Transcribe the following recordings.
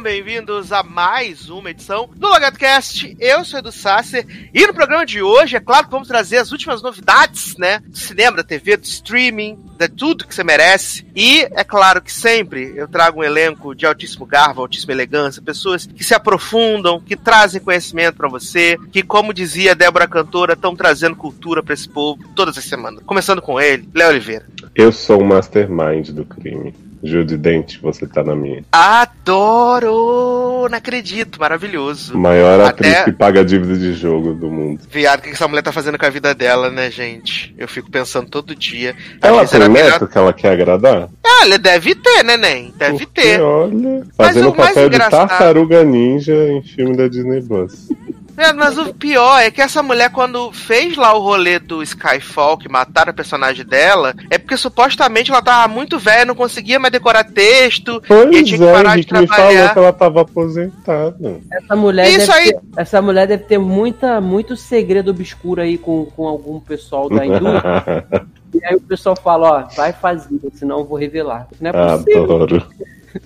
Sejam bem-vindos a mais uma edição do LogadoCast. Eu sou Edu Sasser e no programa de hoje, é claro que vamos trazer as últimas novidades, né? Do cinema, da TV, do streaming, de tudo que você merece. E é claro que sempre eu trago um elenco de altíssimo garbo, altíssima elegância, pessoas que se aprofundam, que trazem conhecimento para você, que, como dizia Débora Cantora, estão trazendo cultura para esse povo todas as semanas. Começando com ele, Léo Oliveira. Eu sou o mastermind do crime. Dente, você tá na minha. Adoro! Não acredito, maravilhoso. Maior Até- atriz que paga dívida de jogo do mundo. Viado, o que essa mulher tá fazendo com a vida dela, né, gente? Eu fico pensando todo dia. Ela tem era melhor- neto que ela quer agradar? Ela deve ter, neném. Deve Porque, ter. olha, fazendo o papel de tartaruga ninja em filme da Disney Plus. É, mas o pior é que essa mulher, quando fez lá o rolê do Skyfall, que mataram a personagem dela, é porque supostamente ela tava muito velha, não conseguia mais decorar texto, e Pois tinha que é, parar de Henrique me falou trabalhar. que ela tava aposentada. Essa mulher, Isso deve aí- ter, essa mulher deve ter muita, muito segredo obscuro aí com, com algum pessoal da indústria. e aí o pessoal fala, ó, vai fazer, senão eu vou revelar. Não é possível. Adoro.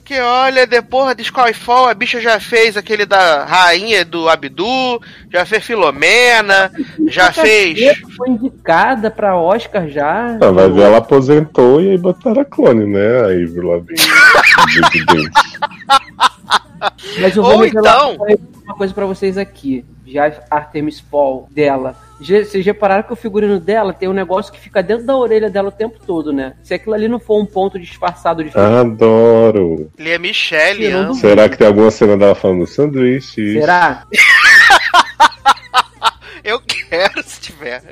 Que olha, depois de Skyfall, a bicha já fez aquele da rainha do Abdu, já fez Filomena, já fez. Foi indicada pra Oscar já. Ah, vai ver, ela aposentou e aí botaram a clone, né? Aí lá Dente. Mas eu vou Ou revelar então- uma coisa pra vocês aqui. Já Artemis Paul dela. Já- Vocês repararam que o figurino dela tem um negócio que fica dentro da orelha dela o tempo todo, né? Se aquilo ali não for um ponto disfarçado de. Adoro. Ele é Michelle, Tirando- hein? Será que tem alguma cena dela falando sanduíche? Será? Eu quero se tiver.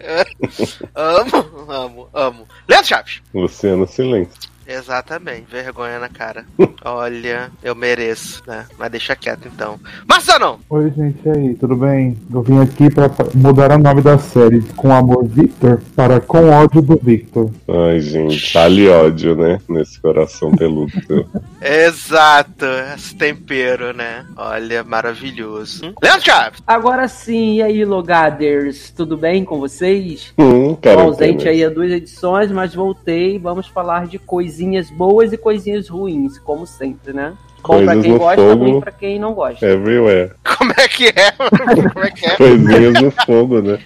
amo, amo, amo. Leandro Chaves. Luciano Silêncio. Exatamente, vergonha na cara. Olha, eu mereço, né? Mas deixa quieto então. Marciano! Oi, gente, e aí, tudo bem? Eu vim aqui pra mudar o nome da série Com Amor Victor para Com Ódio do Victor. Ai, gente, ali ódio, né? Nesse coração peludo. Exato, esse tempero, né? Olha, maravilhoso. Leandro Chaves! Agora sim, e aí, Logaders? Tudo bem com vocês? hum, Tô ausente aí há duas edições, mas voltei. Vamos falar de coisinhas boas e coisinhas ruins, como sempre, né? Bom pra Coisas quem no gosta, fogo. ruim pra quem não gosta. Everywhere. Como é que é? Como é que é? Coisinhas no fogo, né?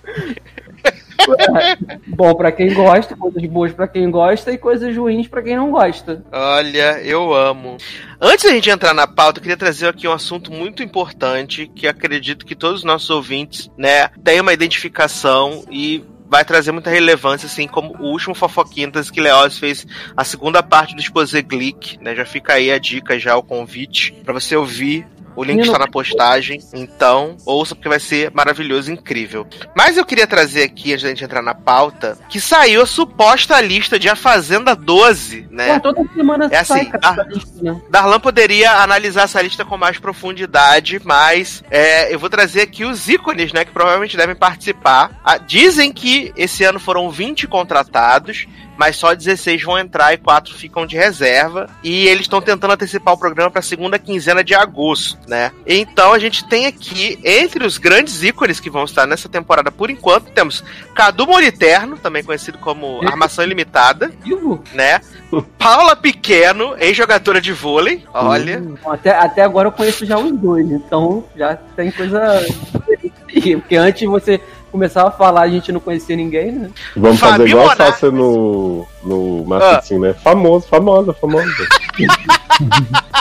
Bom pra quem gosta, coisas boas pra quem gosta e coisas ruins pra quem não gosta. Olha, eu amo. Antes da gente entrar na pauta, eu queria trazer aqui um assunto muito importante que acredito que todos os nossos ouvintes, né, têm uma identificação e vai trazer muita relevância, assim como o último Fofoquintas que Leoz fez a segunda parte do Exposé Glick, né? Já fica aí a dica, já o convite pra você ouvir. O link está na postagem, então ouça porque vai ser maravilhoso e incrível. Mas eu queria trazer aqui, antes da gente entrar na pauta, que saiu a suposta lista de A Fazenda 12, né? Pô, toda semana É sai, assim, cara, ah. essa lista, né? Darlan poderia analisar essa lista com mais profundidade, mas é, eu vou trazer aqui os ícones, né, que provavelmente devem participar. Ah, dizem que esse ano foram 20 contratados, mas só 16 vão entrar e 4 ficam de reserva. E eles estão tentando antecipar o programa para a segunda quinzena de agosto, né? Então a gente tem aqui, entre os grandes ícones que vão estar nessa temporada por enquanto, temos Cadu Moliterno, também conhecido como Armação Ilimitada, né? Paula Pequeno, ex-jogadora de vôlei, olha. Bom, Até, até agora eu conheço já os dois, então já tem coisa. Porque antes você começava a falar, a gente não conhecia ninguém, né? Vamos fazer Fabi igual a no, no marketing, né? Famoso, famosa, famosa.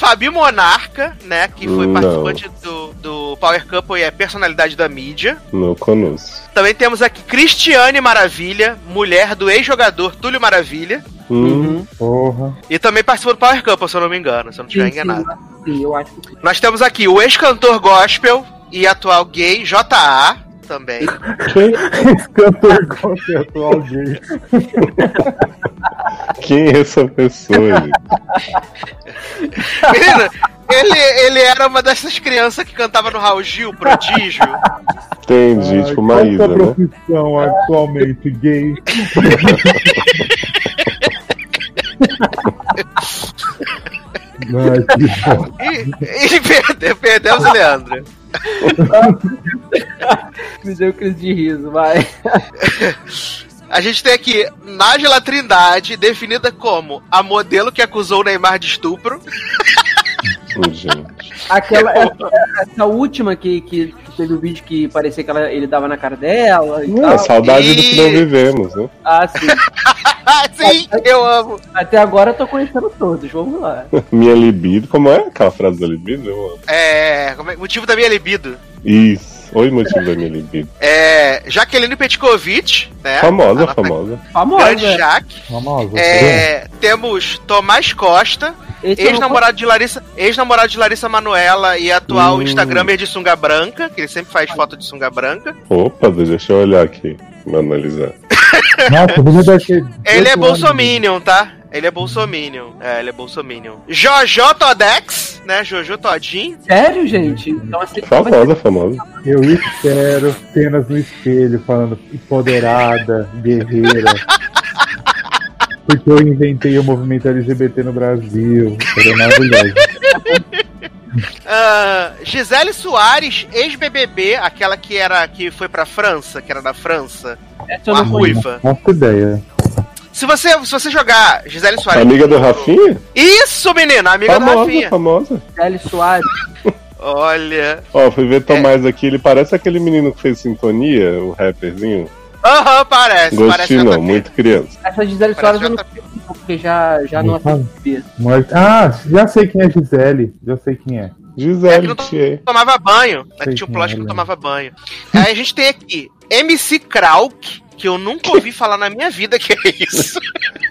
Fabi Monarca, né? Que foi Não. participante do, do Power Couple e é personalidade da mídia. Não conosco. Também temos aqui Cristiane Maravilha, mulher do ex-jogador Túlio Maravilha. Hum, Porra. E também participou do Power Couple, se eu não me engano, se eu não estiver enganado. Sim, eu acho que sim. Nós temos aqui o ex-cantor gospel e atual gay, JA, também. Quem, Esse cantor atual gay. quem é essa pessoa, gente? Menina, ele, ele era uma dessas crianças que cantava no Raul Gil, Prodígio. Entendi, Ai, tipo Maísa, né? profissão atualmente gay? Ai. E, e perde- perdemos o Leandro. Me deu crise de riso, vai. A gente tem aqui Nájila Trindade, definida como a modelo que acusou o Neymar de estupro. Gente. Aquela, essa, essa última que, que teve o vídeo que parecia que ela, ele dava na cara dela e É, tal. saudade do que não E- vivemos, né? Ah, sim. Sim, eu amo. Até agora eu tô conhecendo todos, vamos lá. Minha libido, como é aquela frase da libido? Eu amo. É. como é- motivo da minha libido. Isso. Oi, motivo da minha libido. É. Jaqueline Petkovic, né? Famosa, nossa famosa. Famosa. Grande Jaque. Famosa. É, temos Tomás Costa, ex-namorado de Larissa, ex-namorado de Larissa Manuela e atual Hum. Instagramer de sunga branca, que ele sempre faz foto de sunga branca. Opa, deixa eu olhar aqui. Pra analisar. Nossa, você deve ter Ele é 18 anos. bolsominion, tá? Ele é bolsominion. É, ele é bolsominion. Jojo Todex, né? Jojo Todinho. Sério, gente? Então assim, vai ser- Famosa, famosa. Eu espero cenas no espelho falando empoderada, guerreira. Porque eu inventei o movimento LGBT no Brasil. Seria maravilhoso. Ah, Gisele Soares, ex-BBB, aquela que era que foi pra França, que era da França. essa A não ruiva. Nossa ideia. Se você, se você jogar Gisele Soares. Amiga do Rafinha? Isso, menina, amiga do Famosa, Rafinha. famosa. Kelly Soares. Olha. Ó, fui ver Tomás aqui, ele parece aquele menino que fez sintonia, o rapperzinho. Aham, parece. parece Gostinho que eu não, muito criança. Essa Gisele Parece Soares eu não porque já, já não assisti. Ah, já sei quem é Gisele. Já sei quem é. É que Gisele, não tomava banho. Né? Sei Tinha um plot é, que não lembro. tomava banho. Aí a gente tem aqui MC Krauk, que eu nunca ouvi falar na minha vida que é isso.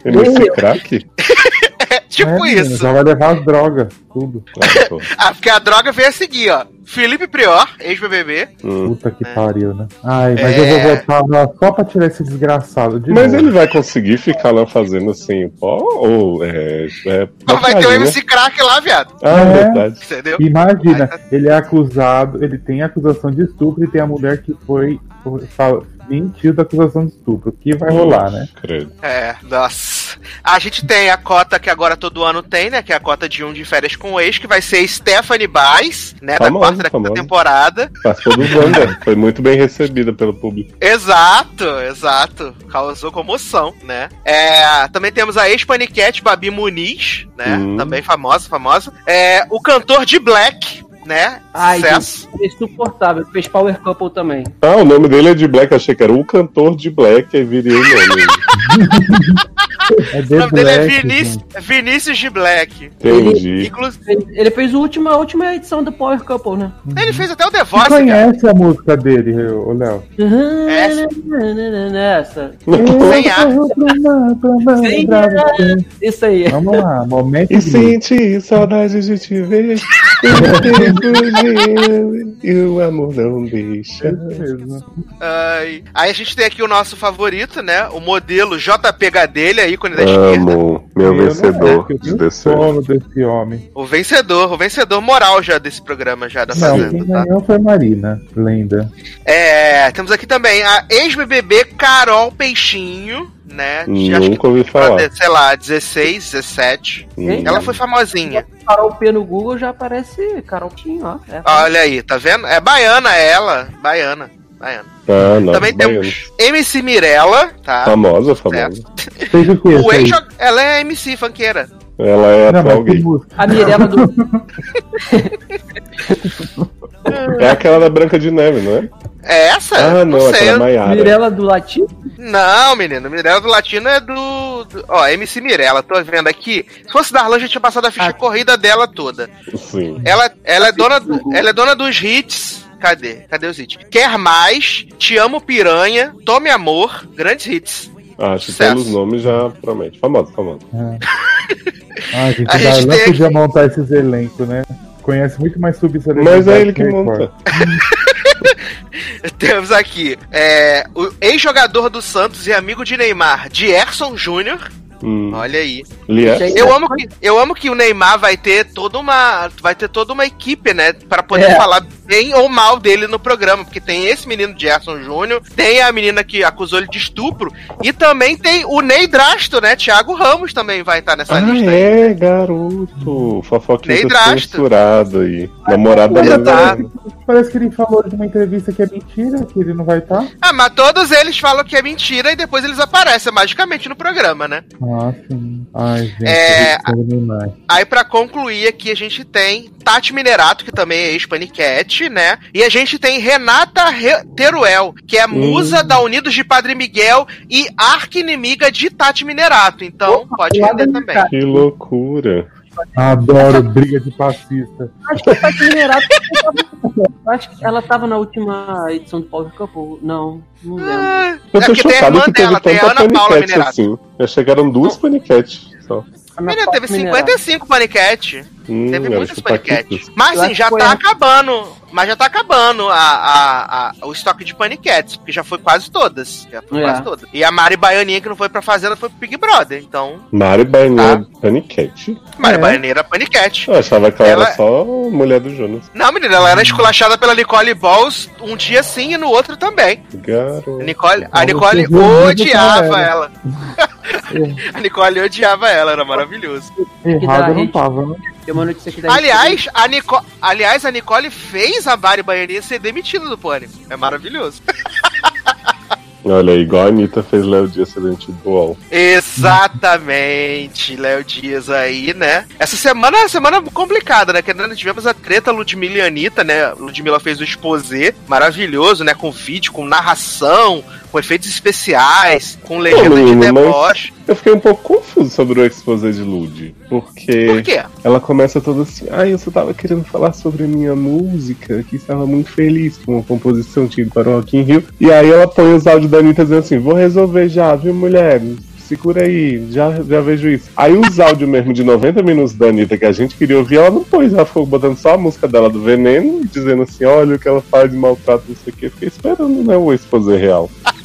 MC Crack? É tipo É, isso. Já vai levar as drogas, tudo. Ah, pô. Ah, porque a droga veio a seguir, ó. Felipe Prior, ex-BBB. Hum. Puta que pariu, né? Ai, mas eu É. vou votar lá só pra tirar esse desgraçado de Mas novo. ele vai conseguir ficar lá fazendo assim, pó? Ou é. é Vai ter o maquiagem, né? MC Crack lá, viado. Ah, É. verdade. Entendeu? Imagina, ele é acusado, ele tem acusação de estupro e tem a mulher que foi mentiu da acusação de estupro. O que vai rolar, né? Credo. É, nossa. A gente tem a cota que agora todo ano tem, né? Que é a cota de um de férias com o ex, que vai ser Stephanie Baez, né? Famosa, da quarta da quinta famosa. temporada. Participou do Wanda. Foi muito bem recebida pelo público. Exato, exato. Causou comoção, né? É, também temos a ex-paniquete Babi Muniz, né? Hum. Também famosa, famosa. É, o cantor de Black, né? Ai, Sucesso. é insuportável. Fez Power Couple também. Ah, o nome dele é de Black. Achei que era o cantor de Black. Aí virei o nome. É O nome dele é Black, Vinícius. Vinícius de Black. Entendi. Inclusive, Ele, ele fez a última, a última edição do Power Couple, né? ele fez até o The Você Voice, cara. conhece a música dele, ô Léo? Essa. Sem ar. Sem Isso aí. Vamos lá, momento E de senti saudade de te ver. O dele e o amor não deixa. mesmo. Ai. Aí a gente tem aqui o nosso favorito, né? O modelo JP Gadelha, ícone da esquerda. Amo, meu Eu vencedor Eu tenho sono desse homem. O vencedor, o vencedor moral já desse programa, já da Não, Fazenda, quem tá? ganhou foi Marina, lenda. É, temos aqui também a ex-BBB Carol Peixinho, né? De, acho que, Nunca ouvi falar. sei lá, 16, 17. Hum. Ela foi famosinha. Carol P no Google já aparece Carol Tinho, ó. É. Olha aí, tá vendo? É baiana ela, baiana. Baiana. Ah, não. Também baiano. temos MC Mirella, tá? Famosa, famosa. O ex ela é MC funkeira. Ela é Não, atual gay. A Mirella do. É aquela da Branca de Neve, não é? É essa? Ah, não, sei. aquela eu- Maiara. Mirella do Latino? Não, menino, Mirella do Latino é do, do- Ó, MC Mirella, tô vendo aqui. Se fosse Darlan, já tinha passado a ficha Ah. corrida dela toda. Sim. Ela, ela, é dona, do- ela é dona dos hits. Cadê? Cadê os hits? Quer mais, Te Amo Piranha, Tome Amor, grandes hits. Acho que pelos nomes já promete. Famosa, famosa. Ah, gente, A o gente tem podia montar esses elencos, né? Conhece muito mais subcelebridade. Mas é ele que Record. monta. Temos aqui é, o ex-jogador do Santos e amigo de Neymar, Dierson Júnior. Hum. Olha aí. Aliás, Eu amo, que, eu amo que o Neymar vai ter toda uma. Vai ter toda uma equipe, né? Pra poder É. falar bem ou mal dele no programa. Porque tem esse menino Gerson Júnior, tem a menina que acusou ele de estupro, e também tem o Ney Drasto, né? Thiago Ramos também vai estar nessa Ah, lista aí. é, garoto. Fofoquinha censurado aí. Namorada da tá. Parece que ele falou de uma entrevista que é mentira, que ele não vai estar. Ah, mas todos eles falam que é mentira e depois eles aparecem magicamente no programa, né? Ah, sim. Ai, gente, É. Aí, pra concluir aqui, a gente tem Tati Minerato, que também é ex-paniquete, né? E a gente tem Renata Re- Teruel, que é musa Hum. da Unidos de Padre Miguel e arqui-inimiga de Tati Minerato. Então, pode lá render também. Que loucura. Adoro briga de passista. Acho que. Acho que ela tava na última edição do Power Couple. Não, não lembro. Ah, Eu é tô a chocado irmã que teve dela, tanta Ana Paula assim. Já chegaram duas paniquetes só. Menina, teve Tati Minerato. 55 paniquete. Hum, Teve muitas paniquetes. Mas sim, já tá acabando. Mas já tá acabando a, a- a- o estoque de paniquetes, porque já foi quase todas. Já foi É. quase todas. E a Mari Baianinha, que não foi pra fazenda, foi pro Big Brother. Então, Mari Baianinha Tá. paniquete. Mari É. Baianinha era paniquete. Eu achava que ela, Ela- era só mulher do Jonas. Não, menina, ela era esculachada pela Nicole Balls um dia sim e no outro também. A Garoto. Nicole, a Nicole odiava com ela. a Nicole odiava ela, era maravilhoso. Errado eu não tava, né? Tem uma notícia aqui da Aliás, a Nico... Aliás, a Nicole fez a Mari Baianinha ser demitida do Pânico. É maravilhoso. Olha aí, igual a Anitta fez Léo Dias ser demitido do UOL. Exatamente, Léo Dias aí, né? Essa semana é uma semana complicada, né? Que nós tivemos a treta Ludmilla e Anitta, né? Ludmilla fez o exposé maravilhoso, né? Com vídeo, com narração, com efeitos especiais, com legenda de menino, mas- deboche. Eu fiquei um pouco confuso sobre o exposé de Lud. Porque Por quê? ela começa toda assim, ai, eu só tava querendo falar sobre a minha música, que estava muito feliz com a composição tido para o Rock in Rio. E aí ela põe os áudios da Anitta dizendo assim, vou resolver já, viu, mulher? Segura aí, já, já vejo isso. Aí os áudios mesmo de 90 minutos da Anitta que a gente queria ouvir, ela não pôs, ela ficou botando só a música dela do Veneno, dizendo assim, olha o que ela faz de maltrato, não sei o que. Fiquei esperando, né, o exposé real.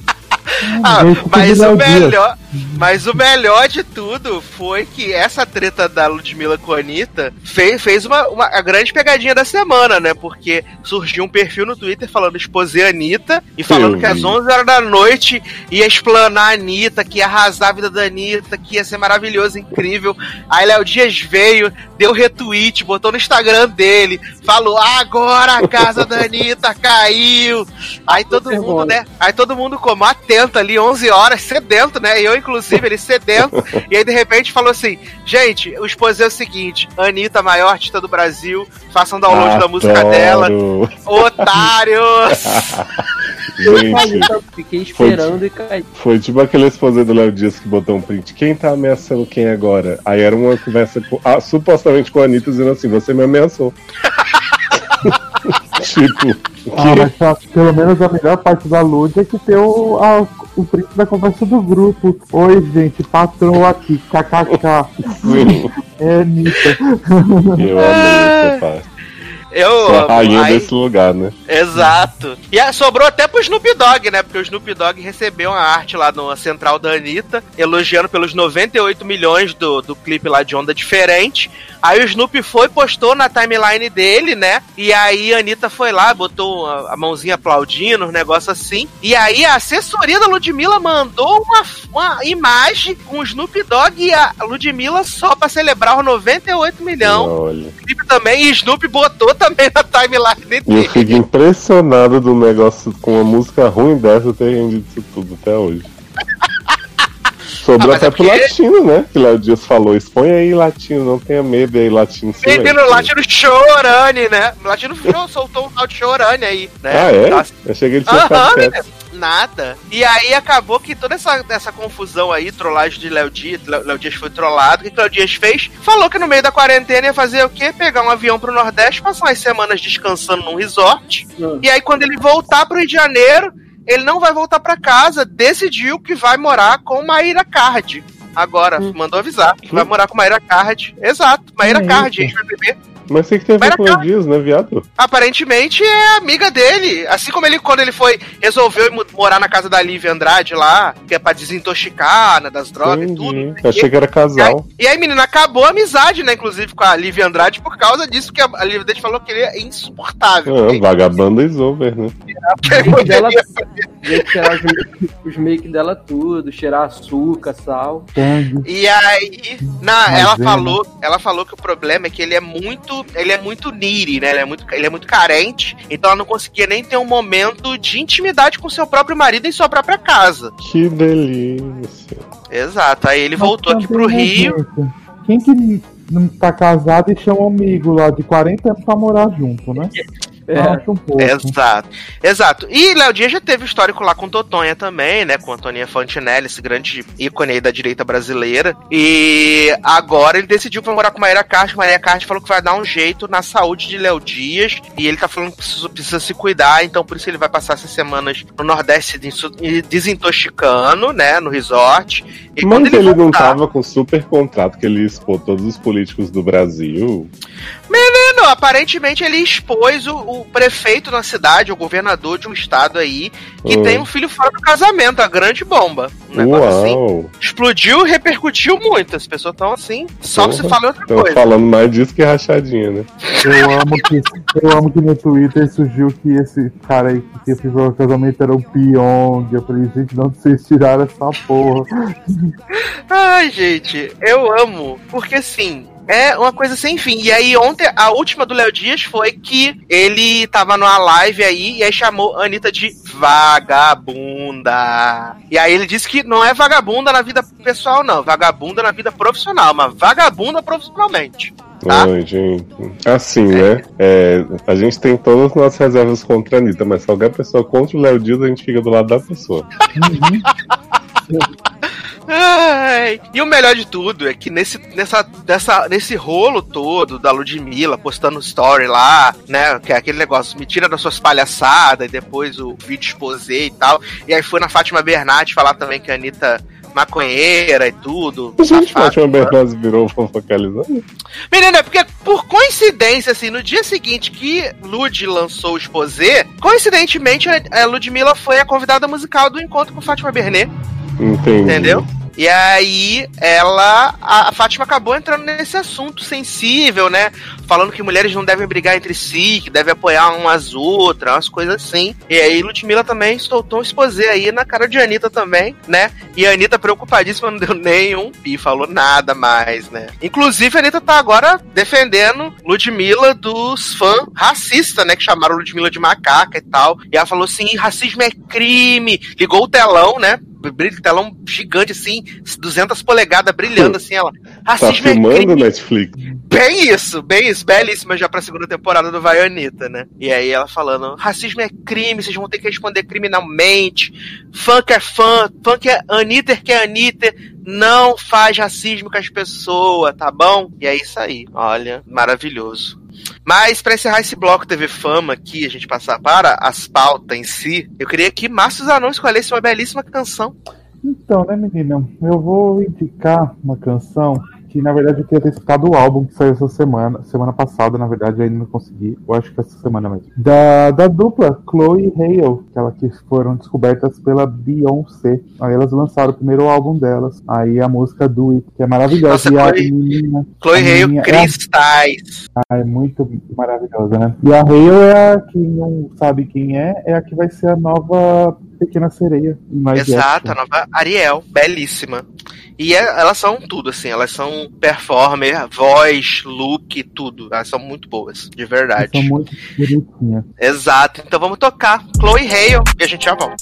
Ah, mas o melhor, mas o melhor de tudo foi que essa treta da Ludmilla com a Anitta fez, fez uma, uma a grande pegadinha da semana, né? Porque surgiu um perfil no Twitter falando exposé a Anitta e falando Eu que às vi. 11 horas da noite ia explanar a Anitta, que ia arrasar a vida da Anitta, que ia ser maravilhoso, incrível. Aí Léo Dias veio, deu retweet, botou no Instagram dele, falou: agora a casa da Anitta caiu. Aí todo mundo, vergonha. né? Aí todo mundo como atento ali, 11 horas, sedento, né? Eu, inclusive, ele sedento. e aí, de repente, falou assim: gente, o exposé é o seguinte: Anitta, maior artista do Brasil, façam download da música dela. Adoro. Otários! Gente, Fiquei esperando e caí. Foi tipo aquele exposé do Léo Dias que botou um print. Quem tá ameaçando quem agora? Aí era uma conversa com- ah, supostamente com a Anitta dizendo assim: Você me ameaçou. tipo, Ah, que... pelo menos a melhor parte da Lud é que tem o, a- o print da conversa do grupo. Oi, gente, patrão aqui, kkk. É Anitta. eu amei essa parte. Eu a rainha Aí- desse lugar, né? Exato. E sobrou até pro Snoop Dogg, né? Porque o Snoop Dogg recebeu uma arte lá na central da Anitta, elogiando pelos 98 milhões do, do clipe lá de Onda Diferente. Aí o Snoop foi, postou na timeline dele, né? E aí a Anitta foi lá, botou a, mãozinha aplaudindo, um negócio assim. E aí a assessoria da Ludmilla mandou uma, uma imagem com o Snoop Dogg e a Ludmilla só pra celebrar os 98 milhões. Olha. clipe também, e Snoop botou também na timeline E eu dele. fico impressionado do negócio com uma música ruim dessa ter rendido isso tudo até hoje. Sobrou Ah, até é pro porque- latino, né? Que Léo Dias falou, expõe aí latino, não tenha medo, aí latino. Menino Latino chorane, né? Latino show- soltou um tal de chorane aí, né? Ah, é? Tá- Eu cheguei de tinha menino. Nada. E aí acabou que toda essa, essa confusão aí, trollagem de Léo Dias, Léo Dias foi trollado, o que que Léo Dias fez? Falou que no meio da quarentena ia fazer o quê? Pegar um avião pro Nordeste, passar umas semanas descansando num resort. Hum. E aí quando ele voltar pro Rio de Janeiro, ele não vai voltar pra casa, decidiu que vai morar com Maíra Card. Agora, Hum. mandou avisar que vai morar com Maíra Card. Exato, Maíra Que Card, isso? ex-BBB. Mas tem que ter a ver Mas com o Dias, né, viado? Aparentemente é amiga dele. Assim como ele, quando ele foi, resolveu morar na casa da Lívia Andrade lá, que é pra desintoxicar, né, das drogas e tudo. Entendi. Achei que era casal. E aí, menina, acabou a amizade, né, inclusive, com a Lívia Andrade por causa disso, que a a Lívia Andrade falou que ele é insuportável. Ah, vagabanda is over, né? Dela, poderia- gente tirar os, os make dela tudo, cheirar açúcar, sal. E aí, na, Mas ela é, né? falou, ela falou que o problema é que ele é muito, ele é muito needy, né? Ele é muito, ele é muito carente, então ela não conseguia nem ter um momento de intimidade com seu próprio marido em sua própria casa. Que delícia. Exato. Aí ele voltou Mas aqui pro Rio. Quem que não tá casado e chama um amigo lá de 40 anos pra morar junto, né? É. Acho um pouco. Exato, exato. E Léo Dias já teve histórico lá com Totonha também, né? Com Antoninha Fantinelli, esse grande ícone aí da direita brasileira. E agora ele decidiu pra morar com Maria Castro. Maria Castro falou que vai dar um jeito na saúde de Léo Dias. E ele tá falando que precisa, precisa se cuidar, então por isso ele vai passar essas semanas no Nordeste desintoxicando, né? No resort. E quando Mas ele, não voltar- tava com super contrato que ele expor todos os políticos do Brasil. Não, aparentemente ele expôs o, o prefeito na cidade, o governador de um estado aí, que tem um filho fora do casamento, a grande bomba. Um negócio assim. Explodiu e repercutiu muito. As pessoas estão assim, só se Porra. fala em outra Estão coisa. falando mais disso que rachadinha, né? Eu amo que, eu amo que no Twitter surgiu que esse cara aí que tinha feito o casamento era o Pyong. Eu falei, gente, onde vocês tiraram essa porra? Ai, gente, eu amo. Porque assim. É uma coisa sem fim. E aí, ontem, a última do Léo Dias foi que ele tava numa live aí e aí chamou a Anitta de vagabunda. E aí ele disse que não é vagabunda na vida pessoal, não. Vagabunda na vida profissional, mas vagabunda profissionalmente. Tá? Ai, gente. Assim, né? É, a gente tem todas as nossas reservas contra a Anitta, mas se qualquer pessoa contra o Léo Dias, a gente fica do lado da pessoa. Ai, e o melhor de tudo é que nesse, nessa, dessa, nesse rolo todo da Ludmilla postando story lá, né? Que é aquele negócio, me tira das suas palhaçadas, e depois o vídeo exposé e tal. E aí foi na Fátima Bernardes falar também que a Anitta maconheira e tudo. Gente, safada. Fátima Bernardes virou fofocalizando. Menina, é porque por coincidência, assim, no dia seguinte que Lud lançou o exposé, coincidentemente a, a Ludmilla foi a convidada musical do encontro com Fátima Bernet. Entendi. Entendeu? E aí, ela. A, Fátima acabou entrando nesse assunto sensível, né? Falando que mulheres não devem brigar entre si, que devem apoiar umas outras, umas coisas assim. E aí, Ludmilla também soltou um exposé aí na cara de Anitta também, né? E a Anitta, preocupadíssima, não deu nenhum pi, falou nada mais, né? Inclusive, a Anitta tá agora defendendo Ludmilla dos fãs racistas, né? Que chamaram Ludmilla de macaca e tal. E ela falou assim: racismo é crime. Ligou o telão, né? brilho, telão gigante assim, 200 polegadas brilhando assim, ela. Tá Racismo é filmando crime. Netflix. Bem isso, bem isso, belíssima já pra segunda temporada do Vai Anitta, né? E aí ela falando: racismo é crime, vocês vão ter que responder criminalmente. Funk é fã, funk é Anitta que é Anitta. Não faz racismo com as pessoas, tá bom? E é isso aí, olha, maravilhoso. Mas pra encerrar esse bloco TV Fama aqui, a gente passar para as pautas em si, eu queria que Márcio Zanon escolhesse uma belíssima canção. Então, né, menina? Eu vou indicar uma canção que, na verdade, eu queria ter citado o álbum que saiu essa semana, semana passada, na verdade, eu ainda não consegui. Eu acho que essa semana mesmo. Da, da dupla Chloe e Hale, aquela que foram descobertas pela Beyoncé. Aí elas lançaram o primeiro álbum delas. Aí a música Do It, que é maravilhosa. Nossa, e a Chloe- menina. Chloe a Hale é, Cristais. a- é muito maravilhosa, né? E a Hale é a que não sabe quem é, é a que vai ser a nova Pequena Sereia. Exato, a nova Ariel, belíssima. E é- elas são tudo, assim, elas são performer, voz, look, tudo. Elas são muito boas, de verdade. São muito bonitinhas. Exato, então vamos tocar Chloe Hale e a gente já volta.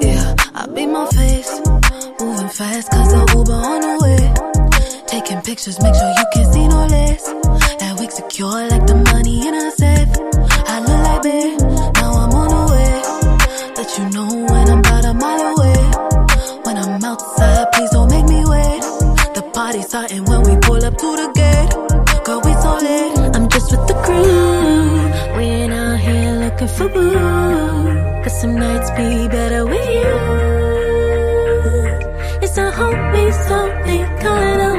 Yeah, I beat my face. Moving fast cause the Uber on pictures, make sure you can see no less. That wig secure like the money in a safe. I look like babe, now I'm on the way. Let you know when I'm about a mile away. When I'm outside, please don't make me wait. The party's starting when we pull up to the gate. Girl, we so late. I'm just with the crew. We ain't out here looking for boo. Cause some nights be better with you. It's a me slowly kind of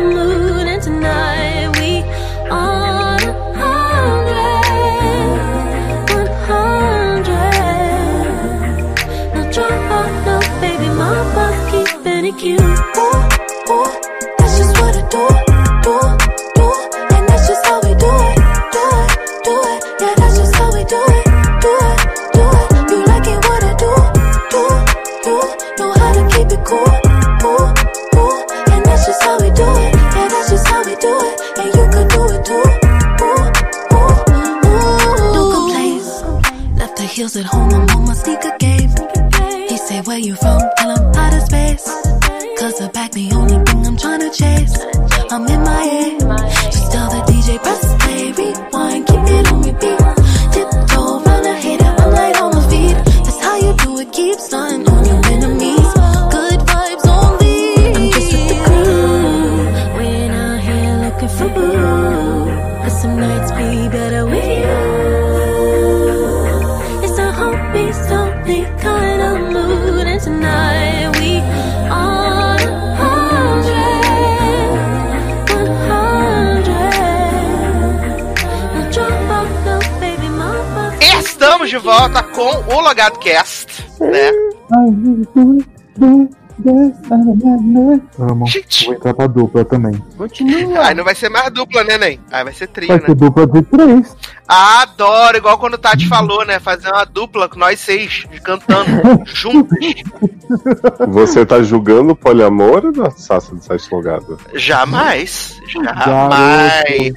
it cute. Ooh, ooh, that's just what I do, do, do, and that's just how we do it, do it, do it. Yeah, that's just how we do it, do it, do it. You like it what I do, do, do, know how to keep it cool, cool, cool, and that's just how we do it. Yeah, that's just how we do it, and you could do it too. Ooh, ooh, ooh. Complaints. Left the heels at home, I'm on my sneaker game. He say, Where you from? Tell him out of space. The back the only thing I'm tryna chase. Volta com o Logado Cast, né? Amo. Gente. Vou entrar pra dupla também. Continua. Aí não vai ser mais dupla, né, Nen? Aí vai ser trio, Vai né? ser dupla de três. Adoro, igual quando o Tati falou, né? Fazer uma dupla com nós seis, cantando juntos. Você tá julgando o poliamor ou da Sassa de Sete Logado? Jamais. Jamais.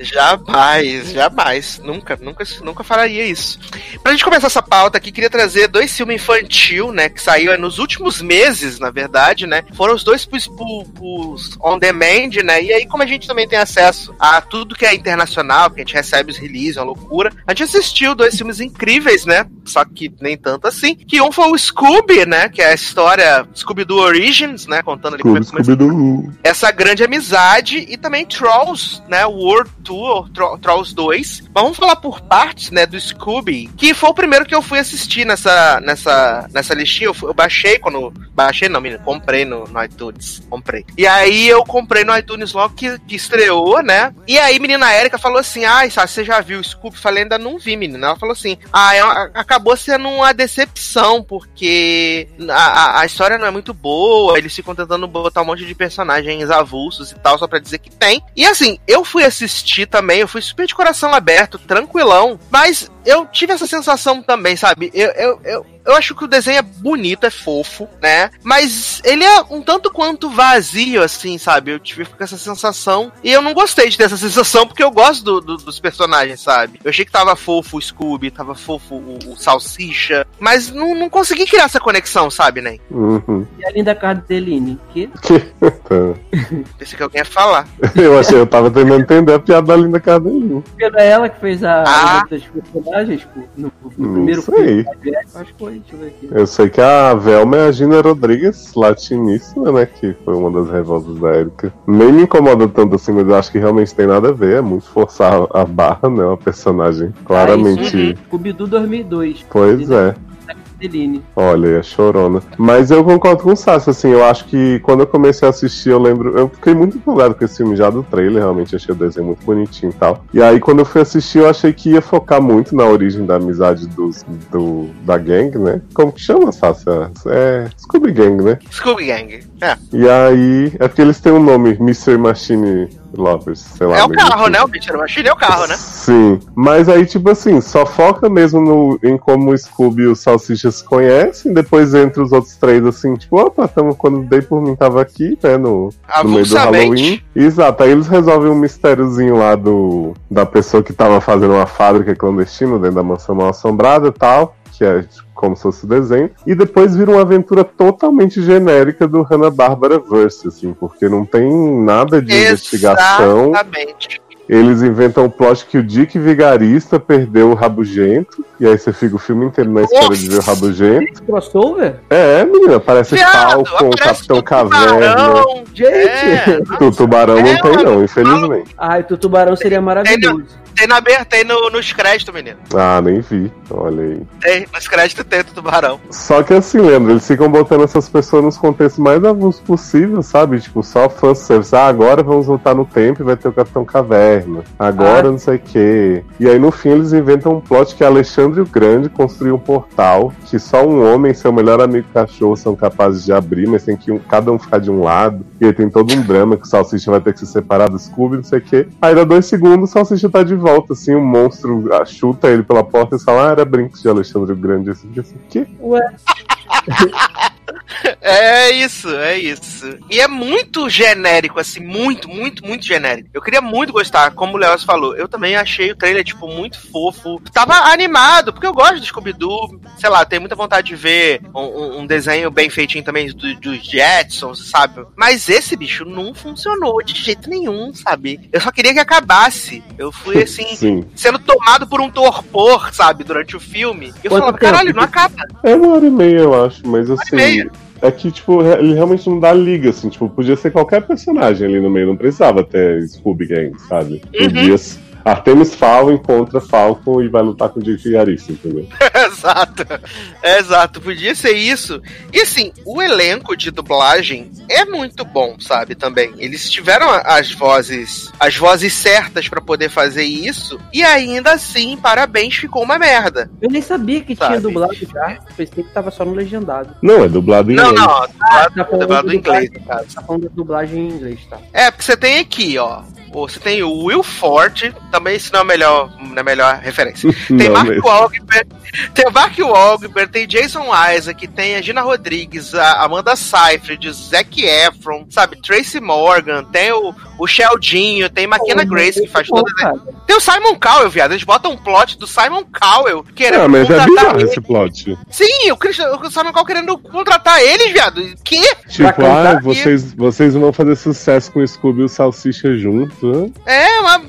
Jamais, jamais. Nunca, nunca, nunca falaria isso. Pra gente começar essa pauta aqui, queria trazer dois filmes infantil, né? Que saiu nos últimos meses, na verdade, né? Foram os dois pros, pros, on demand, né? E aí, como a gente também tem acesso a tudo que é internacional, que a gente recebe os releases, é uma loucura, a gente assistiu dois filmes incríveis, né? Só que nem tanto assim. Que um foi o Scooby, né? Que é a história Scooby-Doo Origins, né? Contando ali como é que essa grande amizade e também Trolls, né? World Tour, Tro- Trolls 2. Mas vamos falar por partes, né? Do Scooby, que foi o primeiro que eu fui assistir nessa, nessa, nessa listinha. Eu, fui- eu baixei quando. Baixei, não, menino, comprei no, no iTunes. Comprei. E aí eu comprei no iTunes logo que, que estreou, né? E aí, menina Érica falou assim: Ai, Sá, você já viu o Scooby? Falei, ainda não vi, menina. Ela falou assim: Ah, é uma- acabou sendo uma decepção, porque a, a, a história não é muito boa. Eles ficam tentando botar um monte de personagens avulsos e tal, só pra dizer que tem. E assim, eu fui assistir também, eu fui super de coração aberto, tranquilão, mas eu tive essa sensação também, sabe? Eu, eu, eu, eu acho que o desenho é bonito, é fofo, né? Mas ele é um tanto quanto vazio, assim, sabe? Eu tive com essa sensação. E eu não gostei de ter essa sensação, porque eu gosto do- do- dos personagens, sabe? Eu achei que tava fofo o Scooby, tava fofo o, o Salsicha, mas não, não consegui criar essa conexão, sabe, né? Uhum. E a linda Cardeline, que Tá. Pensei que alguém ia falar. Eu achei, eu tava tentando entender a piada da Linda Cardelinho. era ela que fez a Ah. das personagens pô, no, no Não primeiro sei. filme. Acho que foi, deixa eu ver aqui. Eu sei que a Velma é a Gina Rodrigues, latiníssima, né? Que foi uma das revoltas da Erika. Nem me incomoda tanto assim, mas eu acho que realmente tem nada a ver. É muito forçar a barra, né? Uma personagem claramente. Ah, Scooby-Doo 2002. Pois é. Cardeline. Olha, a chorona. Mas eu concordo com o Sassi, assim, eu acho que quando eu comecei a assistir, eu lembro. Eu fiquei muito empolgado com esse filme já do trailer, realmente achei o desenho muito bonitinho e tal. E aí, quando eu fui assistir, eu achei que ia focar muito na origem da amizade dos, do, da gang, né? Como que chama, Sassi? É Scooby Gang, né? Scooby Gang. É, E aí, é porque eles têm um nome, Mr. Machine Lovers, sei lá. é o carro, assim. né? O Bicho Machine é o carro, né? Sim, mas aí, tipo assim, só foca mesmo no, em como o Scooby e o Salsicha se conhecem, depois entra os outros três, assim, tipo, opa, tamo, quando dei por mim tava aqui, né, no, no meio do Halloween. Exato, aí eles resolvem um mistériozinho lá do da pessoa que tava fazendo uma fábrica clandestina dentro da mansão mal assombrada e tal, que é como se fosse o desenho, e depois vira uma aventura totalmente genérica do Hanna-Barbera Verse, assim, porque não tem nada de investigação. Exatamente. Eles inventam o plot que o Dick Vigarista perdeu o Rabugento. E aí você fica o filme inteiro na espera de ver o Rabugento. Crossover? É, menina, parece Viado, Falcon, Capitão Caverna. Tubarão. Gente! É, O tubarão É, não tem, não, infelizmente. Ai, o tubarão seria maravilhoso. Tem, na, tem no, nos créditos, menino. Ah, nem vi. Olha aí. Tem, nos créditos tem o tubarão. Só que assim, lembra, eles ficam botando essas pessoas nos contextos mais avulsos possível, sabe? Tipo, só fanservice. Ah, agora vamos voltar no tempo e vai ter o Capitão Caverna. Agora Ah. não sei o quê. E aí no fim eles inventam um plot que Alexandre o Grande construiu um portal que só um homem e seu melhor amigo cachorro são capazes de abrir, mas tem que um- cada um ficar de um lado. E aí tem todo um drama que o Salsicha vai ter que se separar do Scooby, não sei o quê. Aí dá dois segundos, o Salsicha tá de volta, assim, o monstro ah, chuta ele pela porta e fala, ah, era brinco de Alexandre o Grande. Assim, assim, o quê? Ué, É isso, é isso. E é muito genérico, assim, muito, muito, muito genérico. Eu queria muito gostar, como o Leoz falou. Eu também achei o trailer, tipo, muito fofo. Tava animado, porque eu gosto do Scooby-Doo. Sei lá, tenho muita vontade de ver um, um- desenho bem feitinho também do- dos Jetsons, sabe? Mas esse bicho não funcionou de jeito nenhum, sabe? Eu só queria que acabasse. Eu fui, assim, Sim. sendo tomado por um torpor, sabe, durante o filme. E eu Quanto falava, tempo? caralho, não acaba. É uma hora e meia, eu acho, mas assim. É que, tipo, ele realmente não dá liga, assim, tipo, podia ser qualquer personagem ali no meio, não precisava ter Scooby Gang, sabe? Uhum. Podia. Artemis Fowl encontra Falcon e vai lutar com o Jake Vigarista, entendeu? Exato. Exato, podia ser isso. E assim, o elenco de dublagem é muito bom, sabe, também. Eles tiveram as vozes, as vozes certas pra poder fazer isso, e ainda assim, parabéns, ficou uma merda. eu nem sabia que Sabe? tinha dublado já. Pensei que tava só no legendado. Não, é dublado em Não, inglês. não, tá dublado, falando dublado do em inglês, caso. Tá falando da dublagem em inglês, tá? É, porque você tem aqui, ó. Você tem o Will Forte, também se não é a melhor, não é melhor referência. Tem Não Mark mesmo. Wahlberg, tem o Mark Wahlberg, tem Jason Isaac, tem a Gina Rodrigues, a Amanda Seyfried, Zac Efron, sabe, Tracy Morgan, tem o, o Sheldinho, tem Maquina Grace que faz todas. cara. Tem o Simon Cowell, viado. Eles botam um plot do Simon Cowell querendo Ah, mas é contratar bizarro esse plot. Sim, o, Christian, o Simon Cowell querendo contratar eles, viado. Que? Tipo, ah, vocês, vocês vão fazer sucesso com o Scooby e o Salsicha junto. né? É uma,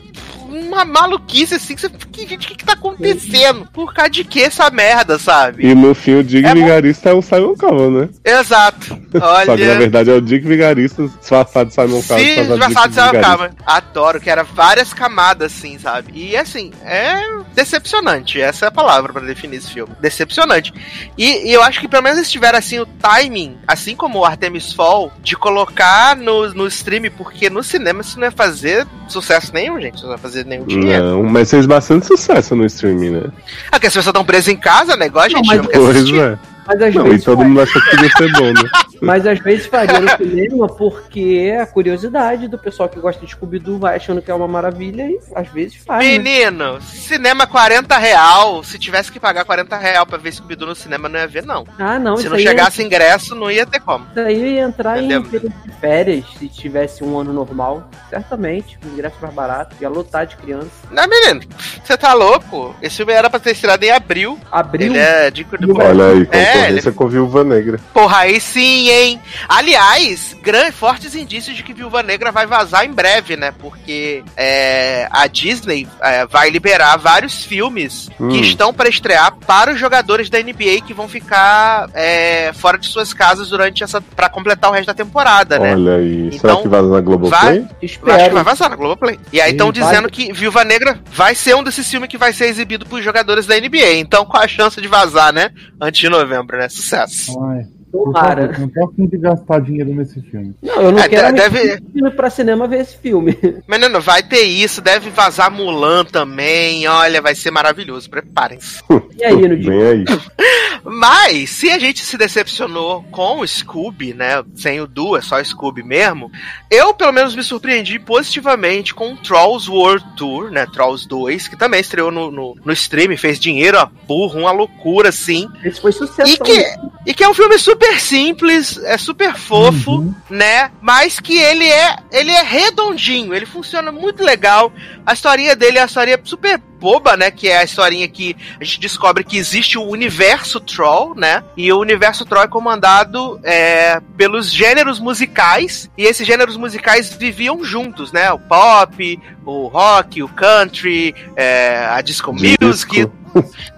uma maluquice assim. Que você, que, gente, o que, que tá acontecendo? Por causa de que essa merda, sabe? E no fim o Dick É bom. Vigarista é o Simon Cowell, né? Exato. Só que na Olha. verdade é o Dick Vigarista disfarçado de Simon Cowell. Sim, disfarçado de Simon. Cowell. Adoro, que era várias camadas, assim, sabe? E assim, é decepcionante. Essa é a palavra pra definir esse filme. Decepcionante. E, e eu acho que pelo menos eles tiveram assim o timing, assim como o Artemis Fall, de colocar no, no stream, porque no cinema isso não ia fazer sucesso nenhum, gente. Isso não ia fazer nenhum dinheiro. Não, mas fez bastante sucesso no streaming, né? Ah, porque as pessoas estão presas em casa, né? Igual a gente Não, mas não quer Pois é. Mas às, Não, e vezes, todo mundo achou que podia ser bom, né? mas às vezes faria no cinema porque a curiosidade do pessoal que gosta de Scooby-Doo vai achando que é uma maravilha e às vezes faz. né? Menino, cinema 40 real. Se tivesse que pagar 40 real pra ver Scooby-Doo no cinema, não ia ver, não. Ah, não, Se isso não chegasse ingresso, não ia ter como. isso aí ia entrar em Entendeu? de férias se tivesse um ano normal. Certamente, o ingresso mais barato, ia lotar de criança. Não, menino, você tá louco? Esse filme era pra ter estreado em abril. Abriu. Ele é de Olha aí, É, concorrência com Viúva Negra. Porra, aí sim, hein? Aliás, gran- fortes indícios de que Viúva Negra vai vazar em breve, né? Porque é, a Disney é, vai liberar vários filmes Hum. que estão para estrear para os jogadores da NBA que vão ficar é, fora de suas casas durante essa. para completar o resto da temporada, né? Olha aí. Então, Será que vaza na Globoplay? vai- Eu acho que vai vazar na Globoplay. E aí estão vai. dizendo que Viúva Negra vai ser um desses filmes que vai ser exibido pros jogadores da NBA. Então, qual a chance de vazar, né? Antes de novembro, né? Sucesso. Ai, Tomara. favor, não tô afim de gastar dinheiro nesse filme. Não, eu não É, quero deve- ir pra cinema ver esse filme. Menino, vai ter isso, deve vazar Mulan também. Olha, vai ser maravilhoso. Preparem-se. E aí, no dia? Aí. Mas, se a gente se decepcionou com o Scooby, né? Sem o Du, é só Scooby mesmo. Eu, pelo menos, me surpreendi positivamente com o Trolls World Tour, né? Trolls 2, que também estreou no, no, no stream, fez dinheiro a burro, uma loucura, assim. Esse foi sucesso. E que, e que é um filme super simples, é super fofo, né? Mas que ele é, ele é redondinho, ele funciona muito legal. A historinha dele é uma historinha super boba, né? Que é a historinha que a gente descobre que existe o universo Troll, né? E o universo Troll é comandado é, pelos gêneros musicais. E esses gêneros musicais viviam juntos, né? O pop, o rock, o country, é, a disco music. Disco.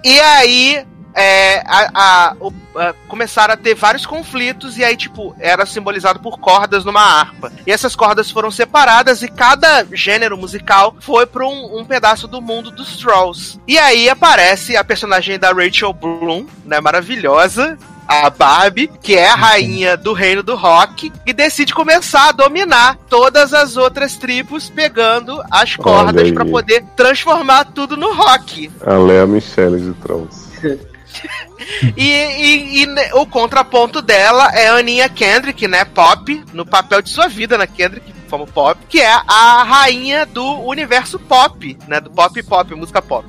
E aí, é, a, a, o, a, começaram a ter vários conflitos e aí, tipo, era simbolizado por cordas numa harpa. E essas cordas foram separadas e cada gênero musical foi para um, um, pedaço do mundo dos Trolls. E aí aparece a personagem da Rachel Bloom, né, maravilhosa, a Barbie, que é a rainha do reino do rock, e decide começar a dominar todas as outras tribos, pegando as cordas para poder transformar tudo no rock. A Lea Michelle de Trolls. e, e, e, o contraponto dela é a Aninha Kendrick, né? Pop, no papel de sua vida na Kendrick como pop, que é a rainha do universo pop, né? Do pop pop, música pop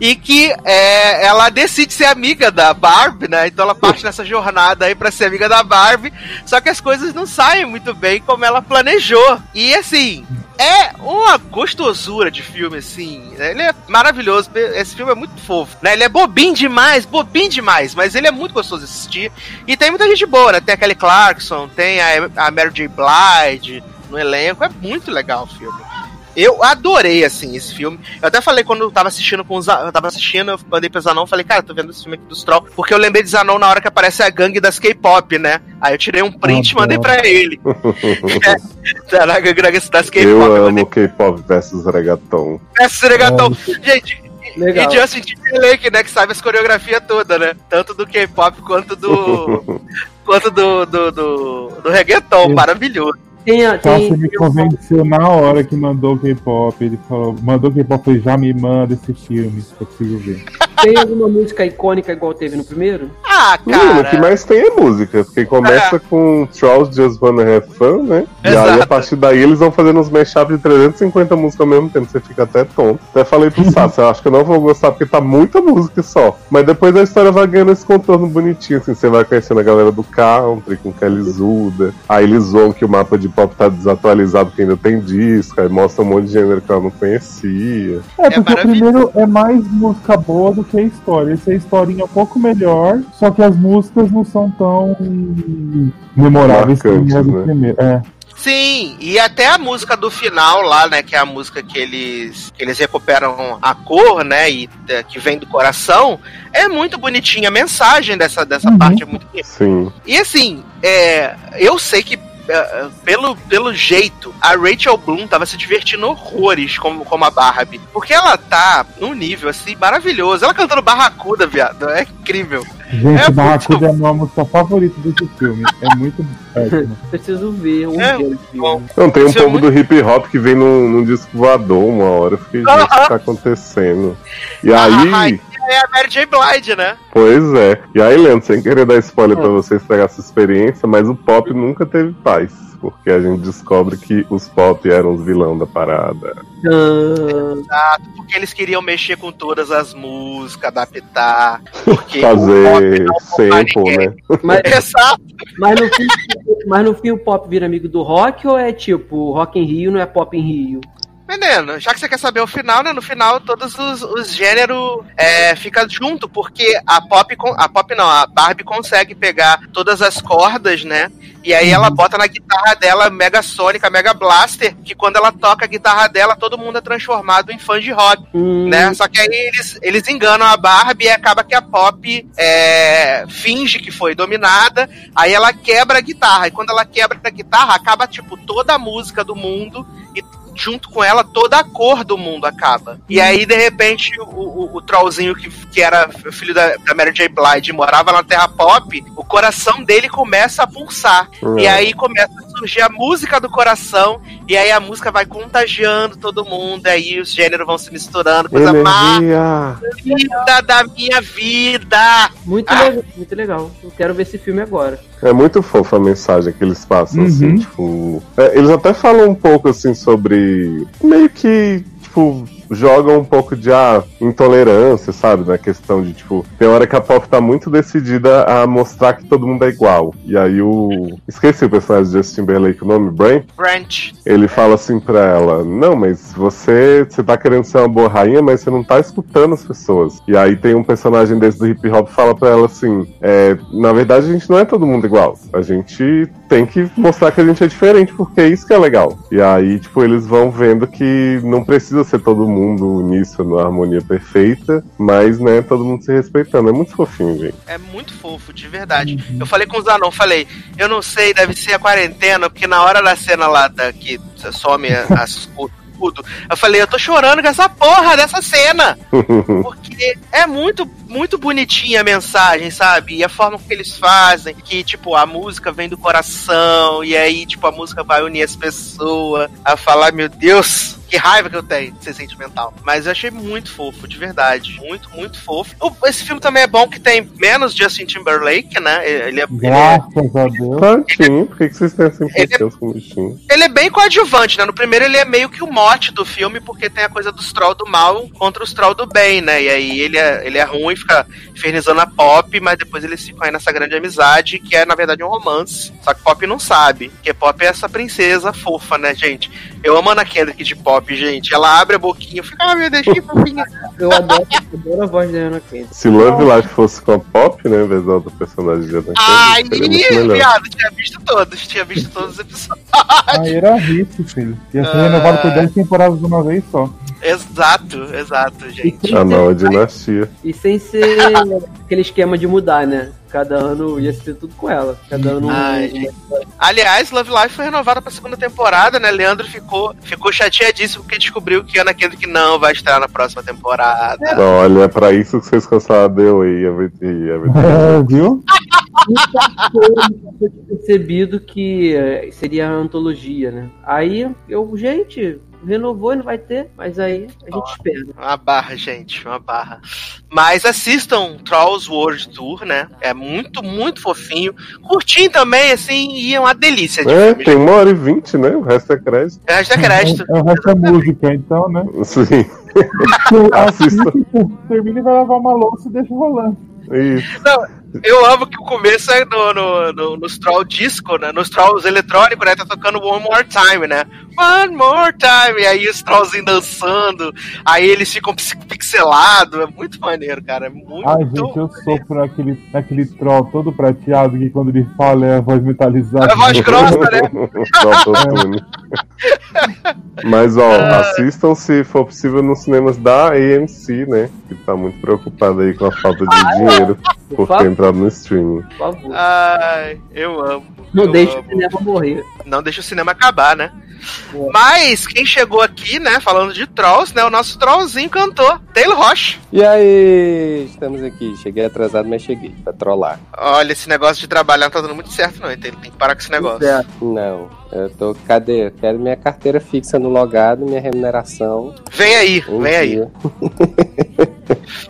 e que é, ela decide ser amiga da Barbie, né? Então ela parte nessa jornada aí para ser amiga da Barbie, só que as coisas não saem muito bem como ela planejou. E assim, é uma gostosura de filme, assim. Ele é maravilhoso. Esse filme é muito fofo, né? Ele é bobinho demais, bobinho demais, mas ele é muito gostoso de assistir. E tem muita gente boa, né? Tem a Kelly Clarkson, tem a, a Mary J. Blige no elenco. É muito legal o filme. Eu adorei, assim, esse filme. Eu até falei quando eu tava assistindo com os. Eu tava assistindo, eu mandei pro Zanon, falei, cara, tô vendo esse filme aqui dos Troll. Porque eu lembrei de Zanon na hora que aparece a gangue das K-pop, né? Aí eu tirei um print e mandei pra ele. é, a gangue das K-pop. Eu amo K-pop versus reggaeton. Versus reggaeton. Gente, Legal. E Justin Timberlake, né, que sabe as coreografias toda, né? Tanto do K-pop quanto do. quanto do, do, do, do reggaeton. Maravilhoso. Tem, a, tem, Nossa, me convenceu na hora que mandou K-pop. Ele falou, mandou K-pop, já me manda esse filme, que eu preciso ver. Tem alguma música icônica igual teve no primeiro? Ah, cara. o que mais tem é música, porque começa é. com Charles Just Wanna Have Fun, né? Exato. E aí a partir daí eles vão fazendo uns mashups de 350 músicas ao mesmo tempo, você fica até tonto. Até falei pro Sassi, eu acho que eu não vou gostar porque tá muita música só. Mas depois a história vai ganhando esse contorno bonitinho, assim, você vai conhecendo a galera do country, com Kelly Zuda. Aí eles zoam que o mapa de pop tá desatualizado, que ainda tem disco, aí mostra um monte de gênero que ela não conhecia. É, porque é o primeiro é mais música boa do que a história. Essa historinha é um pouco melhor, só que as músicas não são tão memoráveis como as do né? primeiro. É. Sim, e até a música do final lá, né, que é a música que eles que eles recuperam a cor, né, e é, que vem do coração, é muito bonitinha. A mensagem dessa, dessa uhum. parte é muito bonita. Sim. E assim, é, eu sei que é, pelo, pelo jeito, a Rachel Bloom tava se divertindo horrores como, como a Barbie. Porque ela tá num nível assim maravilhoso. Ela cantando Barracuda, viado. É incrível. Gente, é Barracuda muito... é a minha música favorita desse filme. É muito péssimo. Preciso ver um é, dia. Não, tem um Isso é pouco é muito... do hip hop que vem num, num disco voador uma hora. Eu fiquei, gente, o que tá acontecendo? E aí é a Mary J. Blige, né? Pois é. E aí, Leandro, sem querer dar spoiler pra vocês pegar essa experiência, mas o pop nunca teve paz. Porque a gente descobre que os pop eram os vilão da parada. Exato, porque eles queriam mexer com todas as músicas, adaptar. Fazer sample, né? Mas, Exato. Mas no, fim, mas no fim o pop vira amigo do rock ou é tipo, rock em Rio não é pop em Rio? Menino, já que você quer saber o final, né? No final, todos os, os gêneros é, ficam junto, porque a pop, a pop não, a Barbie consegue pegar todas as cordas, né? E aí ela uhum. bota na guitarra dela Mega Sônica, Mega Blaster, que quando ela toca a guitarra dela, todo mundo é transformado em fã de rock, uhum. né? Só que aí eles, eles enganam a Barbie e acaba que a Pop é, finge que foi dominada, aí ela quebra a guitarra, e quando ela quebra a guitarra, acaba, tipo, toda a música do mundo e junto com ela, toda a cor do mundo acaba. E aí, de repente, o, o, o trollzinho que, que era filho da, da Mary J. Blige morava na Terra Pop, o coração dele começa a pulsar. Uhum. E aí começa surgir a música do coração, e aí a música vai contagiando todo mundo, aí os gêneros vão se misturando, coisa mais vida da minha vida. Muito ah. legal, muito legal. Eu quero ver esse filme agora. É muito fofa a mensagem que eles passam, assim, uhum. assim, tipo. É, eles até falam um pouco assim sobre. meio que, tipo, joga um pouco de ah, intolerância, sabe? Na questão de, tipo, tem hora que a pop tá muito decidida a mostrar que todo mundo é igual. E aí o. Esqueci o personagem de Justin Timberlake, o nome? Brain? Branch. Ele fala assim pra ela: Não, mas você, você tá querendo ser uma boa rainha, mas você não tá escutando as pessoas. E aí tem um personagem desse do hip hop que fala pra ela assim: é, Na verdade, a gente não é todo mundo igual. A gente tem que mostrar que a gente é diferente, porque é isso que é legal. E aí, tipo, eles vão vendo que não precisa ser todo mundo mundo uníssono, harmonia perfeita, mas, né, todo mundo se respeitando. É muito fofinho, gente. É muito fofo, de verdade. Eu falei com o Zanon, falei, eu não sei, deve ser a quarentena, porque na hora da cena lá da, que some as tudo. Eu falei, eu tô chorando com essa porra dessa cena. Porque é muito, muito bonitinha a mensagem, sabe? E a forma que eles fazem, que, tipo, a música vem do coração, e aí, tipo, a música vai unir as pessoas a falar, meu Deus, que raiva que eu tenho de ser sentimental. Mas eu achei muito fofo, de verdade. Muito, muito fofo. Esse filme também é bom que tem menos Justin Timberlake, né? Ele é. Graças a Deus. Tantinho, por que vocês têm essa impressão com o bichinho? Ele é bem coadjuvante, né? No primeiro ele é meio que o mote do filme, porque tem a coisa dos troll do mal contra os troll do bem, né? E aí ele é, ele é ruim, fica infernizando a Pop, mas depois eles ficam aí nessa grande amizade, que é, na verdade, um romance. Só que Pop não sabe, porque Pop é essa princesa fofa, né, gente? Eu amo a Ana Kendrick de Pop, gente. Ela abre a boquinha e fica, ah, meu Deus, que fofinha. Eu adoro, adoro a voz da Ana Kendrick. Se Love Life fosse com a Pop, né, em vez da outra personagem de Ana Ai, viado, tinha visto todos, tinha visto todos os episódios. Aí era hit, filho. Ia ser Ah. renovado por 10 temporadas de uma vez só. Exato, exato, gente. A nova dinastia. E sem ser aquele esquema de mudar, né? Cada ano ia ser tudo com ela. Cada ano um- Ai, gente. Aliás, Love Life foi renovada pra segunda temporada, né? Leandro ficou, ficou chateadíssimo porque descobriu que Ana Kendrick não vai estar na próxima temporada. Olha, é pra isso que vocês cancelaram The Way, everything, everything. É, viu? eu tinha percebido que eh, seria a antologia, né? Aí eu, gente, renovou e não vai ter, mas aí a gente espera. Uma barra, gente, uma barra. Mas assistam Trolls World Tour, né? É muito, muito fofinho. Curtinho também, assim, e é uma delícia de É, filme. tem uma hora e vinte, né? O resto é crédito. É resto é crédito. É o resto é música, então, né? Sim, Assista. termina e vai lavar uma louça e deixa rolando. isso. Eu amo que o começo é no, no, no, nos Troll disco, né? Nos Trolls eletrônicos, né? Tá tocando One More Time, né? One More Time. E aí os Trollzinhos dançando. Aí eles ficam pix- pixelados. É muito maneiro, cara. É muito. Ai, gente, eu sofro naquele, naquele troll todo prateado que quando ele fala é a voz metalizada. É a voz grossa, né? Mas, ó, assistam se for possível nos cinemas da AMC, né? Que tá muito preocupada aí com a falta de dinheiro Por por no streaming. por favor. Ai, eu amo. Não eu deixe o amo. cinema morrer. Não deixa o cinema acabar, né? Boa. Mas quem chegou aqui, né, falando de Trolls, né, o nosso Trollzinho cantor, Taylor Rocha. E aí, estamos aqui. Cheguei atrasado, mas cheguei pra trollar. Olha, esse negócio de trabalhar não tá dando muito certo, não, Taylor. Tem que parar com esse negócio. É. Não, eu tô. Cadê? Quero minha carteira fixa no logado, minha remuneração. Vem aí, um vem aí, dia.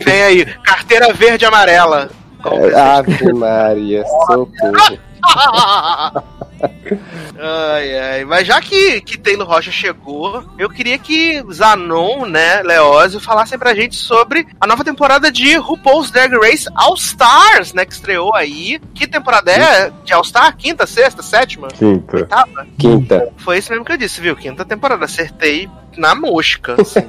vem aí. Carteira verde e amarela. Ave Maria, socorro. Ai, ai. Mas já que, que Taylor Rocha chegou, eu queria que Zanon, né, Leózio, falassem pra gente sobre a nova temporada de RuPaul's Drag Race All Stars, né, que estreou aí. Que temporada é? De All Star? Quinta, sexta, sétima? Quinta. Oitava? Quinta. Foi isso mesmo que eu disse, viu? Quinta temporada. Acertei na mosca. assim.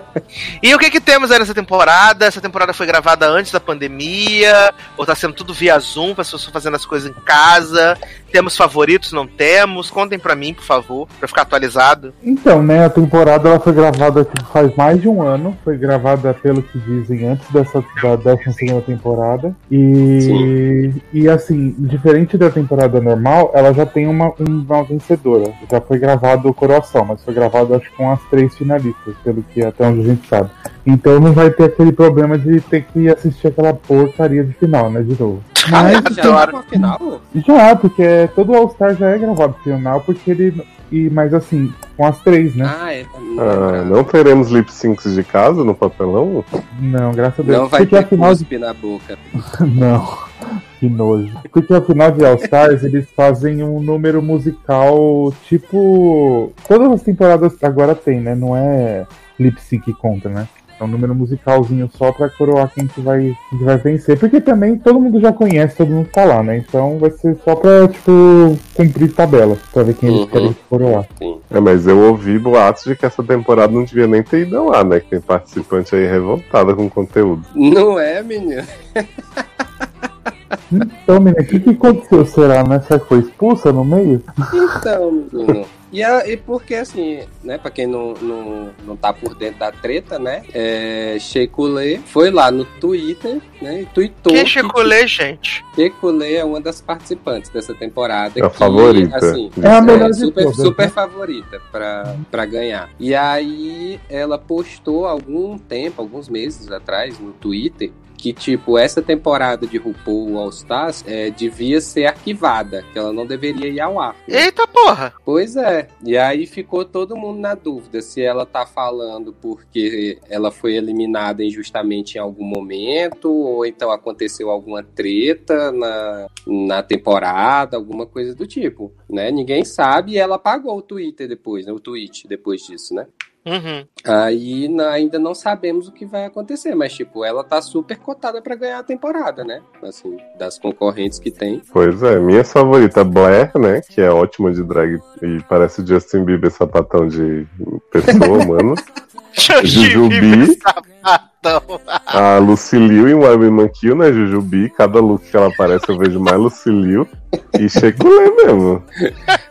e o que que temos aí nessa temporada? Essa temporada foi gravada antes da pandemia? Ou tá sendo tudo via Zoom, as pessoas fazendo as coisas em casa? Temos favoritos? Não temos? Contem pra mim, por favor, pra eu ficar atualizado. Então, né, a temporada ela foi gravada tipo, faz mais de um ano. Foi gravada, pelo que dizem, antes dessa da 12 temporada. E, e assim, diferente da temporada normal, ela já tem uma, uma vencedora. Já foi gravado o Coroação, mas foi gravado acho que com as três finalistas, pelo que até onde a gente sabe. Então não vai ter aquele problema de ter que assistir aquela porcaria de final, né, de novo. Mas Adoro. final? já, porque todo All-Star já é gravado final, porque ele. E, mas assim, com as três, né? Ah, é. Ah, não teremos lip syncs de casa no papelão? Não, graças a Deus. Não vai porque ter afinal cuspe na boca. Não, que nojo. Porque afinal de All Stars eles fazem um número musical tipo. Todas as temporadas agora tem, né? Não é lip sync que conta, né? É um número musicalzinho só pra coroar quem que vai, quem que vai vencer. Porque também todo mundo já conhece, todo mundo tá lá, né? Então vai ser só pra, tipo, cumprir tabela. Pra ver quem eles Uhum. querem coroar. Sim. É, mas eu ouvi boatos de que essa temporada não devia nem ter ido lá, né? Que tem participante aí revoltada com o conteúdo. Não é, menino? Então, menina, o que, que aconteceu? Será, né? Será que foi expulsa no meio? Então, menino. E, a, e porque, assim, né, pra quem não, não, não tá por dentro da treta, né, é, Shekulé foi lá no Twitter, né, e tweetou... Quem é que, Chiculê, gente? Shekulé é uma das participantes dessa temporada. É a que, favorita. Assim, É a melhor de super, todas, super né? favorita pra, pra ganhar. E aí ela postou algum tempo, alguns meses atrás, no Twitter, que, tipo, essa temporada de RuPaul All Stars é, devia ser arquivada, que ela não deveria ir ao ar. Eita porra! Pois é. E aí ficou todo mundo na dúvida se ela tá falando porque ela foi eliminada injustamente em algum momento, ou então aconteceu alguma treta na, na temporada, alguma coisa do tipo, né? Ninguém sabe e ela apagou o Twitter depois, né? O tweet depois disso, né? Uhum. Aí na- ainda não sabemos o que vai acontecer, mas tipo, ela tá super cotada pra ganhar a temporada, né? Assim, das concorrentes que tem. Pois é, minha favorita Blair, né? Que é ótima de drag e parece Justin Bieber sapatão de pessoa, mano. Jujubi. A Lucilio em Web Mankill, né? Jujubi. Cada look que ela aparece eu vejo mais Lucilio. E Shekulé mesmo.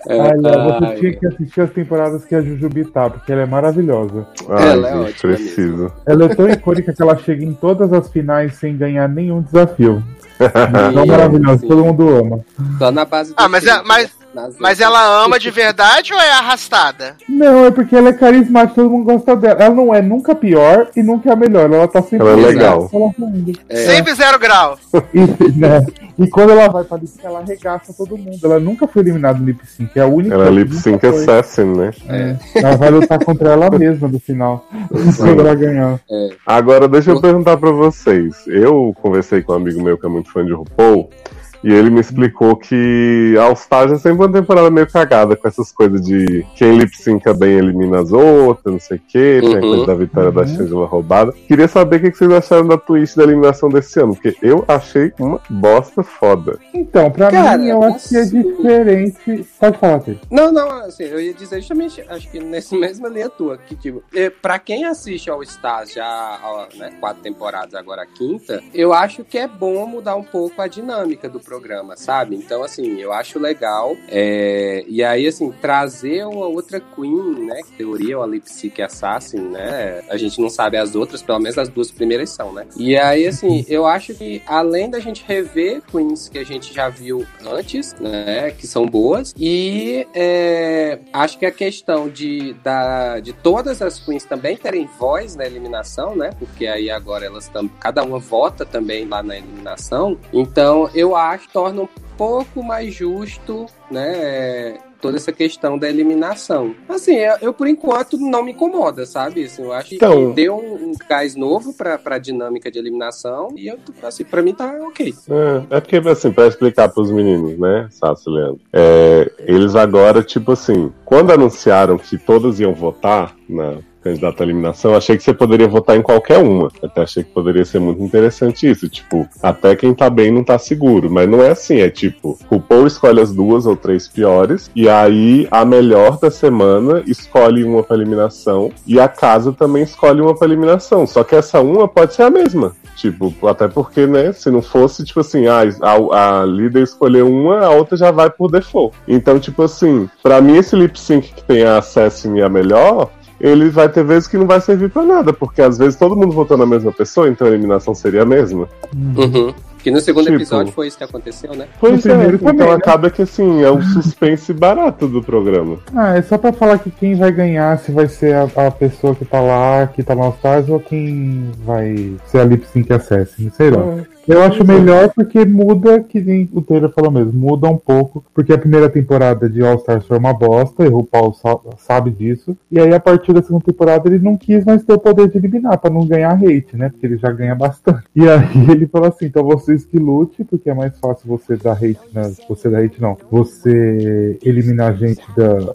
Olha, você Ai, tinha que assistir as temporadas que a Jujubi tá, porque ela é maravilhosa. Ai, Ela é gente, ótima preciso. Ela é tão icônica que ela chega em todas as finais sem ganhar nenhum desafio. Sim, maravilhosa, todo mundo ama. Só na base do Ah, mas, é- mas, né? Nas mas outras. ela ama de verdade ou é arrastada? Não, é porque ela é carismática, todo mundo gosta dela. Ela não é nunca pior e nunca é a melhor. Ela tá sempre. Ela é legal. Ela indo. É. Sempre zero grau. E, né? e quando ela vai pra lip sync, ela arregaça todo mundo. Ela nunca foi eliminada no lip sync. É a única. Ela é lip sync assassin, né? É. Ela vai lutar contra ela mesma no final. quando ela ganhar. Agora, deixa eu perguntar pra vocês. Eu conversei com um amigo meu que é muito fã de RuPaul. E ele me explicou que All Stars é sempre uma temporada meio cagada com essas coisas de quem lip synca bem elimina as outras, não sei o quê, tem a Uhum. coisa da vitória da Shangela roubada. Queria saber o que que vocês acharam da twist da eliminação desse ano, porque eu achei uma bosta foda. Então, pra Cara, mim, eu acho que é diferente. Pode falar, Tê. Não, não, assim, eu ia dizer justamente, acho que nesse mesmo linha tua, que tipo, eh, pra quem assiste ao Stars já, ó, né, quatro temporadas, agora a quinta, eu acho que é bom mudar um pouco a dinâmica do programa, sabe? Então, assim, eu acho legal, é, e aí, assim, trazer uma outra Queen, né, que teoria é uma Lip Sync Assassin, né, a gente não sabe as outras, pelo menos as duas primeiras são, né? E aí, assim, eu acho que além da gente rever Queens que a gente já viu antes, né, que são boas, e é, acho que a questão de, da, de todas as Queens também terem voz na eliminação, né, porque aí agora elas tam, cada uma vota também lá na eliminação, então eu acho torna um pouco mais justo, né, toda essa questão da eliminação. Assim, eu, eu, por enquanto não me incomoda, sabe? Assim, eu acho Então- que deu um, um gás novo pra, pra dinâmica de eliminação e eu, assim, pra mim tá ok. É, é porque, assim, pra explicar pros meninos, né, Sassi Leandro, é, eles agora, tipo assim, quando anunciaram que todas iam votar na candidata à eliminação, achei que você poderia votar em qualquer uma. Até achei que poderia ser muito interessante isso. Tipo, até quem tá bem não tá seguro. Mas não é assim, é tipo, o Paul escolhe as duas ou três piores, e aí a melhor da semana escolhe uma pra eliminação, e a casa também escolhe uma pra eliminação. Só que essa uma pode ser a mesma. Tipo, até porque, né, se não fosse, tipo assim, a, a, a líder escolheu uma, a outra já vai por default. Então, tipo assim, pra mim esse lip sync que tem a Assassin e a melhor, ele vai ter vezes que não vai servir pra nada, porque às vezes todo mundo votou na mesma pessoa, então a eliminação seria a mesma. Uhum. Que no segundo Tipo- episódio foi isso que aconteceu, né? Pois é, primeiro então também, né? acaba que assim, é um suspense barato do programa. Ah, é só pra falar que quem vai ganhar, se vai ser a, a pessoa que tá lá, que tá no All Stars, ou quem vai ser a Lip Sync Assassin, sei lá. Eu acho melhor porque muda, que nem o Taylor falou mesmo, muda um pouco, porque a primeira temporada de All Stars foi uma bosta, e o Paul sabe disso, e aí a partir da segunda temporada ele não quis mais ter o poder de eliminar, pra não ganhar hate, né, porque ele já ganha bastante. E aí ele falou assim, então vocês que lute, porque é mais fácil você dar hate, né, você dar hate não, você eliminar gente da,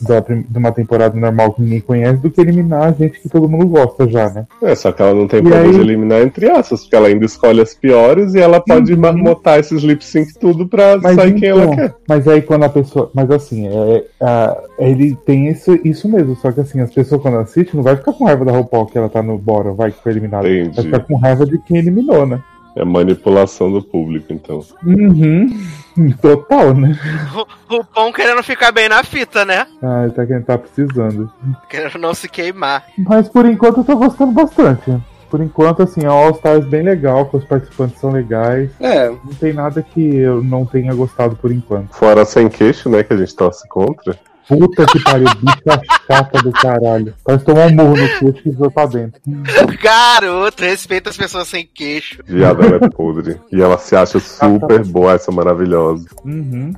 da, de uma temporada normal que ninguém conhece, do que eliminar a gente que todo mundo gosta já, né. É, só que ela não tem E poder aí- de eliminar entre aspas, porque ela ainda escolhe as piores e ela pode Uhum. marmotar esses lip sync tudo pra Mas, sair quem ela então, quer. mas aí quando a pessoa. Mas assim, é, é, ele tem isso, isso mesmo. Só que assim, as pessoas quando assistem não vai ficar com raiva da RuPaul que ela tá no Bora, vai que foi eliminada. Entendi. Vai ficar com raiva de quem eliminou, né? É manipulação do público, então. Uhum. Total, né? O Rupon querendo ficar bem na fita, né? Ah, ele tá quem tá precisando. Querendo não se queimar. Mas por enquanto eu tô gostando bastante. Por enquanto, assim, a All Stars bem legal, que os participantes são legais. É, Não tem nada que eu não tenha gostado por enquanto. Fora sem queixo, né? Que a gente torce contra. Puta que pariu, bicha chata do caralho. Parece tomar um murro no queixo e foi pra dentro. Garoto, respeita as pessoas sem queixo. Viada, ela é podre. E ela se acha super boa, essa maravilhosa. Uhum.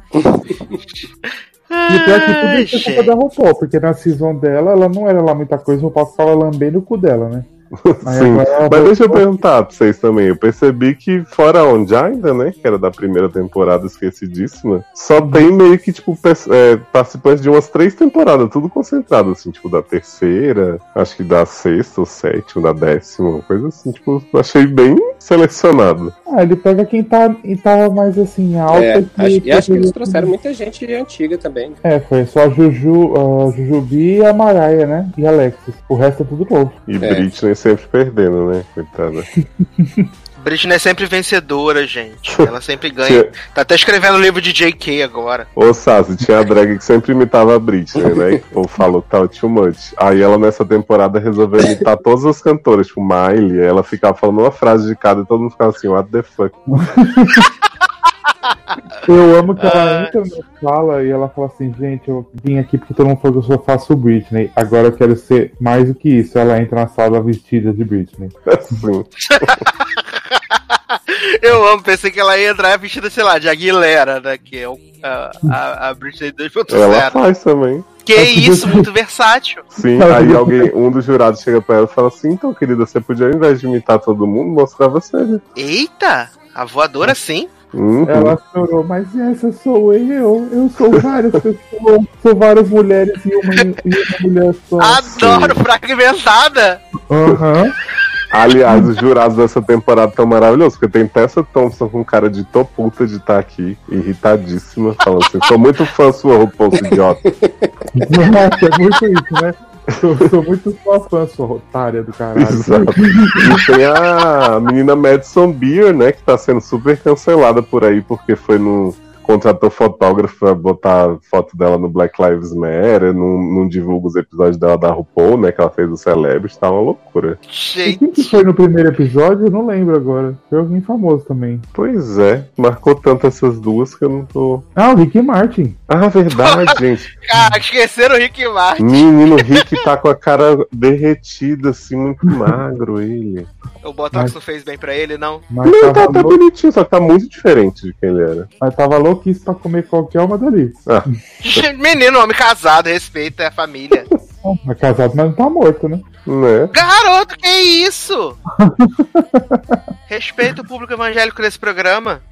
E o pior é que tudo isso é culpa da RuPaul, porque na season dela, ela não era lá muita coisa, o RuPaul ficava lambendo o cu dela, né? Sim. ela Mas deixa eu perguntar pra vocês também. Eu percebi que fora a Onjaida, né? Que era da primeira temporada esquecidíssima, só tem meio que, tipo, é, participantes de umas três temporadas, tudo concentrado, assim, tipo, da terceira, acho que da sexta ou sétima, da décima, uma coisa assim, tipo, achei bem selecionado. Ah, ele pega quem tá, e tá mais assim, alta. é, que- acho, e acho que eles trouxeram muita gente antiga também. É, foi só a Juju, a Jujubi e a Mariah, né? E a Alexis. O resto é tudo novo. E É. Britney sempre perdendo, né? Coitada. Britney é sempre vencedora, gente. Ela sempre ganha. Tinha- Tá até escrevendo livro de JK agora. Ô, Sassi, tinha a drag que sempre imitava a Britney, né? O povo falou que tava too much. Aí ela, nessa temporada, resolveu imitar todas as cantoras, tipo Miley. Ela ficava falando uma frase de cada e todo mundo ficava assim, what the fuck. Eu amo que ela Ah. entra na sala e ela fala assim, gente, eu vim aqui porque todo mundo falou que eu só faço Britney. Agora eu quero ser mais do que isso. Ela entra na sala vestida de Britney. Eu amo, pensei que ela ia entrar vestida, sei lá, de Aguilera, né? Que é o, a, a, a Britney Ela 2.0. faz também. Que isso, muito versátil. Sim, aí alguém, um dos jurados chega pra ela e fala assim, então, querida, você podia, ao invés de imitar todo mundo, mostrar você. né?" Eita! A voadora sim. Uhum. Ela chorou, mas essa sou eu. Eu sou várias pessoas. Sou várias mulheres e uma, e uma mulher só. Adoro fragmentada. Aham. Aliás, os jurados dessa temporada estão maravilhosos, porque tem Tessa Thompson com cara de tô puta de estar aqui, irritadíssima, falando assim, sou muito fã sua, RuPaul, seu idiota. Nossa, é muito isso, né? Sou, sou muito sua fã, sua otária do caralho. Exato. E tem a menina Madison Beer, né, que tá sendo super cancelada por aí, porque foi no. Contratou fotógrafo pra botar foto dela no Black Lives Matter, não, não divulga os episódios dela da RuPaul, né? Que ela fez o Celebrity, tá uma loucura. E Gente. quem que foi no primeiro episódio? Eu não lembro agora. Foi alguém famoso também. Pois é, marcou tanto essas duas que eu não tô. Ah, o Rick Martin. Ah, verdade, gente. Cara, esqueceram o Rick Martin. Menino Rick tá com a cara derretida, assim, muito magro ele. O Botox Mas- não fez bem pra ele, não. Mas Não, tá lou- bonitinho, só que tá muito diferente de quem ele era. mas tava louquíssimo pra comer qualquer uma dali. Menino, homem casado, respeita a família. Mas casado, mas não tá morto, né? Né? Garoto, que isso? Respeita o público evangélico desse programa.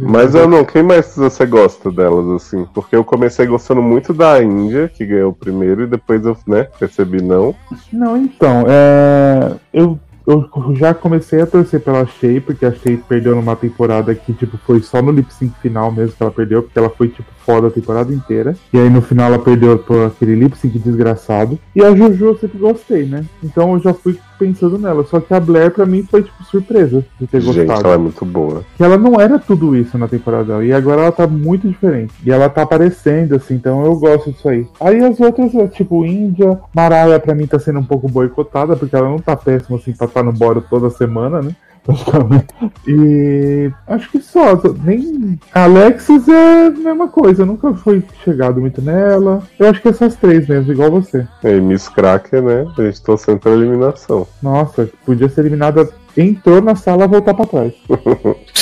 Mas eu não, quem mais você gosta delas, assim? Porque eu comecei gostando muito da Índia, que ganhou o primeiro, e depois eu, né, percebi não. Não, então, é... eu, eu já comecei a torcer pela Shea, porque a Shea perdeu numa temporada que, tipo, foi só no lip sync final mesmo que ela perdeu, porque ela foi, tipo, foda a temporada inteira. E aí no final ela perdeu por aquele lip sync desgraçado. E a Juju eu sempre gostei, né? Então eu já fui pensando nela. Só que a Blair, pra mim, foi, tipo, surpresa de ter Gente, gostado. ela é muito boa. que ela não era tudo isso na temporada dela. E agora ela tá muito diferente. E ela tá aparecendo, assim, então eu gosto disso aí. Aí as outras, é, tipo, Índia, Mariah, pra mim tá sendo um pouco boicotada, porque ela não tá péssima, assim, pra estar no boro toda semana, né? Praticamente. E acho que só. Nem. A Alexis é a mesma coisa. Nunca fui chegado muito nela. Eu acho que essas três mesmo, igual você. E Miss Cracker, né? A gente torcendo pela eliminação. Nossa, podia ser eliminada. Entrou na sala voltar pra trás.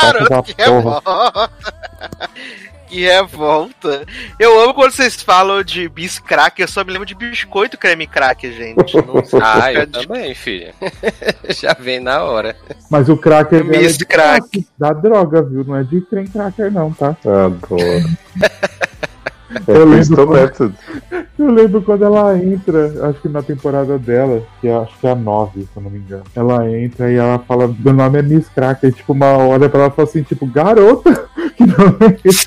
Garoto, que Porra. revolta. Que revolta. Eu amo quando vocês falam de bis cracker, eu só me lembro de biscoito creme cracker, gente. Não sei Ah, eu de- também, filho. Já vem na hora. Mas o cracker é Miss de crack. da droga, viu? Não é de creme cracker, não, tá? Adoro. É Eu lembro Crystal quando-. Eu lembro quando ela entra, acho que na temporada dela, que é- acho que é a 9, se eu não me engano. Ela entra e ela fala, meu nome é Miss Cracker. Tipo, uma hora pra ela e fala assim, tipo, garota, que não é esse?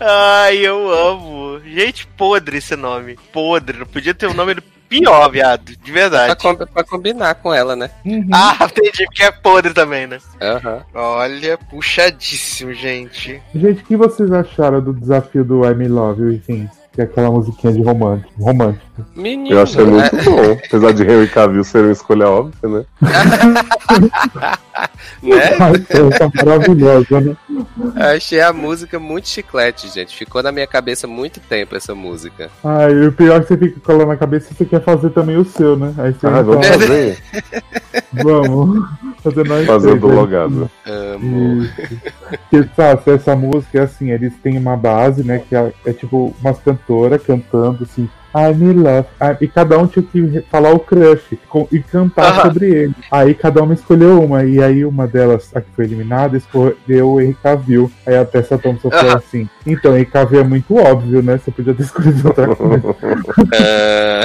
Ai, eu amo. Gente, podre esse nome. Podre. Não podia ter o nome pior, viado. De Pra, verdade. com- pra combinar com ela, né? Ah, entendi, porque é podre também, né? Aham. Olha, puxadíssimo, gente. Gente, o que vocês acharam do desafio do I'm in Love e Things? Que é aquela musiquinha de romântico. romântico. Menino. Eu achei muito né? bom. Apesar de Henry Cavill ser uma escolha óbvia, né? né? Tá maravilhosa, né? Achei a música muito chiclete, gente. Ficou na minha cabeça muito tempo essa música. Ai, o pior é que você fica com ela na cabeça e você quer fazer também o seu, né? Aí você Ah, vamos fazer? vamos fazer nós Fazer três, né? logado. Amo. Porque, sabe, essa música é assim, eles têm uma base, né? Que é, é tipo umas cantoras cantando assim, I'm in love. Ah, E cada um tinha que falar o crush com- e cantar sobre ele. Aí cada uma escolheu uma, e aí uma delas, a que foi eliminada, escolheu o Henry Cavill. Aí a Tessa Thompson falou Aham. assim: Então, Henry Cavill é muito óbvio, né? Você podia ter escolhido outra coisa. Ah,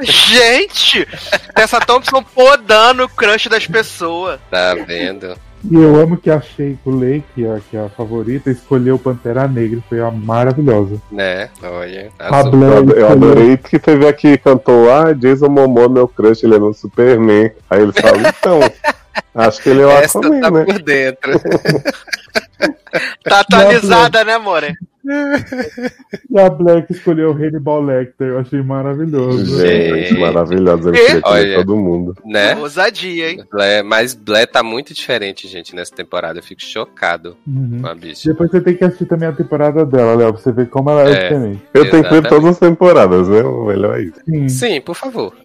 Gente! Tessa Thompson podando o crush das pessoas. tá vendo? E eu amo que a Shea Coulee, que é, que é a favorita, escolheu Pantera Negra, foi a maravilhosa. Né? Olha. A. Blair Eu, adorei que teve aqui cantou, ah, Jason Momoa, meu crush, ele é meu Superman. Aí ele fala, então, acho que ele é o Essa Aquaman, tá né? por dentro. Tá atualizada, né, More? E a Black escolheu o Hannibal Lecter, eu achei maravilhoso. Gente, maravilhoso. Ele E? queria Olha. todo mundo. né? Ousadia, hein? Blair, mas Blair tá muito diferente, gente, nessa temporada. Eu fico chocado Uhum. com a bicha. Depois você tem que assistir também a temporada dela, Léo, pra você ver como ela é, É. diferente. Eu tenho que ver Exatamente. todas as temporadas, né? O melhor é isso. Sim. Sim, por favor.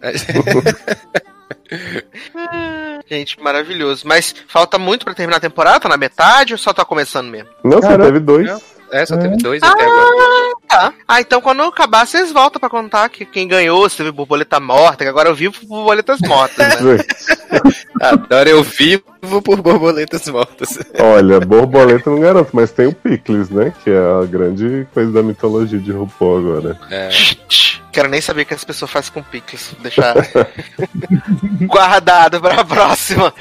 Gente, maravilhoso. Mas falta muito pra terminar a temporada? Tá na metade ou só tá começando mesmo? Não, só teve dois. É, só É. teve dois até agora. Tá. Ah, então quando acabar, vocês voltam pra contar que quem ganhou, se teve borboleta morta, que agora eu vivo por borboletas mortas, né? Adoro eu vivo por borboletas mortas. olha, borboleta eu não garanto, mas tem o Pickles, né? Que é a grande coisa da mitologia de RuPaul agora. É. Quero nem saber o que as pessoas fazem com picles. Vou deixar guardado pra próxima.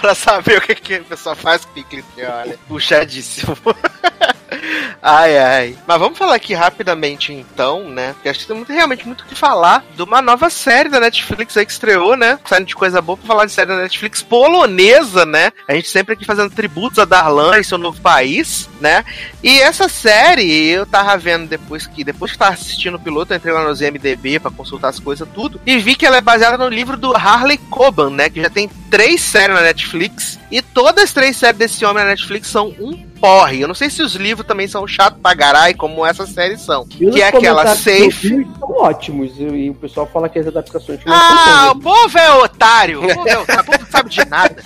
Pra saber o que, que a pessoa faz com que Olha, puxadíssimo. Ai, ai. Mas vamos falar aqui rapidamente, então, né? Porque acho que tem muito, realmente muito o que falar de uma nova série da Netflix aí que estreou, né? Saindo de coisa boa pra falar de série da Netflix polonesa, né? A gente sempre aqui fazendo tributos a Darlan e seu novo país, né? E essa série, eu tava vendo depois que depois que tava assistindo o piloto, eu entrei lá no ZMDB pra consultar as coisas tudo, e vi que ela é baseada no livro do Harley Coban, né? Que já tem três séries na Netflix, e todas as três séries desse homem na Netflix são um porre. Eu não sei se os livros também são chato pra garai, como essas séries são. E Que é aquela safe. vi São ótimos. E, e o pessoal fala que as adaptações Ah, o povo é otário. O povo é otário. O povo não sabe de nada.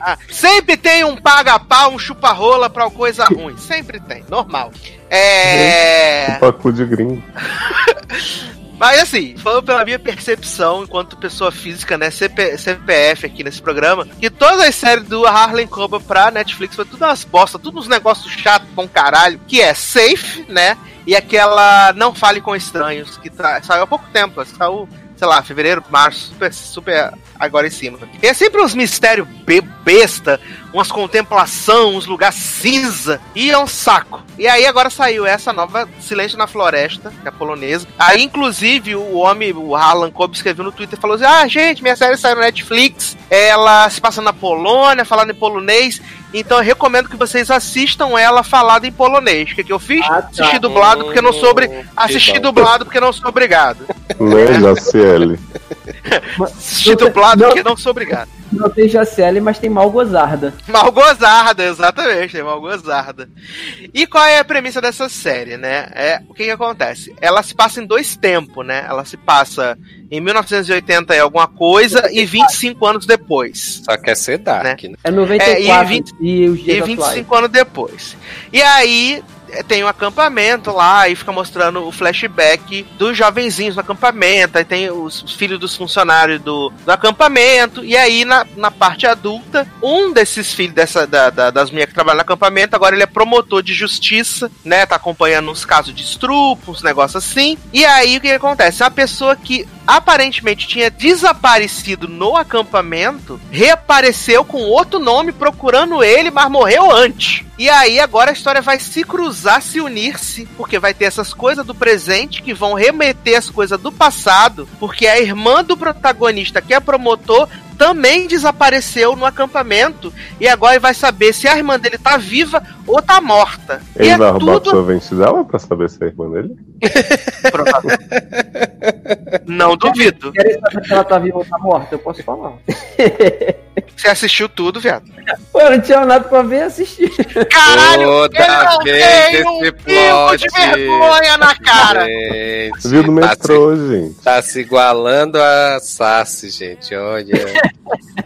Ah, sempre tem um paga-pau, um chupa-rola pra coisa ruim. Sempre tem. Normal. É. Pacu de gringo. Mas assim, falando pela minha percepção enquanto pessoa física, né, CP, CPF aqui nesse programa, que todas as séries do Harlem Cobra pra Netflix foi tudo umas bosta, tudo uns negócios chatos pra um caralho, que é Safe, né, e aquela Não Fale com Estranhos, que tá, saiu há pouco tempo, saiu, sei lá, fevereiro, março, super, super agora em cima. E é sempre uns mistérios be besta, umas contemplação, uns lugares cinza, e é um saco. E aí agora saiu essa nova Silêncio na Floresta, que é polonesa. Aí, inclusive, o homem, o Alan Cobb, escreveu no Twitter e falou assim: Ah, gente, minha série saiu na Netflix, ela se passa na Polônia, falando em polonês. Então eu recomendo que vocês assistam ela falada em polonês. O que, que eu fiz? Ah, tá. Assisti dublado porque não sou obri- Assisti bom. dublado porque não sou obrigado. Né, Jaciele? Assisti Não, dublado não. porque não sou obrigado. Não tem Jacelle, mas tem Malgozarda. Malgozarda, exatamente, é Malgozarda. E qual é a premissa dessa série, né? É, o que que acontece? Ela se passa em dois tempos, né? Ela se passa em 1980 e alguma coisa e 25 anos depois. Só quer ser Dark, né? É 94 É, e 20 e os E dias atuais. 25 anos depois. E aí é, tem um acampamento lá e fica mostrando o flashback dos jovenzinhos no acampamento. Aí tem os, os filhos dos funcionários do, do acampamento. E aí, na, na parte adulta, um desses filhos dessa, da, da- das minhas que trabalham no acampamento, agora ele é promotor de justiça, né? Tá acompanhando uns casos de estupro, uns negócios assim. E aí o que acontece? É uma pessoa que aparentemente tinha desaparecido no acampamento, reapareceu com outro nome procurando ele, mas morreu antes. E aí agora a história vai se cruzar, se unir-se, porque vai ter essas coisas do presente que vão remeter as coisas do passado, porque a irmã do protagonista, que é promotor, também desapareceu no acampamento e agora ele vai saber se a irmã dele tá viva ou tá morta. Ele e é vai roubar tudo o sorvete dela pra saber se é irmã dele? Não duvido. Querem saber se ela tá viva ou tá morta? Eu posso falar. Você assistiu tudo, viado. Pô, não tinha nada pra ver assistir. Caralho, Toda ele não tem um pingo de vergonha na cara. Gente, Viu no tá metrô, se, gente. tá se igualando a Sassi, gente. Olha.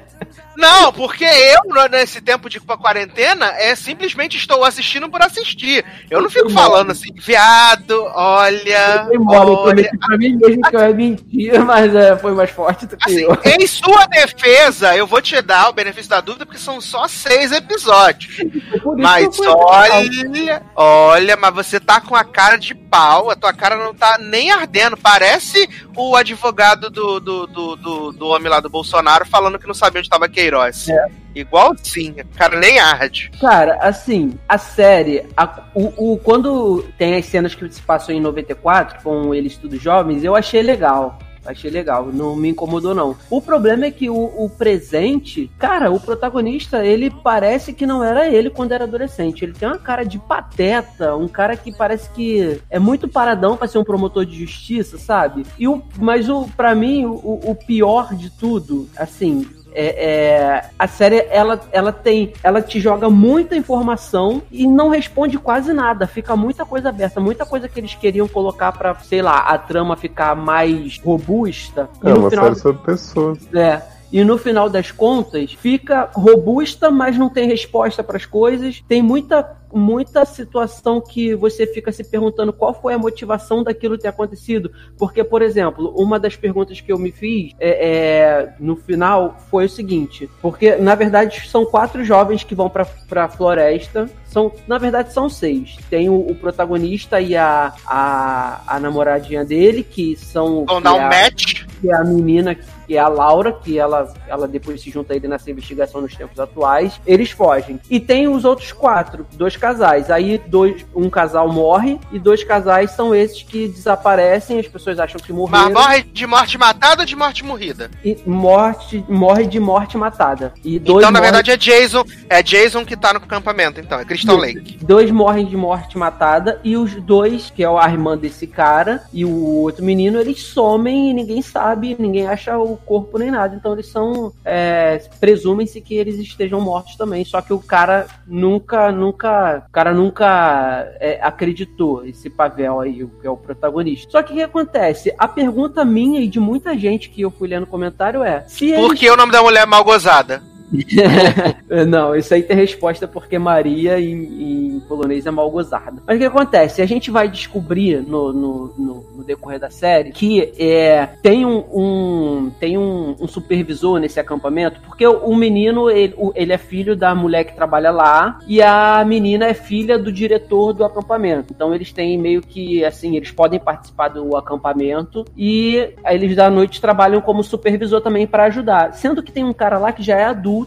Não, porque eu, nesse tempo de quarentena, é simplesmente estou assistindo por assistir. Eu não fico falando assim, viado, olha. Eu olha. prometi pra mim mesmo que eu ia mentir, mas é, foi mais forte do que Assim, eu. em sua defesa, eu vou te dar o benefício da dúvida, porque são só seis episódios. Mas olha, olha, mas você tá com a cara de pau, a tua cara não tá nem ardendo. Parece o advogado do, do, do, do, do homem lá do Bolsonaro falando que não sabia onde tava Queiroz. Igual sim, a cara nem arde. Cara, assim, a série, a- o, o- quando tem as cenas que se passam em 94, com eles tudo jovens, eu achei legal. Achei legal, não me incomodou não. O problema é que o, o presente, cara, o protagonista, ele parece que não era ele quando era adolescente. Ele tem uma cara de pateta, um cara que parece que é muito paradão pra ser um promotor de justiça, sabe? E o, mas o, para mim, o, o pior de tudo, assim, é, é, a série ela, ela tem ela te joga muita informação e não responde quase nada fica muita coisa aberta muita coisa que eles queriam colocar pra sei lá a trama ficar mais robusta e É no uma final série sobre pessoas. é, e no final das contas fica robusta, mas não tem resposta para as coisas. Tem muita muita situação que você fica se perguntando qual foi a motivação daquilo ter acontecido. Porque, por exemplo, uma das perguntas que eu me fiz é, é, no final foi o seguinte: porque na verdade são quatro jovens que vão para a floresta. São, na verdade, são seis. Tem o, o protagonista e a, a, a namoradinha dele, que são. Vão dar é um a- match. que é a menina, que é a Laura, que ela, ela depois se junta a ele nessa investigação nos tempos atuais. Eles fogem. E tem os outros quatro, dois casais. Aí dois, um casal morre e dois casais são esses que desaparecem. As pessoas acham que morreram. Mas morre de morte matada ou de morte morrida? E morte, morre de morte matada. E dois então, na morrem- verdade, é Jason. É Jason que tá no acampamento, então. É Crystal Lake. Dois morrem de morte matada e os dois, que é a irmã desse cara e o outro menino, eles somem e ninguém sabe, ninguém acha o corpo nem nada. Então eles são. É, Presumem-se que eles estejam mortos também. Só que o cara nunca, nunca. O cara nunca é, acreditou esse Pavel aí, que é o protagonista. Só que o que acontece? A pergunta minha e de muita gente que eu fui lendo no comentário é: se eles Por que o nome da mulher é mal gozada? não, isso aí tem resposta porque Maria em, em polonês é mal gozada. Mas o que acontece? A gente vai descobrir no, no, no- no decorrer da série que é, tem, um, um- tem um, um supervisor nesse acampamento, porque o, o menino ele, o- ele é filho da mulher que trabalha lá e a menina é filha do diretor do acampamento. Então eles têm meio que assim, eles podem participar do acampamento e eles da noite trabalham como supervisor também para ajudar. Sendo que tem um cara lá que já é adulto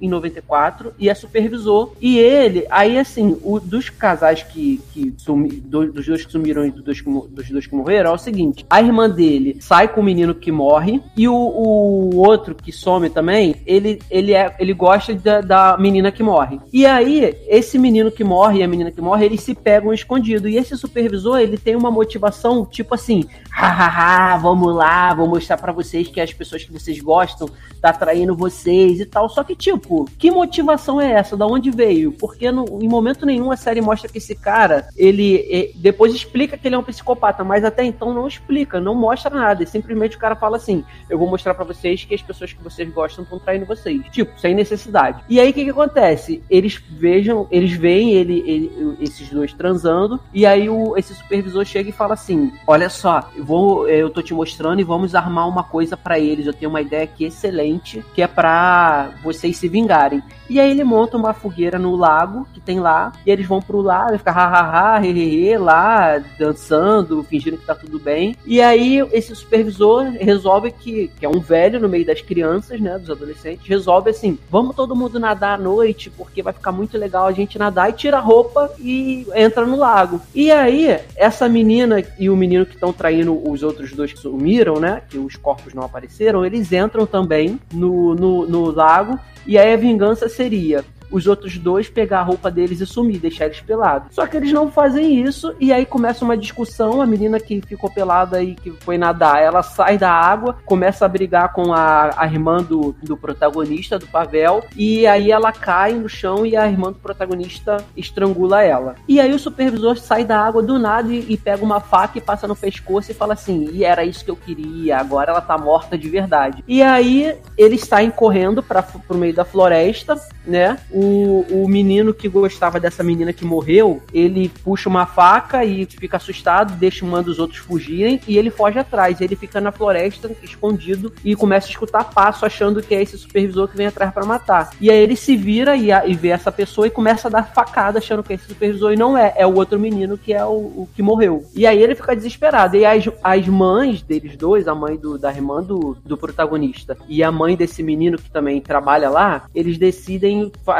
em 94 e é supervisor. E ele, aí assim, o, dos casais que, que sumi, do- dos dois que sumiram e dos dois que, dos dois que morreram, é o seguinte: a irmã dele sai com o menino que morre e o, o outro que some também, ele, ele, é, ele gosta da, da menina que morre. E aí, esse menino que morre e a menina que morre, eles se pegam escondido. E esse supervisor, ele tem uma motivação tipo assim: hahaha, vamos lá, vou mostrar pra vocês que as pessoas que vocês gostam tá atraindo vocês e tal. Só que, tipo, que motivação é essa? Da onde veio? Porque no- em momento nenhum a série mostra que esse cara, ele depois explica que ele é um psicopata, mas até então não explica, não mostra nada. E simplesmente o cara fala assim: eu vou mostrar pra vocês que as pessoas que vocês gostam estão traindo vocês. Tipo, sem necessidade. E aí o que, que acontece? Eles vejam, eles veem ele, ele- esses dois transando, e aí o, esse supervisor chega e fala assim: olha só, eu vou, eu tô te mostrando e vamos armar uma coisa pra eles. Eu tenho uma ideia aqui excelente, que é pra vocês se vingarem. E aí ele monta uma fogueira no lago que tem lá, e eles vão pro lago e ficar hahaha, hehehe, lá, dançando, fingindo que tá tudo bem. E aí esse supervisor resolve que, que é um velho no meio das crianças, né, dos adolescentes, resolve assim, vamos todo mundo nadar à noite, porque vai ficar muito legal a gente nadar e tira a roupa e entra no lago. E aí, essa menina e o menino que estão traindo os outros dois que sumiram, né, que os corpos não apareceram, eles entram também no, no, no lago e aí a vingança seria os outros dois pegar a roupa deles e sumir, deixar eles pelados. Só que eles não fazem isso e aí começa uma discussão. A menina que ficou pelada e que foi nadar, ela sai da água, começa a brigar com a, a irmã do, do protagonista, do Pavel, e aí ela cai no chão e a irmã do protagonista estrangula ela. E aí o supervisor sai da água do nada e, e pega uma faca e passa no pescoço e fala assim: e era isso que eu queria, agora ela tá morta de verdade. E aí eles saem correndo para pro meio da floresta, né? o, o menino que gostava dessa menina que morreu, ele puxa uma faca e fica assustado, deixa um dos outros fugirem e ele foge atrás. Ele fica na floresta, escondido, e começa a escutar passo, achando que é esse supervisor que vem atrás para matar. E aí ele se vira e, a, e, vê essa pessoa e começa a dar facada, achando que é esse supervisor, e não é, é o outro menino que é o, o que morreu. E aí ele fica desesperado. E as, as mães deles dois, a mãe do, da irmã do, do protagonista e a mãe desse menino que também trabalha lá, eles decidem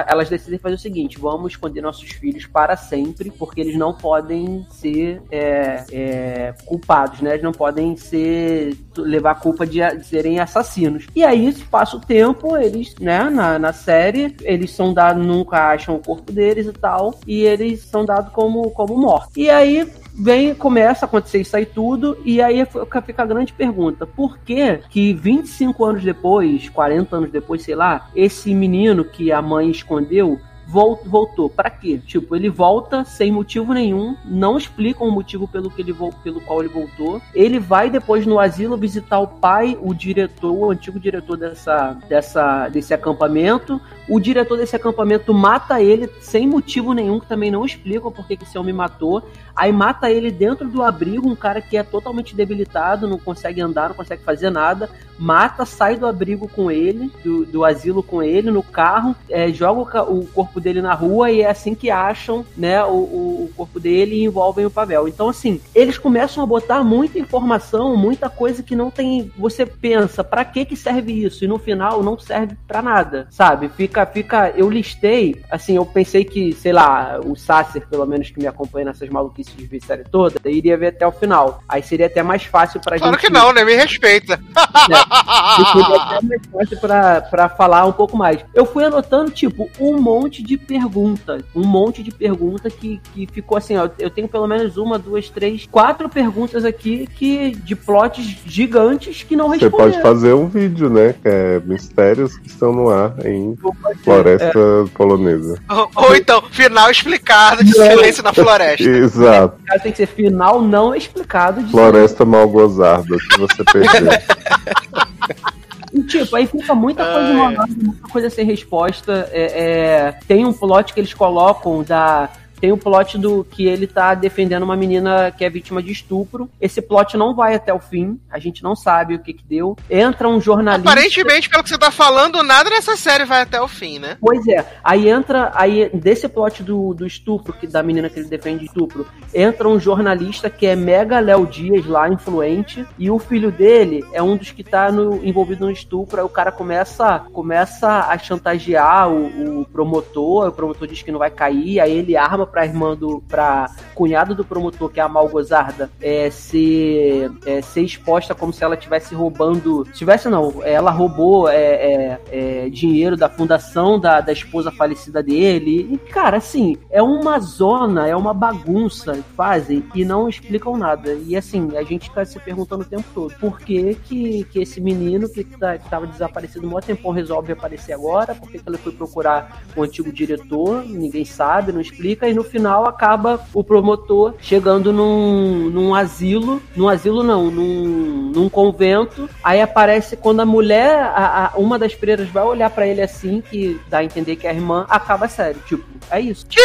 elas decidem fazer o seguinte: vamos esconder nossos filhos para sempre, porque eles não podem ser é, é, culpados, né? Eles não podem ser levar a culpa de, de, serem assassinos. E aí, passa o tempo, eles, né, na, na série, eles são dados, nunca acham o corpo deles e tal, e eles são dados como, como mortos. E aí, vem, começa a acontecer isso aí tudo, e aí fica a grande pergunta: por que que 25 anos depois, 40 anos depois, sei lá, esse menino que a mãe escondeu voltou. Para quê? Tipo, ele volta sem motivo nenhum, não explicam o motivo pelo, que ele, pelo qual ele voltou. Ele vai depois no asilo visitar o pai, o diretor, o antigo diretor dessa, dessa, desse acampamento. O diretor desse acampamento mata ele sem motivo nenhum, que também não explicam por que esse homem matou. Aí mata ele dentro do abrigo, um cara que é totalmente debilitado, não consegue andar, não consegue fazer nada. Mata, sai do abrigo com ele, do, do asilo com ele, no carro, é, joga o, o corpo dele na rua e é assim que acham, né, o, o, corpo dele e envolvem o Pavel. Então, assim, eles começam a botar muita informação, muita coisa que não tem. Você pensa, para que que serve isso? E no final não serve para nada, sabe? Fica, fica. Eu listei, assim, eu pensei que, sei lá, o Sasser, pelo menos que me acompanha nessas maluquices de ver série toda, iria ver até o final. Aí seria até mais fácil pra claro gente. Claro que não, né? Me respeita. É, seria até mais fácil pra, pra falar um pouco mais. Eu fui anotando, tipo, um monte de de pergunta. Um monte de pergunta que, que ficou assim, ó. Eu tenho pelo menos uma, duas, três, quatro perguntas aqui que de plots gigantes que não responderam. Você pode fazer um vídeo, né? Que é mistérios que estão no ar em floresta é. polonesa. Ou, ou, então, final explicado de silêncio na floresta. Exato. Tem que ser final não explicado. De floresta mal gozada, se você perder. E, tipo, aí fica muita coisa enrolada, muita coisa sem resposta. É, é, tem um plot que eles colocam da tem o plot do que ele tá defendendo uma menina que é vítima de estupro. Esse plot não vai até o fim. A gente não sabe o que que deu. Entra um jornalista. Aparentemente, pelo que você tá falando, nada nessa série vai até o fim, né? Pois é. Aí entra. Aí, desse plot do, do estupro, que da menina que ele defende de estupro, entra um jornalista que é mega Léo Dias lá, influente. E o filho dele é um dos que tá no, envolvido no estupro. Aí o cara começa, começa a chantagear o, o promotor. O promotor diz que não vai cair. Aí ele arma pra irmã do. pra cunhado do promotor, que é a Malgozarda, é, ser, é, ser exposta como se ela estivesse roubando. Tivesse não, ela roubou é, é, é, dinheiro da fundação da, da esposa falecida dele. E, cara, assim, é uma zona, é uma bagunça que fazem e não explicam nada. E assim, a gente fica se perguntando o tempo todo por que, que, que esse menino que, tá, que tava desaparecido um tempão resolve aparecer agora, por que, que ele foi procurar o antigo diretor, ninguém sabe, não explica, e no final acaba o promotor chegando num, num asilo, num asilo não, num, num convento. Aí aparece quando a mulher, a, a, uma das freiras vai olhar para ele assim, que dá a entender que é a irmã, acaba sério. Tipo, é isso.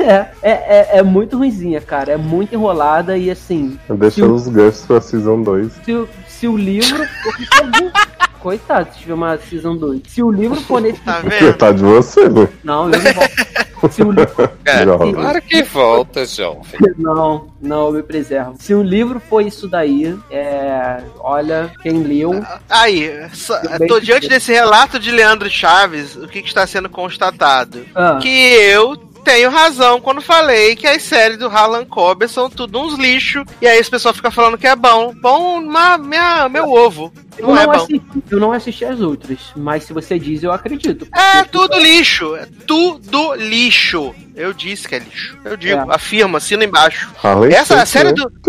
É, é, é, é, muito ruimzinha, cara. É muito enrolada e assim. Deixa os ganchos pra Season 2. Se, se o livro. Coitado se tiver uma Season 2. Se o livro for nesse. Tá vendo? Tá de você, né? Não, eu não vou. Se um livro... É, claro que volta, jovem. Não, não, eu me preservo. Se um livro for isso daí, é... olha, quem leu... Aí, só- tô diante desse relato de Leandro Chaves, o que, que está sendo constatado? Ah, Que eu tenho razão quando falei que as séries do Harlan Coben são tudo uns lixo, e aí esse pessoal fica falando que é bom. Bom, ma- minha, meu ovo. eu, Não é não assisti, eu não assisti as outras, mas se você diz, eu acredito. É tudo lixo. É tudo lixo. Eu disse que é lixo. Eu digo, É. afirmo, assina embaixo. Harley Essa é a série do.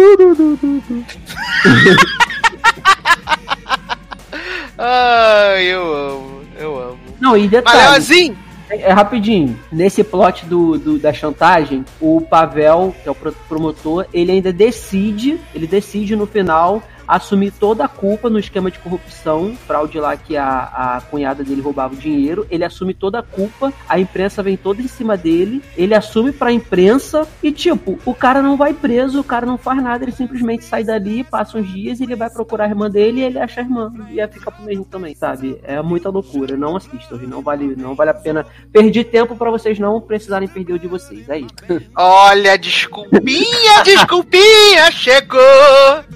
Ai, eu amo, eu amo. Não, e Mas, detalhe, Leozinho, é, é rapidinho, nesse plot do, do- da chantagem, o Pavel, que é o pro- promotor, ele ainda decide, ele decide no final assumir toda a culpa no esquema de corrupção, fraude lá que a, a cunhada dele roubava o dinheiro, ele assume toda a culpa, a imprensa vem toda em cima dele, ele assume pra imprensa e tipo, o cara não vai preso, o cara não faz nada, ele simplesmente sai dali, passa uns dias e ele vai procurar a irmã dele e ele acha a irmã e aí fica pro mesmo também, sabe? É muita loucura, não assistam, não vale, não vale a pena perdi tempo pra vocês não precisarem perder o de vocês. Aí, olha, desculpinha, desculpinha, chegou.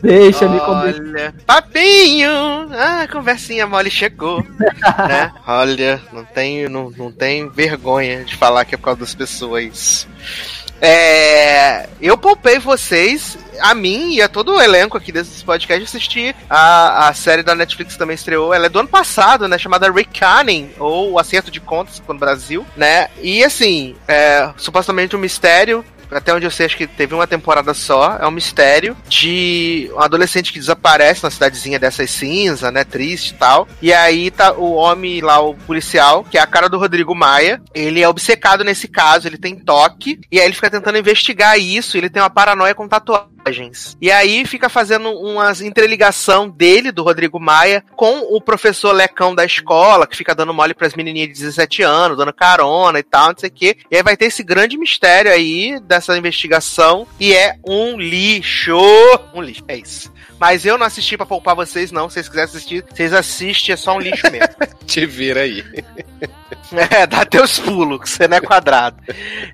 deixa me comer. Olha, papinho, ah, conversinha mole chegou, né? Olha, não tenho, não, não tenho vergonha de falar que é por causa das pessoas. É, eu poupei vocês, a mim e a todo o elenco aqui desse podcast assistir a, a série da Netflix que também estreou. Ela é do ano passado, né? Chamada Reckoning, ou O Acerto de Contas no Brasil, né? E assim, é supostamente um mistério até onde eu sei, acho que teve uma temporada só. É um mistério de um adolescente que desaparece na cidadezinha dessas cinza, né? Triste e tal. E aí tá o homem lá, o policial, que é a cara do Rodrigo Maia. Ele é obcecado nesse caso, ele tem toque. E aí ele fica tentando investigar isso. Ele tem uma paranoia com E aí fica fazendo umas interligação dele, do Rodrigo Maia, com o professor Lecão da escola, que fica dando mole pras menininhas de 17 anos, dando carona e tal, não sei o quê. E aí vai ter esse grande mistério aí dessa investigação. E é um lixo. Um lixo, é isso. Mas eu não assisti pra poupar vocês, não. Se vocês quiserem assistir, vocês assistem, é só um lixo mesmo. Te vira aí. é, dá teus pulos, que você não é quadrado.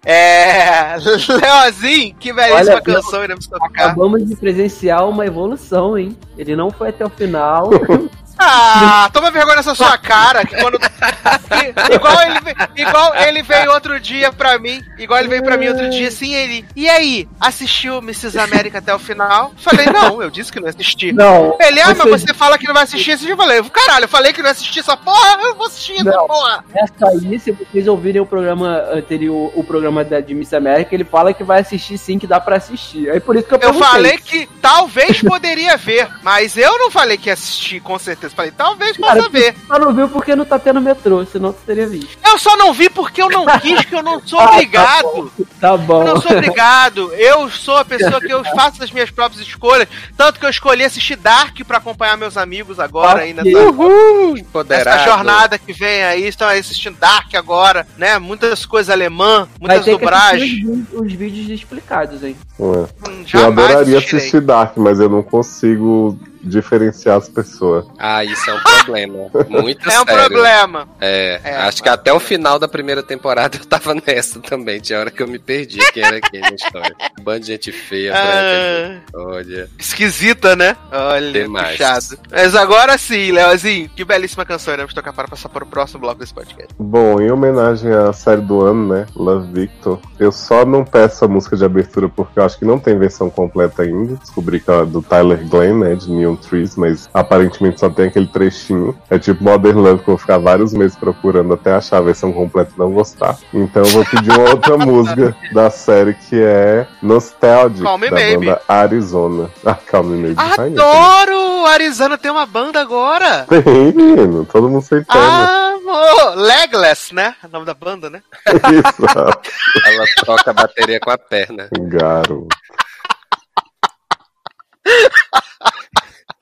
É. Leozinho, que belíssima Olha, canção iremos tocar. Acabamos de presenciar uma evolução, hein? Ele não foi até o final. Ah, toma vergonha nessa sua cara, que quando. Igual, ele, igual ele veio outro dia pra mim, igual ele veio pra mim outro dia, assim, ele. E aí, assistiu Mrs. América até o final? Falei, não, eu disse que não assisti. Não. Ele, ah, mas Você- você fala que não vai assistir esse dia. Eu falei, caralho, eu falei que não assisti essa porra, eu vou assistir essa Não. porra. Essa aí, se vocês ouvirem o programa anterior, o programa da, de Miss América, ele fala que vai assistir sim, que dá pra assistir. Aí por isso que eu Eu perguntei. falei que talvez poderia ver, mas eu não falei que ia assistir, com certeza. Falei, talvez possa Cara, ver. Só não viu porque não tá tendo metrô, senão tu teria visto. Eu só não vi porque eu não quis, que eu não sou obrigado. Tá bom. Eu não sou obrigado. Eu sou a pessoa que eu faço as minhas próprias escolhas. Tanto que eu escolhi assistir Dark pra acompanhar meus amigos agora aí Ok. nessa, Uhul, empoderado. jornada que vem aí. Estão aí assistindo Dark agora, né? Muitas coisas alemã, muitas assistir os, vídeos- os vídeos explicados, hein? Ué. Hum, Eu adoraria assistirei. assistir Dark, mas eu não consigo diferenciar as pessoas. Ah, isso é um problema. Muito É um sério. problema. É, É, acho que até o final da primeira temporada eu tava nessa também. Tinha hora que eu me perdi quem era quem na história. Bando de gente feia, branca, Ah, olha. esquisita, né? Olha, Demais. puxado. Mas agora sim, Leozinho, que belíssima canção iremos tocar para passar para o próximo bloco desse podcast. Bom, em homenagem à série do ano, né? Love Victor, eu só não peço a música de abertura porque eu acho que não tem versão completa ainda. Descobri que é do Tyler Glenn, né? De Neon Trees, mas aparentemente só tem aquele trechinho. É tipo Modern Love que eu vou ficar vários meses procurando até achar a versão completa e não gostar. Então eu vou pedir uma outra música da série que é Nostalgic, Call Me da Maybe. banda Arizona. Ah, Call Me Maybe. rainha também. Adoro! Arizona tem uma banda agora! Tem, menino. Todo mundo sem pena. Ah, amor! Legless, né? O nome da banda, né? Exato. Ela toca a bateria com a perna. Garoto.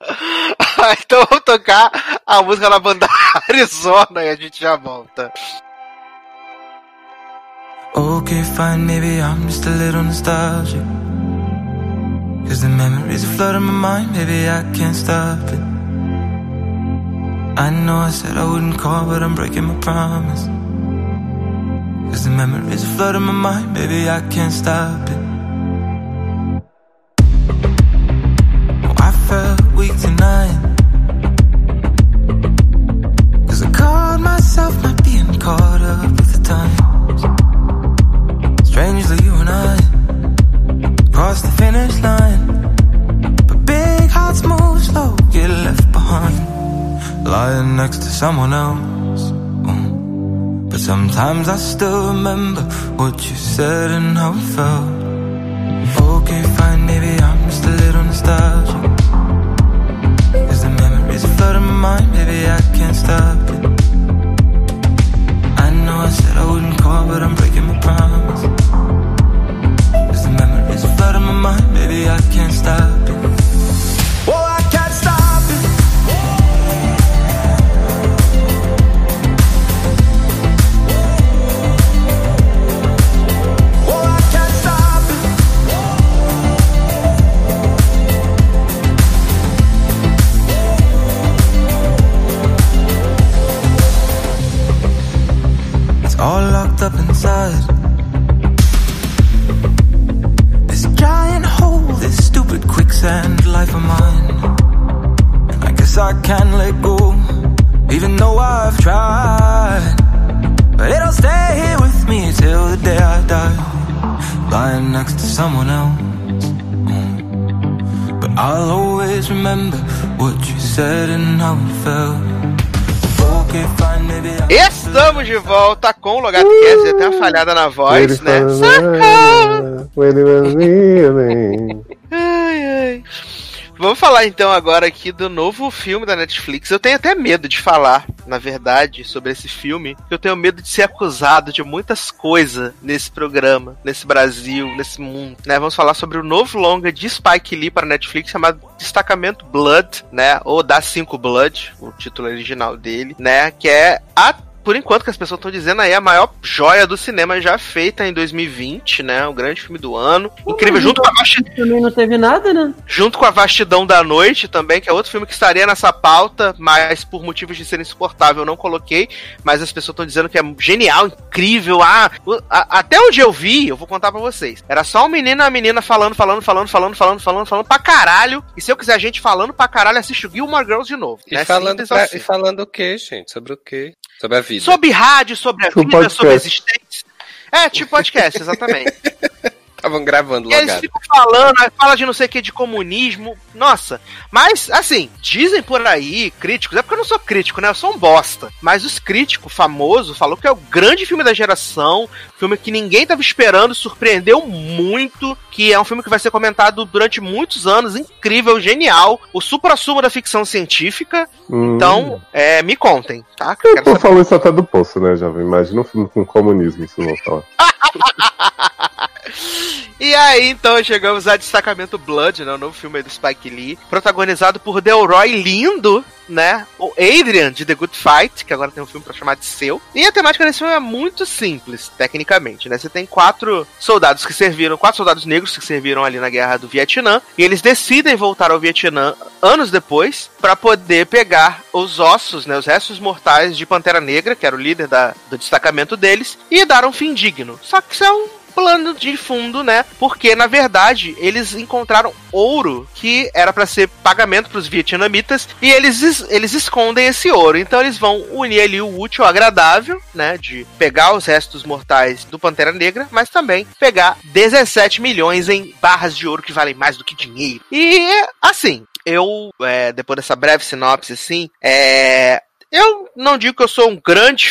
então vamos tocar a música da banda Arizona e a gente já volta. Okay, fine, maybe I'm just a little nostalgic. Cause the memories are flooding my mind, maybe I can't stop it. I know I said I wouldn't call, but I'm breaking my promise. Cause the memories flood in my mind, maybe I can't stop it. Someone else. Oh. But sometimes I still remember what you said and how it felt. Okay, fine, maybe I'm just a little nostalgic. Mind, baby, I can't stop it. I know I said I wouldn't call, but I'm breaking my promise. Cause the memories flood in my mind, baby, I can't stop I can't let go, even though I've tried. But it'll stay here with me till the day I die. Lying next to someone else. Mm. But I'll always remember what you said and how it felt. Estamos de volta com o Logado Cast, até uma falhada na voz, né? fala, "When it was me", Ai, ai. Vamos falar então agora aqui do novo filme da Netflix. Eu tenho até medo de falar, na verdade, sobre esse filme. Eu tenho medo de ser acusado de muitas coisas nesse programa, nesse Brasil, nesse mundo. Né? Vamos falar sobre o novo longa de Spike Lee para a Netflix chamado Destacamento Blood, né? Ou Da 5 Blood, o título original dele, né? Que é a por enquanto que as pessoas estão dizendo aí, a maior joia do cinema já feita em 2020, né? O grande filme do ano. Incrível, junto com, a vastidão, Também não teve nada, né? junto com a Vastidão da Noite também, que é outro filme que estaria nessa pauta, mas por motivos de ser insuportável eu não coloquei. Mas as pessoas estão dizendo que é genial, incrível. Ah, a- até onde eu vi, eu vou contar pra vocês. Era só um menino e uma menina falando, falando, falando, falando, falando, falando, falando pra caralho. E se eu quiser gente falando pra caralho, assiste o Gilmore Girls de novo. E, né? falando Simples pra- assim. e falando o quê, gente? Sobre o quê? Sobre a vida. Sobre rádio, sobre a Sobre vida, podcast. sobre a existência. É, tipo podcast, exatamente. Estavam gravando E eles ficam falando, fala de não sei o que, de comunismo. Nossa, mas assim, dizem por aí, críticos, é porque eu não sou crítico, né? Eu sou um bosta. Mas os críticos famosos falou que é o grande filme da geração, filme que ninguém tava esperando, surpreendeu muito, que é um filme que vai ser comentado durante muitos anos, incrível, genial, o supra-sumo da ficção científica. Hum. Então, é, me contem, tá? Que eu saber. falou isso até do poço, né, jovem? Imagina um filme com comunismo, isso não falar. E aí, então, chegamos a Destacamento Blood, né? O novo filme do Spike Lee. Protagonizado por Delroy Lindo, né? O Adrian, de The Good Fight, que agora tem um filme pra chamar de seu. E a temática desse filme é muito simples, tecnicamente, né? Você tem quatro soldados que serviram, quatro soldados negros que serviram ali na guerra do Vietnã. E eles decidem voltar ao Vietnã anos depois para poder pegar os ossos, né? Os restos mortais de Pantera Negra, que era o líder da, do destacamento deles, e dar um fim digno. Só que isso é um plano de fundo, né? Porque na verdade eles encontraram ouro que era para ser pagamento para os vietnamitas e eles es- eles escondem esse ouro. Então eles vão unir ali o útil ao agradável, né? De pegar os restos mortais do Pantera Negra, mas também pegar 17 milhões em barras de ouro que valem mais do que dinheiro. E assim, eu é, depois dessa breve sinopse assim, é eu não digo que eu sou um grande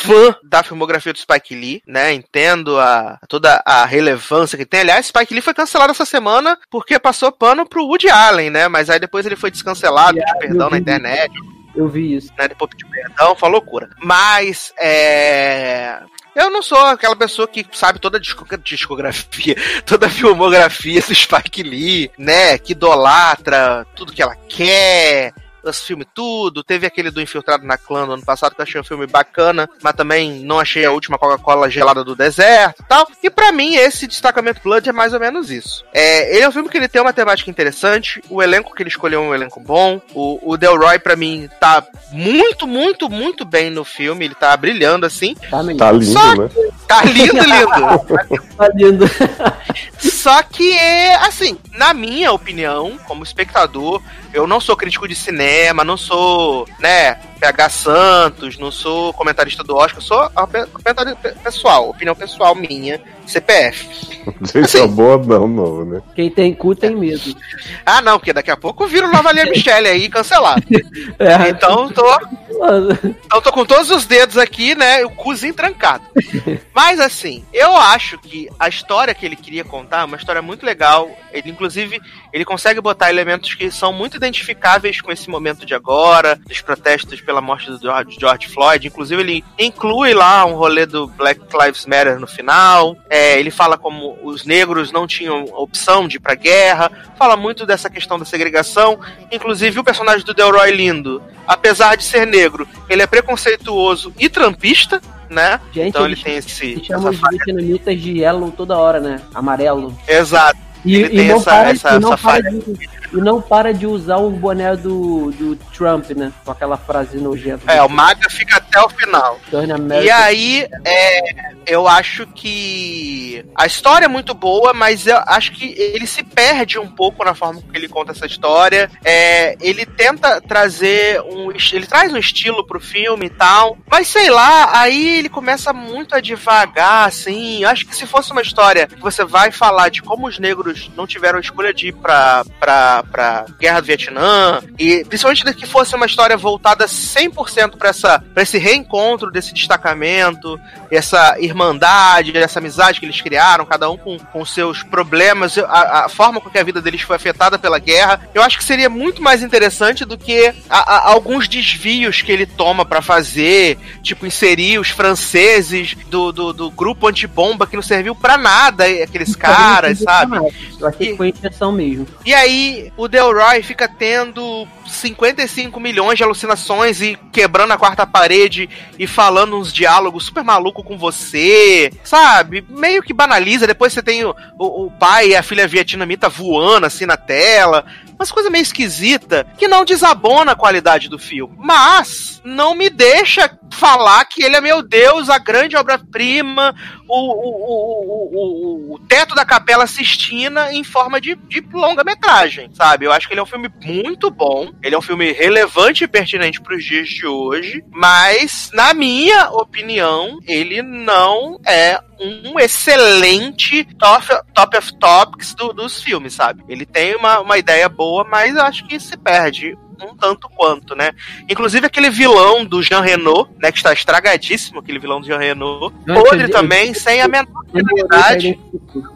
fã da filmografia do Spike Lee, né? Entendo a, toda a relevância que tem. Aliás, Spike Lee foi cancelado essa semana porque passou pano pro Woody Allen, né? Mas aí depois ele foi descancelado, pediu perdão na internet, Eu vi isso. né? Depois pediu perdão, foi loucura. Mas, é... Eu não sou aquela pessoa que sabe toda a disco- discografia, toda a filmografia do Spike Lee, né? Que idolatra tudo que ela quer, os filmes tudo. Teve aquele do Infiltrado na Clã no ano passado que eu achei um filme bacana, mas também não achei a última Coca-Cola gelada do deserto e tal. E pra mim, esse Destacamento Blood é mais ou menos isso. É, ele é um filme que ele tem uma temática interessante, o elenco que ele escolheu é um elenco bom. O, o Delroy, pra mim, tá muito, muito, muito bem no filme, ele tá brilhando assim. Tá. Tá lindo, Só né? Tá lindo, lindo. Tá lindo. Só que é assim, na minha opinião, como espectador, eu não sou crítico de cinema, não sou, né, PH Santos, não sou comentarista do Oscar, sou comentarista pessoal, opinião pessoal minha, CPF. Gente, Assim. é boa não, não, né? Quem tem cu tem medo. Ah, não, porque daqui a pouco vira o Lavalier Michele aí cancelado. É, Então tô, então tô com todos os dedos aqui, né, o cozinho trancado. Mas assim, eu acho que a história que ele queria contar é uma história muito legal. Ele, inclusive, ele consegue botar elementos que são muito identificáveis com esse momento de agora, dos protestos pela morte do George, Floyd. Inclusive, ele inclui lá um rolê do Black Lives Matter no final. É, ele fala como os negros não tinham opção de ir pra guerra. Fala muito dessa questão da segregação. Inclusive, o personagem do Delroy Lindo, apesar de ser negro, ele é preconceituoso e trampista, né? Gente, então ele tem esse. Se chamam os vietnamitas de yellow toda hora, né? Amarelo. Exato. E, Ele e tem essa- para, essa- essa falha. de, e não para de usar o boné do, do Trump, né? Com aquela frase nojenta. É, o Maga fica até o final. E aí, é, eu acho que a história é muito boa, mas eu acho que ele se perde um pouco na forma que ele conta essa história. É, ele tenta trazer um. Ele traz um estilo pro filme e tal. Mas sei lá, aí ele começa muito a devagar, assim. Eu acho que se fosse uma história que você vai falar de como os negros não tiveram escolha de ir pra, pra, pra guerra do Vietnã, e principalmente que fosse uma história voltada 100% pra, essa, pra esse reencontro desse destacamento, essa irmandade, essa amizade que eles criaram, cada um com, com seus problemas, a, a forma com que a vida deles foi afetada pela guerra, eu acho que seria muito mais interessante do que a- a- alguns desvios que ele toma pra fazer, tipo inserir os franceses do, do, do grupo antibomba que não serviu pra nada, e aqueles caras, sabe? Eu achei que foi intenção mesmo. E aí, o Delroy fica tendo 55 milhões de alucinações e quebrando a quarta parede e falando uns diálogos super maluco com você, sabe? Meio que banaliza. Depois você tem o, o, o pai e a filha vietnamita voando assim na tela. Umas coisas meio esquisita que não desabona a qualidade do filme. Mas não me deixa falar que ele é, meu Deus, a grande obra-prima, o, o, o, o, teto da Capela Sistina em forma de, de longa-metragem, sabe? Eu acho que ele é um filme muito bom, ele é um filme relevante e pertinente para os dias de hoje, mas, na minha opinião, ele não é um excelente top, top of topics do- dos filmes, sabe? Ele tem uma, uma ideia boa, mas eu acho que se perde um tanto quanto, né? Inclusive aquele vilão do Jean Renault, né? Que está estragadíssimo, aquele vilão do Jean Renault. Eu Podre entendi. também, sem a menor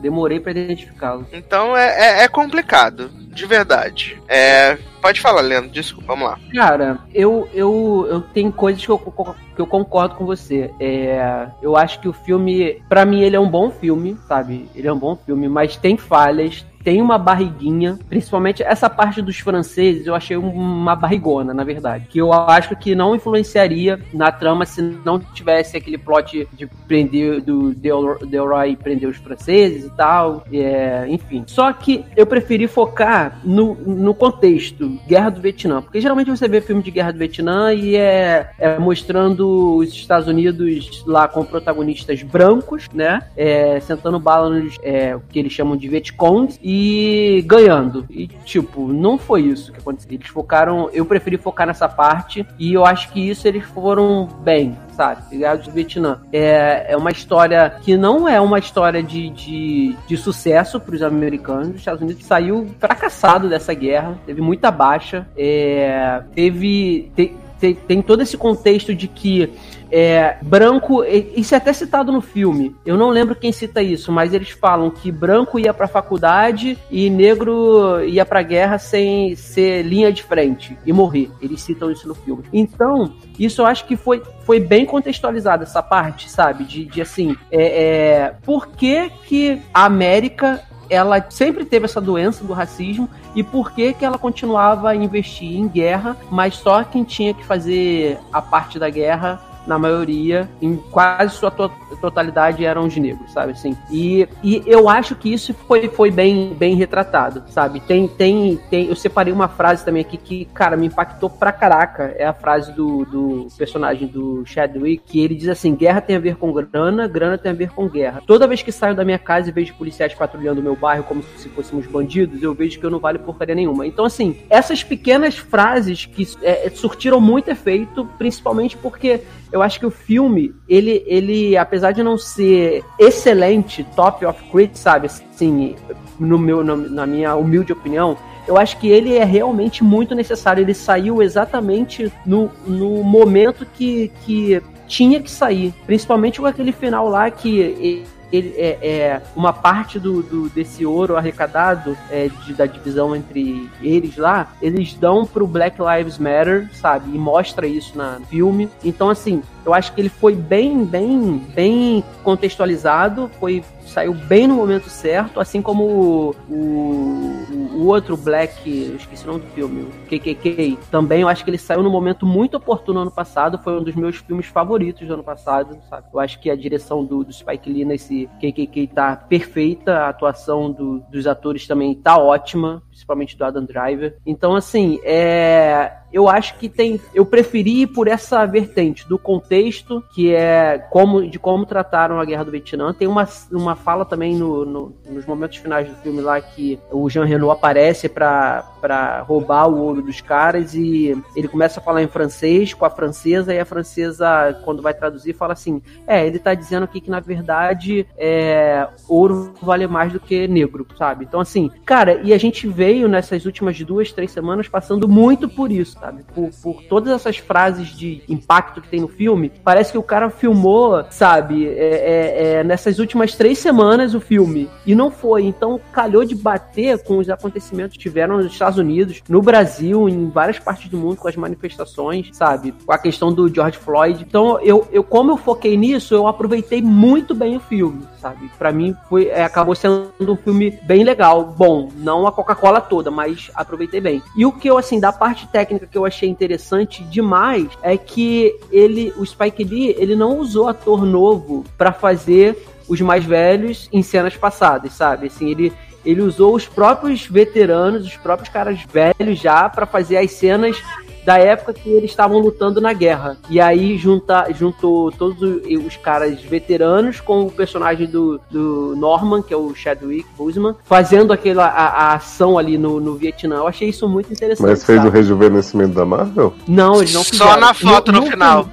Demorei pra identificá-lo. Então é, é, é complicado, de verdade. É, pode falar, Leandro, desculpa, vamos lá. Cara, eu, eu, eu tenho coisas que eu, que eu concordo com você. É, eu acho que o filme, pra mim, ele é um bom filme, sabe? Ele é um bom filme, mas tem falhas. Tem uma barriguinha, principalmente essa parte dos franceses, eu achei uma barrigona, na verdade. Que eu acho que não influenciaria na trama se não tivesse aquele plot de prender do Del- Delroy prender os franceses e tal. é, enfim. Só que eu preferi focar no, no contexto Guerra do Vietnã. Porque geralmente você vê filme de Guerra do Vietnã e é, é mostrando os Estados Unidos lá com protagonistas brancos, né? É, sentando bala nos é, que eles chamam de Vietcongs e ganhando. E, tipo, não foi isso que aconteceu. Eles focaram. Eu preferi focar nessa parte e eu acho que isso eles foram bem, sabe? Guerra Vietnã. É, é uma história que não é uma história de, de, de sucesso para os americanos. Os Estados Unidos saiu fracassado dessa guerra, teve muita baixa, é, teve. te- te- tem todo esse contexto de que é, branco, isso é até citado no filme. Eu não lembro quem cita isso, mas eles falam que branco ia pra faculdade e negro ia pra guerra sem ser linha de frente e morrer. Eles citam isso no filme. Então, isso eu acho que foi, foi bem contextualizado essa parte, sabe? De, de assim, é, é, por que que a América ela sempre teve essa doença do racismo e por que que ela continuava a investir em guerra, mas só quem tinha que fazer a parte da guerra na maioria, em quase sua to totalidade, eram os negros, sabe? Assim, e, e eu acho que isso foi, foi bem, bem retratado, sabe? Tem, tem, tem. Eu separei uma frase também aqui que, cara, me impactou pra caraca. É a frase do, do personagem do Chadwick, que ele diz assim: guerra tem a ver com grana, grana tem a ver com guerra. Toda vez que saio da minha casa e vejo policiais patrulhando o meu bairro como se fôssemos bandidos, eu vejo que eu não vale porcaria nenhuma. Então, assim, essas pequenas frases que é, surtiram muito efeito, principalmente porque eu acho que o filme, ele, ele apesar de não ser excelente, top of crit, sabe? Assim, no meu, no, na minha humilde opinião, eu acho que ele é realmente muito necessário. Ele saiu exatamente no, no momento que, que tinha que sair. Principalmente com aquele final lá que ele é, é uma parte do, do, desse ouro arrecadado é, de, da divisão entre eles lá, eles dão pro Black Lives Matter, sabe? E mostra isso na filme. Então, assim, eu acho que ele foi bem, bem, bem contextualizado, foi saiu bem no momento certo, assim como o, o, o outro Black, eu esqueci o nome do filme, o KKK, também eu acho que ele saiu no momento muito oportuno ano passado, foi um dos meus filmes favoritos do ano passado, sabe? Eu acho que a direção do, do Spike Lee nesse KKK tá perfeita, a atuação do, dos atores também tá ótima, principalmente do Adam Driver. Então, assim, é eu acho que tem. Eu preferi ir por essa vertente do contexto, que é como de como trataram a guerra do Vietnã. Tem uma, uma fala também no, no nos momentos finais do filme lá que o Jean Renault aparece para roubar o ouro dos caras e ele começa a falar em francês com a francesa e a francesa, quando vai traduzir, fala assim: É, ele tá dizendo aqui que na verdade é, ouro vale mais do que negro, sabe? Então, assim, cara, e a gente veio nessas últimas duas, três semanas passando muito por isso sabe? Por, por todas essas frases de impacto que tem no filme, parece que o cara filmou, sabe, é, é, é, nessas últimas três semanas o filme. E não foi. Então calhou de bater com os acontecimentos que tiveram nos Estados Unidos, no Brasil, em várias partes do mundo, com as manifestações, sabe? Com a questão do George Floyd. Então, eu, eu como eu foquei nisso, eu aproveitei muito bem o filme, sabe? Para mim, foi, é, acabou sendo um filme bem legal. Bom, não a Coca-Cola toda, mas aproveitei bem. E o que eu, assim, da parte técnica que eu achei interessante demais é que ele, o Spike Lee, ele não usou ator novo para fazer os mais velhos em cenas passadas, sabe? Assim, ele ele usou os próprios veteranos, os próprios caras velhos já para fazer as cenas da época que eles estavam lutando na guerra. E aí junta, juntou todos os caras veteranos com o personagem do, do Norman, que é o Chadwick Boseman, fazendo aquela a, a ação ali no, no Vietnã. Eu achei isso muito interessante. Mas fez sabe? o rejuvenescimento da Marvel? Não, eles não fizeram. Só na foto no, no, no final.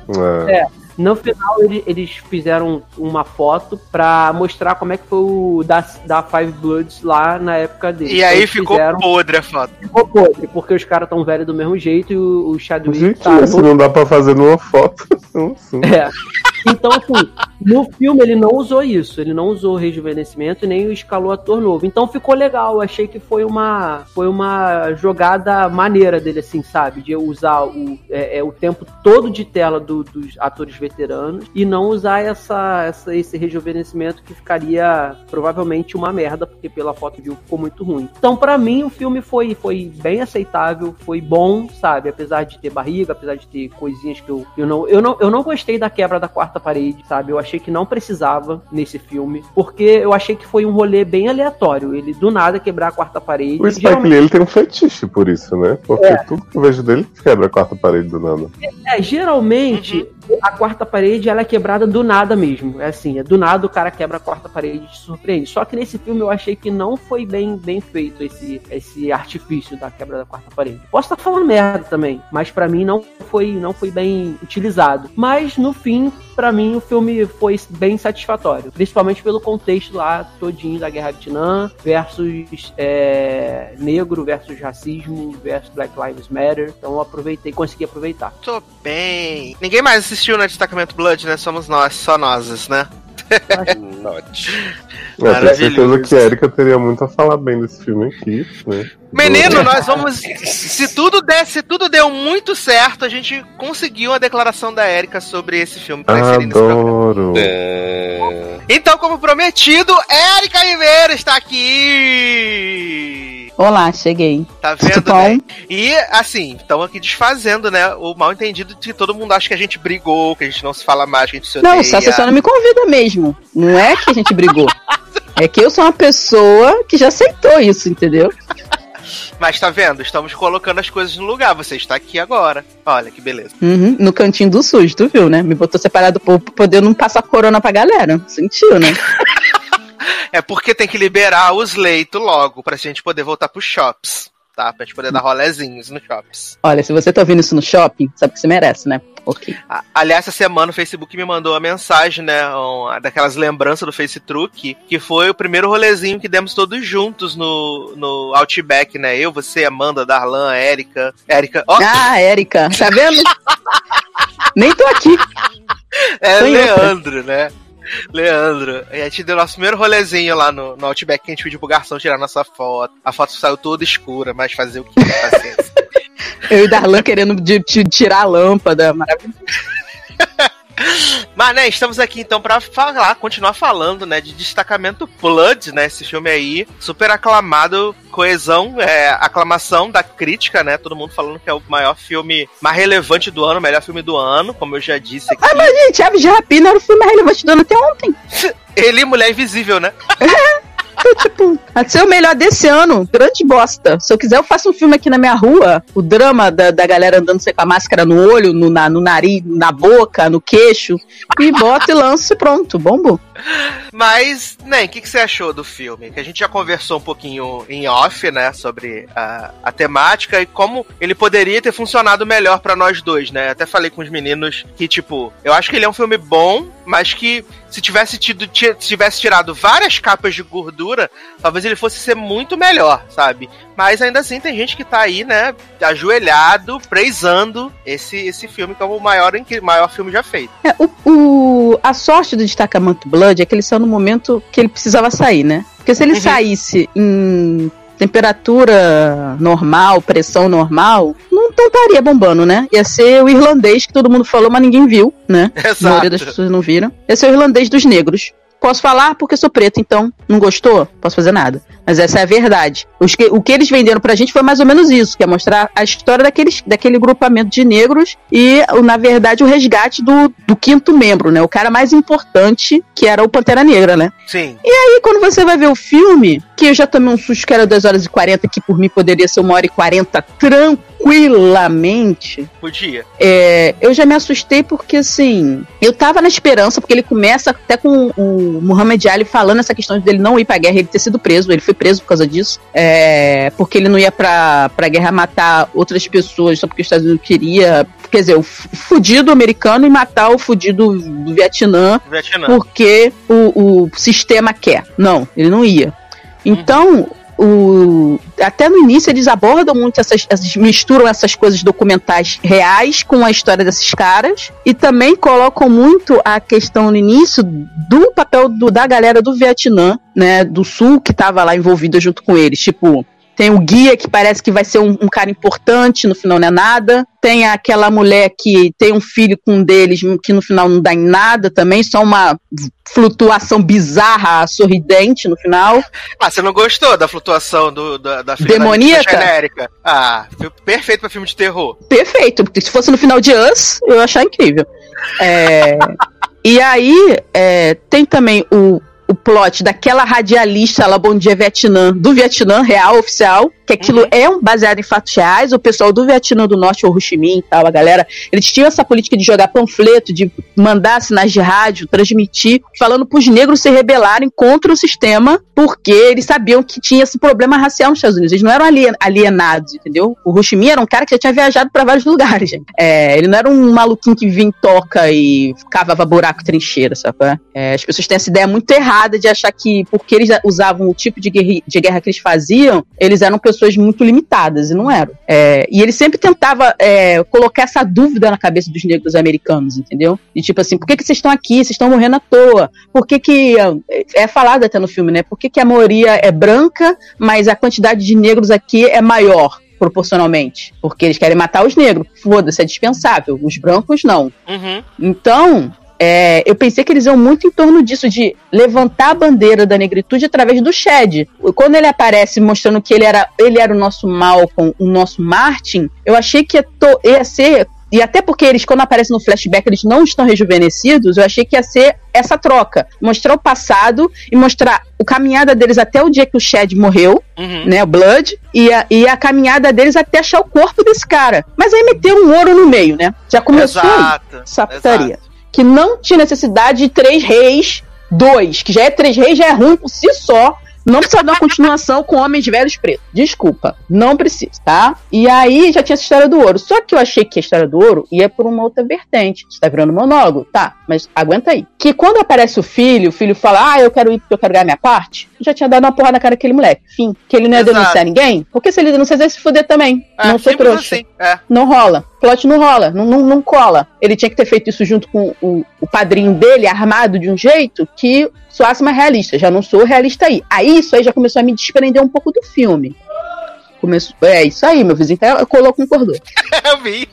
É. é. No final, ele, eles fizeram uma foto pra mostrar como é que foi o da, da Five Bloods lá na época dele. E então, aí ficou fizeram... podre a foto. Ficou podre, porque os caras tão velhos do mesmo jeito e o, o Chadwick Gente, tá... Isso não dá pra fazer numa foto. é. Então, assim, no filme ele não usou isso. Ele não usou o rejuvenescimento nem escalou ator novo. Então ficou legal. Achei que foi uma, foi uma jogada maneira dele, assim, sabe? De usar o, é, é o tempo todo de tela do, dos atores veteranos e não usar essa, essa, esse rejuvenescimento que ficaria provavelmente uma merda, porque pela foto viu ficou muito ruim. Então, para mim, o filme foi, foi bem aceitável, foi bom, sabe? Apesar de ter barriga, apesar de ter coisinhas que eu, eu não. Eu não, eu não gostei da quebra da quarta parede, sabe? Eu achei que não precisava nesse filme, porque eu achei que foi um rolê bem aleatório. Ele do nada quebrar a quarta parede. O Spike geralmente... Lee ele tem um fetiche por isso, né? Porque é. tudo que eu vejo dele quebra a quarta parede do nada. É, geralmente uhum a quarta parede ela é quebrada do nada mesmo. É assim, é do nada o cara quebra a quarta parede e te surpreende. Só que nesse filme eu achei que não foi bem, bem feito esse, esse artifício da quebra da quarta parede. Posso estar falando merda também, mas para mim não foi, não foi bem utilizado. Mas no fim, para mim o filme foi bem satisfatório, principalmente pelo contexto lá todinho da Guerra Vietnã versus é, negro versus racismo versus Black Lives Matter. Então eu aproveitei, consegui aproveitar. Tô bem. Ninguém mais assistiu no Destacamento Blood, né? Somos nós, só nós, né? Note. Eu tenho certeza que a Erika teria muito a falar bem desse filme aqui, né? Menino, nós vamos. Se tudo der, se tudo deu muito certo, a gente conseguiu a declaração da Erika sobre esse filme pra inserir nesse programa. É... Então, como prometido, Erika Ribeiro está aqui! Olá, cheguei. Tá vendo, né? E, assim, estão aqui desfazendo, né? O mal entendido de que todo mundo acha que a gente brigou, que a gente não se fala mais, que a gente se odeia. Não, só você só não me convida mesmo. Não é que a gente brigou. É que eu sou uma pessoa que já aceitou isso, entendeu? Mas tá vendo? Estamos colocando as coisas no lugar. Você está aqui agora. Olha que beleza. Uhum, no cantinho do SUS, tu viu, né? Me botou separado pro pra poder não passar corona pra galera. Sentiu, né? É porque tem que liberar os leitos logo pra gente poder voltar pros shops. Tá? Pra gente poder dar rolezinhos nos shops. Olha, se você tá ouvindo isso no shopping, sabe que você merece, né? Ok. Aliás, essa semana o Facebook me mandou uma mensagem, né? um- daquelas lembranças do FaceTruck, que foi o primeiro rolezinho que demos todos juntos no, no Outback, né? Eu, você, Amanda, Darlan, Érica. Érica. Ó, Ah, Érica, tá vendo? Nem tô aqui. é. Leandro, né? Leandro. A gente deu nosso primeiro rolezinho lá no, no Outback que a gente pediu pro garçom tirar nossa foto. A foto saiu toda escura, mas fazer o que? Paciência. Eu e Darlan querendo de- de tirar a lâmpada. Maravilhoso. Mas, né, estamos aqui então pra falar, continuar falando, né, de Destacamento Blood, né, esse filme aí, super aclamado, coesão, é, aclamação da crítica, né, todo mundo falando que é o maior filme mais relevante do ano, o melhor filme do ano, como eu já disse aqui. Ah, mas, gente, Aves de Rapina era o filme mais relevante do ano até ontem. Ele e Mulher Invisível, né? Então, tipo, a ser o melhor desse ano, grande bosta. Se eu quiser, eu faço um filme aqui na minha rua, o drama da, da galera andando sem com a máscara no olho, no, na- no nariz, na boca, no queixo, e boto e lanço e pronto, bombo. Mas, né, o que, que você achou do filme? Que a gente já conversou um pouquinho em off, né, sobre a, a temática e como ele poderia ter funcionado melhor pra nós dois, né? Até falei com os meninos que, tipo, eu acho que ele é um filme bom, mas que se tivesse tido, ti- se tivesse tirado várias capas de gordura, talvez ele fosse ser muito melhor, sabe? Mas ainda assim tem gente que tá aí, né, ajoelhado, prezando esse, esse filme como o maior, maior filme já feito. É, o, o- a sorte do destacamento Blood é que ele saiu no momento que ele precisava sair, né? Porque se ele Uhum. saísse em temperatura normal, pressão normal, não não estaria bombando, né? Ia ser o irlandês que todo mundo falou, mas ninguém viu, né? A maioria das Exato. pessoas não viram. Esse é o irlandês dos negros. Posso falar porque sou preto, então não gostou? Posso fazer nada. Mas essa é a verdade. Que- o que eles venderam pra gente foi mais ou menos isso, que é mostrar a história daqueles, daquele grupamento de negros e, na verdade, o resgate do, do quinto membro, né? O cara mais importante, que era o Pantera Negra, né? Sim. E aí, quando você vai ver o filme, que eu já tomei um susto que era 2 horas e 40, que por mim poderia ser 1 hora e 40 tranquilamente, Podia. é, eu já me assustei porque, assim, eu tava na esperança, porque ele começa até com o Muhammad Ali falando essa questão dele não ir pra guerra, ele ter sido preso, ele foi preso por causa disso, é, porque ele não ia pra, pra guerra matar outras pessoas só porque os Estados Unidos queria, quer dizer, o fu- fudido americano e matar o fudido do Vietnã Vietnã. porque o, o sistema quer. Não, ele não ia. Então, o, até no início eles abordam muito essas, essas- misturam essas coisas documentais reais com a história desses caras e também colocam muito a questão no início do papel do- da galera do Vietnã, né, do Sul que estava lá envolvida junto com eles, tipo tem o guia que parece que vai ser um, um cara importante, no final não é nada. Tem aquela mulher que tem um filho com um deles, que no final não dá em nada também, só uma flutuação bizarra, sorridente no final. Ah, você não gostou da flutuação do, da, da filha Demoníaca? da genérica? Ah, perfeito pra filme de terror. Perfeito, porque se fosse no final de Us, eu ia achar incrível. É, e aí, é, tem também o, o plot daquela radialista lá, Bom Dia Vietnã, do Vietnã, real, oficial, que aquilo Uhum. é um baseado em fatos reais. O pessoal do Vietnã do Norte, o Ho Chi Minh e tal, a galera, eles tinham essa política de jogar panfleto, de mandar sinais de rádio, transmitir, falando pros negros se rebelarem contra o sistema, porque eles sabiam que tinha esse problema racial nos Estados Unidos. Eles não eram alien- alienados, entendeu? O Ho Chi Minh era um cara que já tinha viajado para vários lugares, gente. É, ele não era um maluquinho que vinha em toca e cavava buraco trincheira, sabe? É, as pessoas têm essa ideia muito errada de achar que porque eles usavam o tipo de guerra, de guerra que eles faziam, eles eram pessoas muito limitadas, e não eram. É, e ele sempre tentava é, colocar essa dúvida na cabeça dos negros americanos, entendeu? De tipo assim, por que, que vocês estão aqui? Vocês estão morrendo à toa. Por que que... É falado até no filme, né? Por que, que a maioria é branca, mas a quantidade de negros aqui é maior? Proporcionalmente. Porque eles querem matar os negros. Foda-se, é dispensável. Os brancos não. Uhum. Então, é, eu pensei que eles iam muito em torno disso, de levantar a bandeira da negritude através do Shed. Quando ele aparece mostrando que ele era, ele era o nosso Malcolm, o nosso Martin, eu achei que ia, to- ia ser. E até porque eles, quando aparecem no flashback, eles não estão rejuvenescidos, eu achei que ia ser essa troca. Mostrar o passado e mostrar a caminhada deles até o dia que o Shed morreu, Uhum. né, o Blood, e a, e a caminhada deles até achar o corpo desse cara. Mas aí meteram um ouro no meio, né? Já começou aí Exato. essa putaria. exato. Que não tinha necessidade de três reis, dois, que já é três reis, já é ruim por si só. Não precisa dar uma continuação com homens velhos pretos. Desculpa, não precisa, tá? E aí já tinha essa história do ouro. Só que eu achei que a história do ouro ia por uma outra vertente. Você tá virando monólogo? Tá, mas aguenta aí. Que quando aparece o filho, o filho fala, ah, eu quero ir porque eu quero ganhar minha parte, já tinha dado uma porra na cara daquele moleque. Fim. Que ele não ia Exato. denunciar ninguém. Porque se ele denunciar, ele se fuder também. É, não sou trouxa assim. É. não rola. Plot não rola, não, não, não cola. Ele tinha que ter feito isso junto com o, o padrinho dele, armado de um jeito que soasse mais realista. Já não sou realista aí. Aí isso aí já começou a me desprender um pouco do filme. Começou, é isso aí, meu vizinho tá- colou, concordou. Eu vi.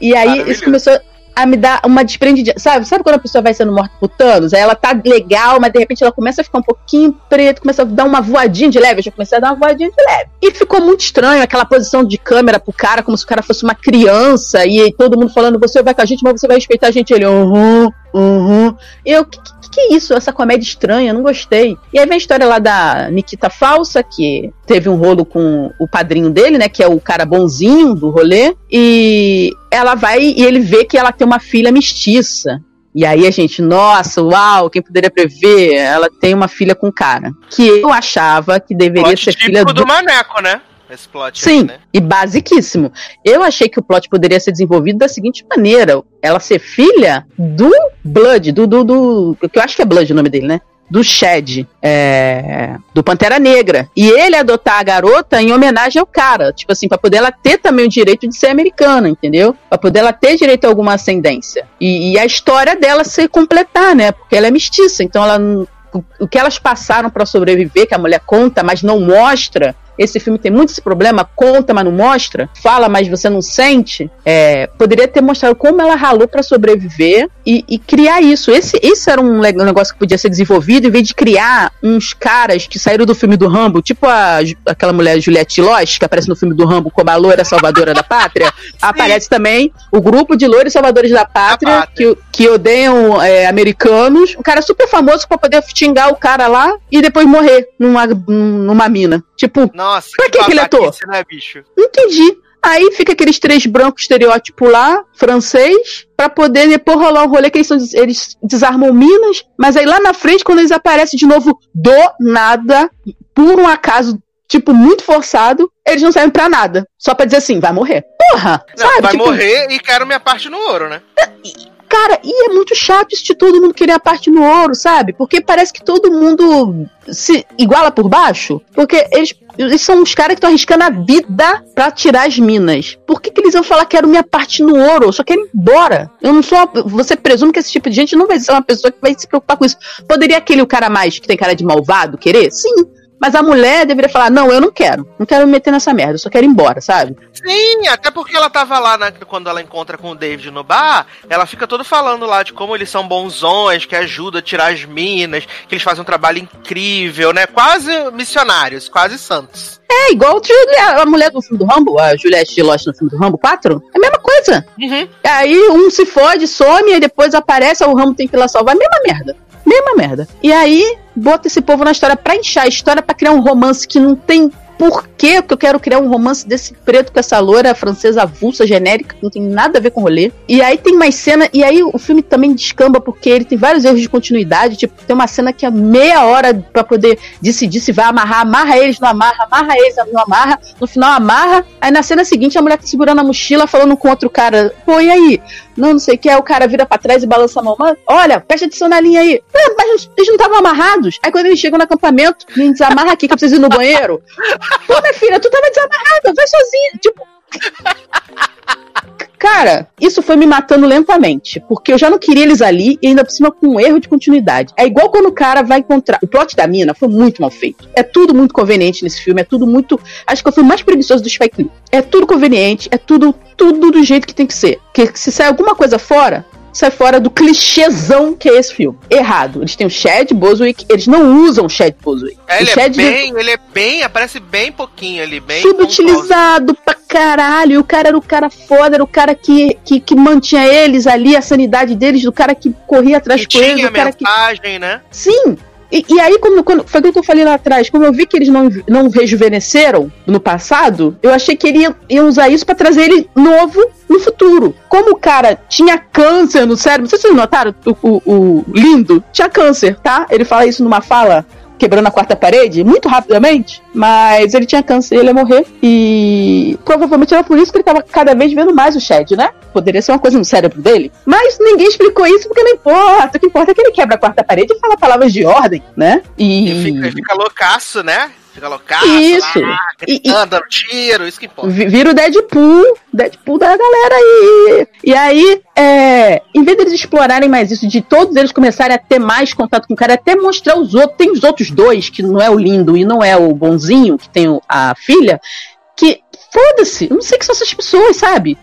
e aí isso começou a me dar uma desprendidinha. Sabe, sabe quando a pessoa vai sendo morta por Thanos? Aí ela tá legal, mas de repente ela começa a ficar um pouquinho preta, começa a dar uma voadinha de leve. Eu já comecei a dar uma voadinha de leve. E ficou muito estranho aquela posição de câmera pro cara, como se o cara fosse uma criança, e todo mundo falando, você vai com a gente, mas você vai respeitar a gente. Ele, uhum, uhum. Eu, que, que, que é isso? Essa comédia estranha, não gostei. E aí vem a história lá da Nikita Falsa, que teve um rolo com o padrinho dele, né? Que é o cara bonzinho do rolê. E ela vai e ele vê que ela tem uma filha mestiça. E aí a gente, nossa, uau, quem poderia prever? Ela tem uma filha com cara. Que eu achava que deveria ser filha do do Maneco, né? Esse plot aí, Sim, né? e basiquíssimo. Eu achei que o plot poderia ser desenvolvido da seguinte maneira: ela ser filha do Blood, do. do, do que eu acho que é Blood o nome dele, né? Do Shed, é, do Pantera Negra. E ele adotar a garota em homenagem ao cara. Tipo assim, pra poder ela ter também o direito de ser americana, entendeu? Pra poder ela ter direito a alguma ascendência. E, e a história dela se completar, né? Porque ela é mestiça, então ela. o- O que elas passaram pra sobreviver, que a mulher conta, mas não mostra, esse filme tem muito esse problema, conta, mas não mostra, fala, mas você não sente. É, poderia ter mostrado como ela ralou pra sobreviver e, e criar isso. Esse, esse era um, negócio que podia ser desenvolvido, em vez de criar uns caras que saíram do filme do Rambo, tipo a, aquela mulher Juliette Lodge, que aparece no filme do Rambo como a loira salvadora da pátria. Aparece também o grupo de loiros salvadores da pátria, pátria. que, que odeiam é, americanos. Um cara super famoso pra poder xingar o cara lá e depois morrer numa, numa mina. Tipo, Nossa, Pra que que ele né, bicho? entendi. Aí fica aqueles três brancos estereótipo lá, francês, pra poder depois rolar um rolê que eles, são, eles desarmam minas, mas aí lá na frente, quando eles aparecem de novo do nada, por um acaso, tipo, muito forçado, eles não servem pra nada. Só pra dizer assim, vai morrer. Porra! Não, sabe? vai Tipo, morrer e quero minha parte no ouro, né? Cara, e é muito chato isso de todo mundo querer a parte no ouro, sabe? Porque parece que todo mundo se iguala por baixo. Porque eles, eles são os caras que estão arriscando a vida pra tirar as minas. Por que, que eles iam falar quero minha parte no ouro? Eu só quero ir embora. Eu não sou. uma- Você presume que esse tipo de gente não vai ser uma pessoa que vai se preocupar com isso. Poderia aquele o cara mais que tem cara de malvado querer? Sim. Mas a mulher deveria falar: não, eu não quero. Não quero me meter nessa merda. Eu só quero ir embora, sabe? Sim, até porque ela tava lá na- quando ela encontra com o David no bar, ela fica todo falando lá de como eles são bonzões, que ajuda a tirar as minas, que eles fazem um trabalho incrível, né? Quase missionários, quase santos. É igual a mulher do filme do Rambo, a Juliette Lodge no filme do Rambo 4. É a mesma coisa. Uhum. Aí um se fode, some, e depois aparece, o Rambo tem que ir lá salvar. Mesma merda. Mesma merda. E aí, bota esse povo na história pra inchar a história, pra criar um romance que não tem porquê que eu quero criar um romance desse preto com essa loira francesa avulsa, genérica, que não tem nada a ver com rolê. E aí tem mais cena, e aí o filme também descamba, porque ele tem vários erros de continuidade. Tipo, tem uma cena que é meia hora pra poder decidir se vai amarrar, amarra eles, não amarra, amarra eles, não amarra. No final amarra. Aí na cena seguinte a mulher tá segurando a mochila, falando com outro cara. Pô, e aí? Não, não sei o que. Aí o cara vira pra trás e balança a mão. Mas, olha, presta atenção na linha aí. Ah, mas eles não estavam amarrados. Aí quando eles chegam no acampamento, me desamarra aqui que eu preciso ir no banheiro. Pô, minha filha, tu tava desamarrada, vai sozinha. Tipo. Cara, isso foi me matando lentamente, porque eu já não queria eles ali e ainda por cima com um erro de continuidade. É igual quando o cara vai encontrar. O plot da mina foi muito mal feito. É tudo muito conveniente nesse filme, é tudo muito. Acho que eu o mais preguiçoso do Spike Lee. É tudo conveniente, é tudo tudo do jeito que tem que ser. Porque se sai alguma coisa fora, sai fora do clichêzão que é esse filme. Errado. Eles têm o Chad Boswick, eles não usam o Chad Boswick. É, ele, é Chad bem, ele é bem, aparece bem pouquinho ali, bem. subutilizado pra caralho. E o cara era o cara foda, era o cara que, que, que mantinha eles ali, a sanidade deles, do cara que corria atrás Que com eles, tinha do cara que. mensagem, né? Sim! E, e aí, quando, quando, foi aquilo que eu falei lá atrás, como eu vi que eles não, não rejuvenesceram no passado, eu achei que eles iam, iam usar isso pra trazer ele novo no futuro. Como o cara tinha câncer no cérebro, não vocês notaram, o, o, o lindo tinha câncer, tá? Ele fala isso numa fala quebrando a quarta parede, muito rapidamente, mas ele tinha câncer, ele ia morrer, e provavelmente era por isso que ele tava cada vez vendo mais o Chad, né? Poderia ser uma coisa no cérebro dele, mas ninguém explicou isso porque não importa, o que importa é que ele quebra a quarta parede e fala palavras de ordem, né? E... Ele fica, fica loucaço, né? Fica loucaço, Isso. lá, E- gritando, dando tiro, isso que importa. Vi- Vira o Deadpool, Deadpool da galera aí. E aí, é, em vez deles explorarem mais isso, de todos eles começarem a ter mais contato com o cara, até mostrar os outros, tem os outros dois, que não é o lindo e não é o bonzinho, que tem a filha, que foda-se, eu não sei que são essas pessoas, sabe?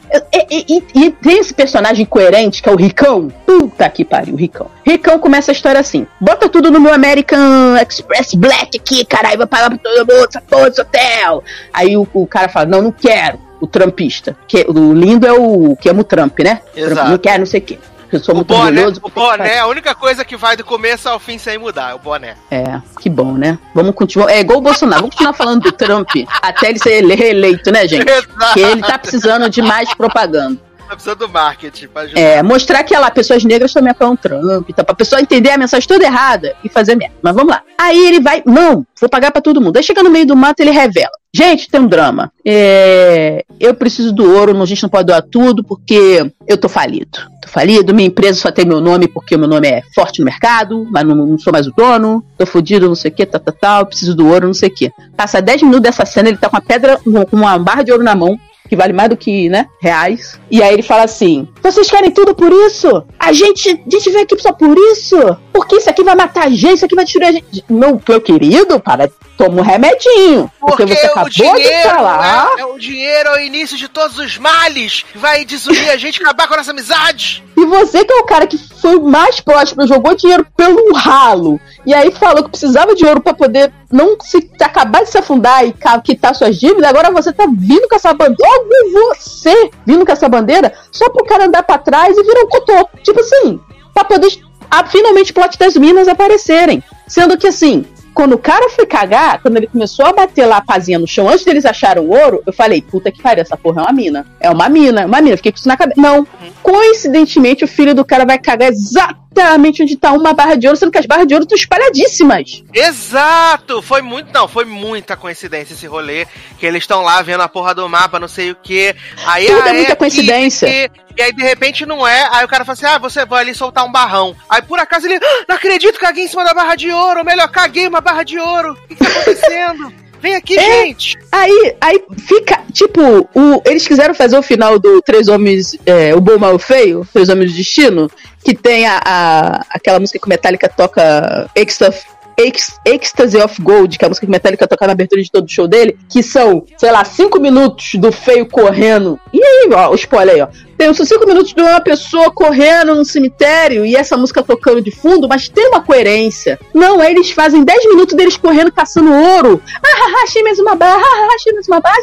E, e- e- tem esse personagem coerente, que é o Ricão. Puta que pariu, Ricão. Ricão começa a história assim: bota tudo no meu American Express Black aqui, caralho, vai pagar pra todo mundo, essa porra desse hotel. Aí o, o cara fala: não, não quero. O trumpista. Que, o lindo é o que ama o Trump, né? Exato. Trump, não quero, não sei o quê. Eu sou O muito boné, orgulhoso. o boné é a única coisa que vai do começo ao fim sem mudar, é o boné. É, que bom, né? Vamos continuar. É igual o Bolsonaro, vamos continuar falando do Trump até ele ser ele- reeleito, né, gente? Exato. Porque ele tá precisando de mais propaganda. Tá precisando do marketing pra ajudar. É, mostrar que lá, pessoas negras também apoiam Trump, tá? Pra pessoa entender a mensagem toda errada e fazer merda. Mas vamos lá. Aí ele vai, não, vou pagar pra todo mundo. Aí chega no meio do mato, ele revela. Gente, tem um drama. É, eu preciso do ouro, a gente não pode doar tudo porque eu tô falido. Tô falido, minha empresa só tem meu nome porque meu nome é forte no mercado, mas não, não sou mais o dono. Tô fudido, não sei o que, tal, tal, tal. Preciso do ouro, não sei o que. Passa 10 minutos dessa cena, ele tá com uma pedra, com uma barra de ouro na mão que vale mais do que, né, reais. E aí ele fala assim: Vocês querem tudo por isso? A gente, a gente veio aqui só por isso? Porque isso aqui vai matar a gente, isso aqui vai destruir a gente. Meu, meu querido, para, toma um remedinho. Porque, você acabou de falar. É, é o dinheiro é o início de todos os males. Vai desunir a gente, acabar com a nossa amizade. E você que é o cara que foi o mais próximo, jogou dinheiro pelo ralo. E aí falou que precisava de ouro pra poder não se acabar de se afundar e quitar suas dívidas. Agora você tá vindo com essa bandeira. Logo você vindo com essa bandeira só pro cara andar pra trás e virar um cotô. Tipo assim, pra poder ah, finalmente o plot das minas aparecerem. Sendo que assim. Quando o cara foi cagar, quando ele começou a bater lá a pazinha no chão, antes deles acharem o ouro, eu falei, puta que pariu, essa porra é uma mina. É uma mina, uma mina. Fiquei com isso na cabeça. Não. Coincidentemente, o filho do cara vai cagar exatamente onde tá uma barra de ouro, sendo que as barras de ouro estão espalhadíssimas. Exato! Foi muito. Não, foi muita coincidência esse rolê. Que eles estão lá vendo a porra do mapa, não sei o que. Aí Tudo é muita coincidência. aqui, E aí, de repente, não é. Aí o cara fala assim: ah, você vai ali soltar um barrão. Aí por acaso ele. "Ah, não acredito, caguei em cima da barra de ouro. Ou melhor, caguei uma barra de ouro. O que, que tá acontecendo? Vem aqui, É. gente! Aí, aí fica, tipo, o, eles quiseram fazer o final do Três Homens, é, o Bom, Mal o Feio, Três Homens do Destino, que tem a, a- aquela música que o Metallica toca, Extra, Ex- Ecstasy of Gold, que é a música que Metallica toca na abertura de todo o show dele, que são, sei lá, cinco minutos do Feio correndo. E aí, ó, o spoiler aí, ó. Tem uns cinco minutos de uma pessoa correndo no cemitério e essa música tocando de fundo, mas tem uma coerência. Não, aí eles fazem 10 minutos deles correndo caçando ouro. Ah, achei mais uma barra, ah, achei mais uma barra.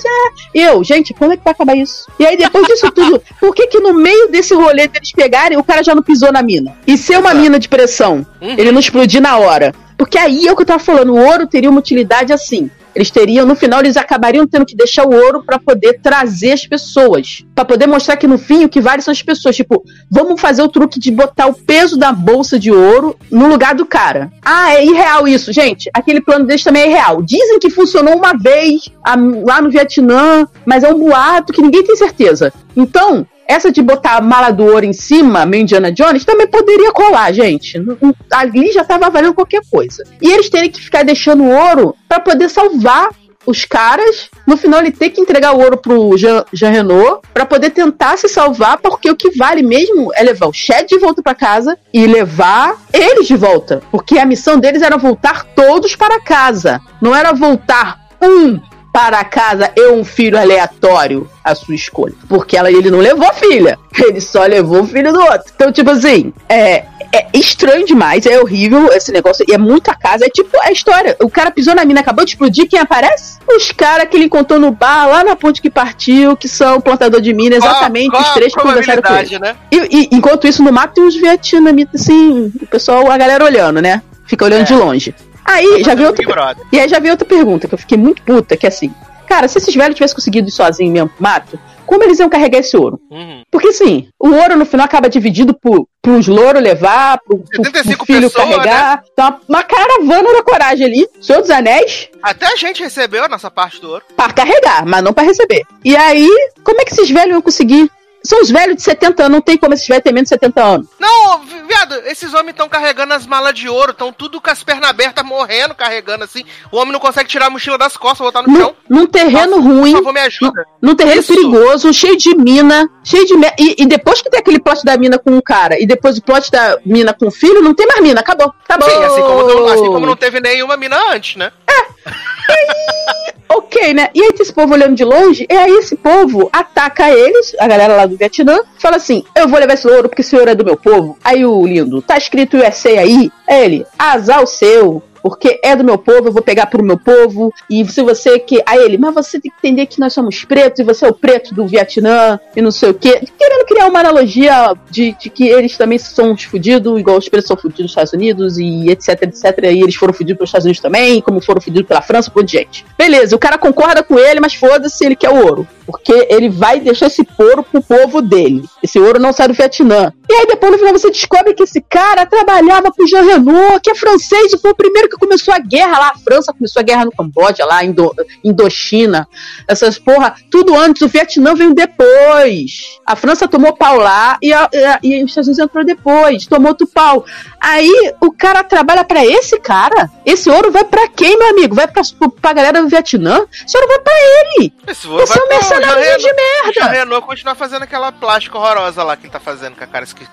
E eu, gente, quando é que vai acabar isso? E aí, depois disso tudo, por que que no meio desse rolê deles pegarem, o cara já não pisou na mina? E ser uma mina de pressão, Uhum. ele não explodir na hora. Porque aí é o que eu tava falando, o ouro teria uma utilidade assim. Eles teriam, no final, eles acabariam tendo que deixar o ouro pra poder trazer as pessoas. Pra poder mostrar que no fim o que vale são as pessoas. Tipo, vamos fazer o truque de botar o peso da bolsa de ouro no lugar do cara. Ah, é irreal isso, gente. Aquele plano deles também é irreal. Dizem que funcionou uma vez lá no Vietnã, mas é um boato que ninguém tem certeza. Então, essa de botar a mala do ouro em cima, meio Indiana Jones, também poderia colar, gente. Ali já tava valendo qualquer coisa. E eles terem que ficar deixando ouro pra poder salvar os caras. No final, ele ter que entregar o ouro pro Jean, Jean Renault pra poder tentar se salvar, porque o que vale mesmo é levar o Chad de volta pra casa e levar eles de volta. Porque a missão deles era voltar todos para casa. Não era voltar um para casa e um filho aleatório a sua escolha. Porque ela, ele não levou a filha, ele só levou o filho do outro. Então, tipo assim, é, é estranho demais, é horrível esse negócio, e é muita casa. É tipo a história: o cara pisou na mina, acabou de explodir, quem aparece? Os caras que ele encontrou no bar, lá na ponte que partiu, que são plantador de mina, exatamente Qual- os qual a três que conversaram com ele. né? E, e enquanto isso, no mato tem uns vietnamitas, assim, o pessoal, a galera olhando, né? Fica olhando É. de longe. Aí já veio outra. Brother. E aí já veio outra pergunta, que eu fiquei muito puta, que é assim, cara, se esses velhos tivessem conseguido ir sozinhos mesmo pro mato, como eles iam carregar esse ouro? Uhum. Porque assim, o ouro no final acaba dividido por, pros louros levar, pro, pro, 75 pro filho pessoas, carregar. Então, uma, uma caravana da coragem ali. Senhor dos Anéis, Até a gente recebeu a nossa parte do ouro. pra carregar, mas não pra receber. E aí, como é que esses velhos iam conseguir? São os velhos de 70 anos, não tem como esses velhos terem menos de 70 anos. Não, vi- viado, esses homens estão carregando as malas de ouro, estão tudo com as pernas abertas, morrendo, carregando assim. O homem não consegue tirar a mochila das costas, botar no Num, chão. num terreno Nossa, ruim, Por favor, me ajuda. num terreno Isso. perigoso, cheio de mina, cheio de. E, e depois que tem aquele plot da mina com o cara, e depois o plot da mina com o filho, não tem mais mina, acabou. Acabou. Sim, assim como, não, assim como não teve nenhuma mina antes, né? Ok, né? E aí tem esse povo olhando de longe, e aí esse povo ataca eles, a galera lá do Vietnã, fala assim: eu vou levar esse ouro porque esse ouro é do meu povo. Aí o lindo, tá escrito USA aí? É ele, azar o seu. Porque é do meu povo, eu vou pegar pro meu povo. E se você que. Aí ele, mas você tem que entender que nós somos pretos e você é o preto do Vietnã e não sei o quê. Querendo criar uma analogia de, de que eles também são uns fudidos, igual os pretos são fudidos nos Estados Unidos e etc, etc. E eles foram fudidos pelos Estados Unidos também, como foram fudidos pela França, por gente. Beleza, o cara concorda com ele, mas foda-se, ele quer o ouro. Porque ele vai deixar esse ouro pro povo dele. Esse ouro não sai do Vietnã. E aí depois no final você descobre que esse cara trabalhava pro Jean Renault, que é francês e foi o primeiro que começou a guerra lá. A França começou a guerra no Camboja, lá, Indo, Indochina. Essas porra, tudo antes. O Vietnã veio depois. A França tomou pau lá e, a- e e os Estados Unidos entrou depois. Tomou outro pau. Aí o cara trabalha pra esse cara. Esse ouro vai pra quem, meu amigo? Vai pra, pra galera do Vietnã? Esse ouro vai pra ele. Esse ouro Esse vai é um mercenário de Jean merda. Renault continuar fazendo aquela plástica horrorosa lá que ele tá fazendo com a cara esquisita.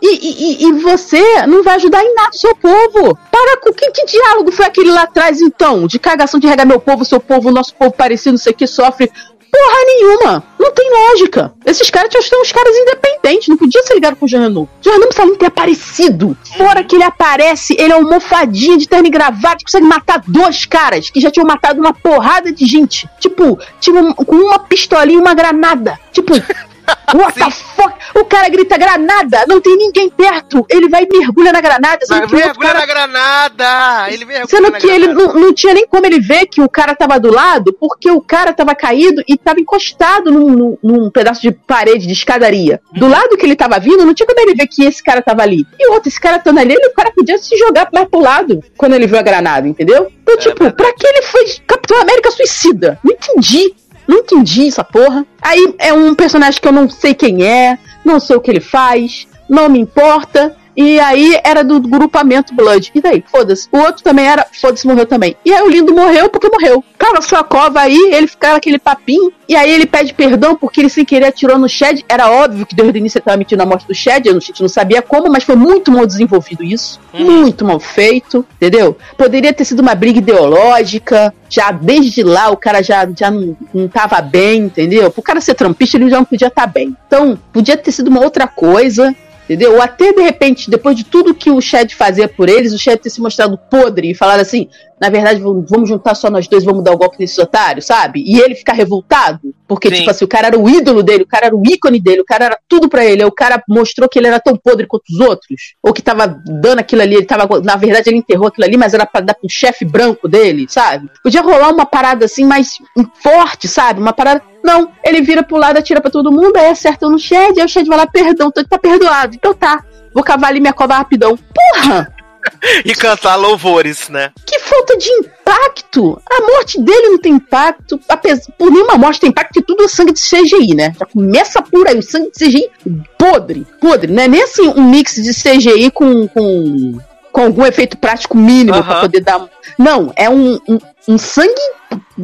E, e- e- e você não vai ajudar em nada o seu povo. Para com que, que diálogo foi aquele lá atrás, então? De cagação de regar meu povo, seu povo, nosso povo parecido, não sei o que, sofre. Porra nenhuma. Não tem lógica. Esses caras que ser uns caras independentes. Não podia ser ligado com o Jean Renault. Jean Renault precisa nem ter aparecido. Fora que ele aparece, ele é um mofadinho de terno e que consegue matar dois caras que já tinham matado uma porrada de gente. Tipo, tipo com uma pistolinha e uma granada. Tipo, What the fuck? O cara grita granada, não tem ninguém perto. Ele vai e mergulha na granada. sendo que mergulha cara- na granada! Ele mergulha Sendo que ele granada. não, não tinha nem como ele ver que o cara tava do lado, porque o cara tava caído e tava encostado num, num- num pedaço de parede, de escadaria. Do lado que ele tava vindo, não tinha como ele ver que esse cara tava ali. E outro, esse cara estando ali, ele- o cara podia se jogar mais pro lado quando ele viu a granada, entendeu? Então, tipo, verdade. pra que ele foi Capitão América suicida? Não entendi. Não entendi essa porra. Aí é um personagem que eu não sei quem é, não sei o que ele faz, não me importa. E aí era do grupamento Blood. E daí? Foda-se. O outro também era, foda-se, morreu também. E aí o lindo morreu porque morreu. Cara, sua cova aí, ele ficava aquele papinho. E aí ele pede perdão porque ele sem querer atirou no Shed. Era óbvio que desde o início ele tava mentindo a morte do Shed. A gente não sabia como, mas foi muito mal desenvolvido isso. Muito mal feito, entendeu? Poderia ter sido uma briga ideológica. Já desde lá o cara já, já não, não tava bem, entendeu? Pro cara ser trampista, ele já não podia estar bem. Então, podia ter sido uma outra coisa. Entendeu? Ou até de repente, depois de tudo que o Chad fazia por eles, o Chad ter se mostrado podre e falar assim: na verdade, vamos juntar só nós dois, vamos dar o golpe nesses otários, sabe? E ele ficar revoltado, porque, Sim. tipo assim, o cara era o ídolo dele, o cara era o ícone dele, o cara era tudo pra ele, aí o cara mostrou que ele era tão podre quanto os outros, ou que tava dando aquilo ali, ele tava, na verdade, ele enterrou aquilo ali, mas era pra dar pro chefe branco dele, sabe? Podia rolar uma parada assim mais forte, sabe? Uma parada. Não, ele vira pro lado, atira pra todo mundo, aí acerta no Shed, aí o Shed vai lá, perdão, tá perdoado. Então tá, vou cavar ali minha cova rapidão. Porra! E cantar louvores, né? Que falta de impacto! A morte dele não tem impacto. Apesar, por nenhuma morte tem impacto, porque tudo é sangue de CGI, né? Já começa por aí, o sangue de CGI podre, podre. Não é nem assim um mix de CGI com, com, com algum efeito prático mínimo Aham. pra poder dar. Não, é um, um, um sangue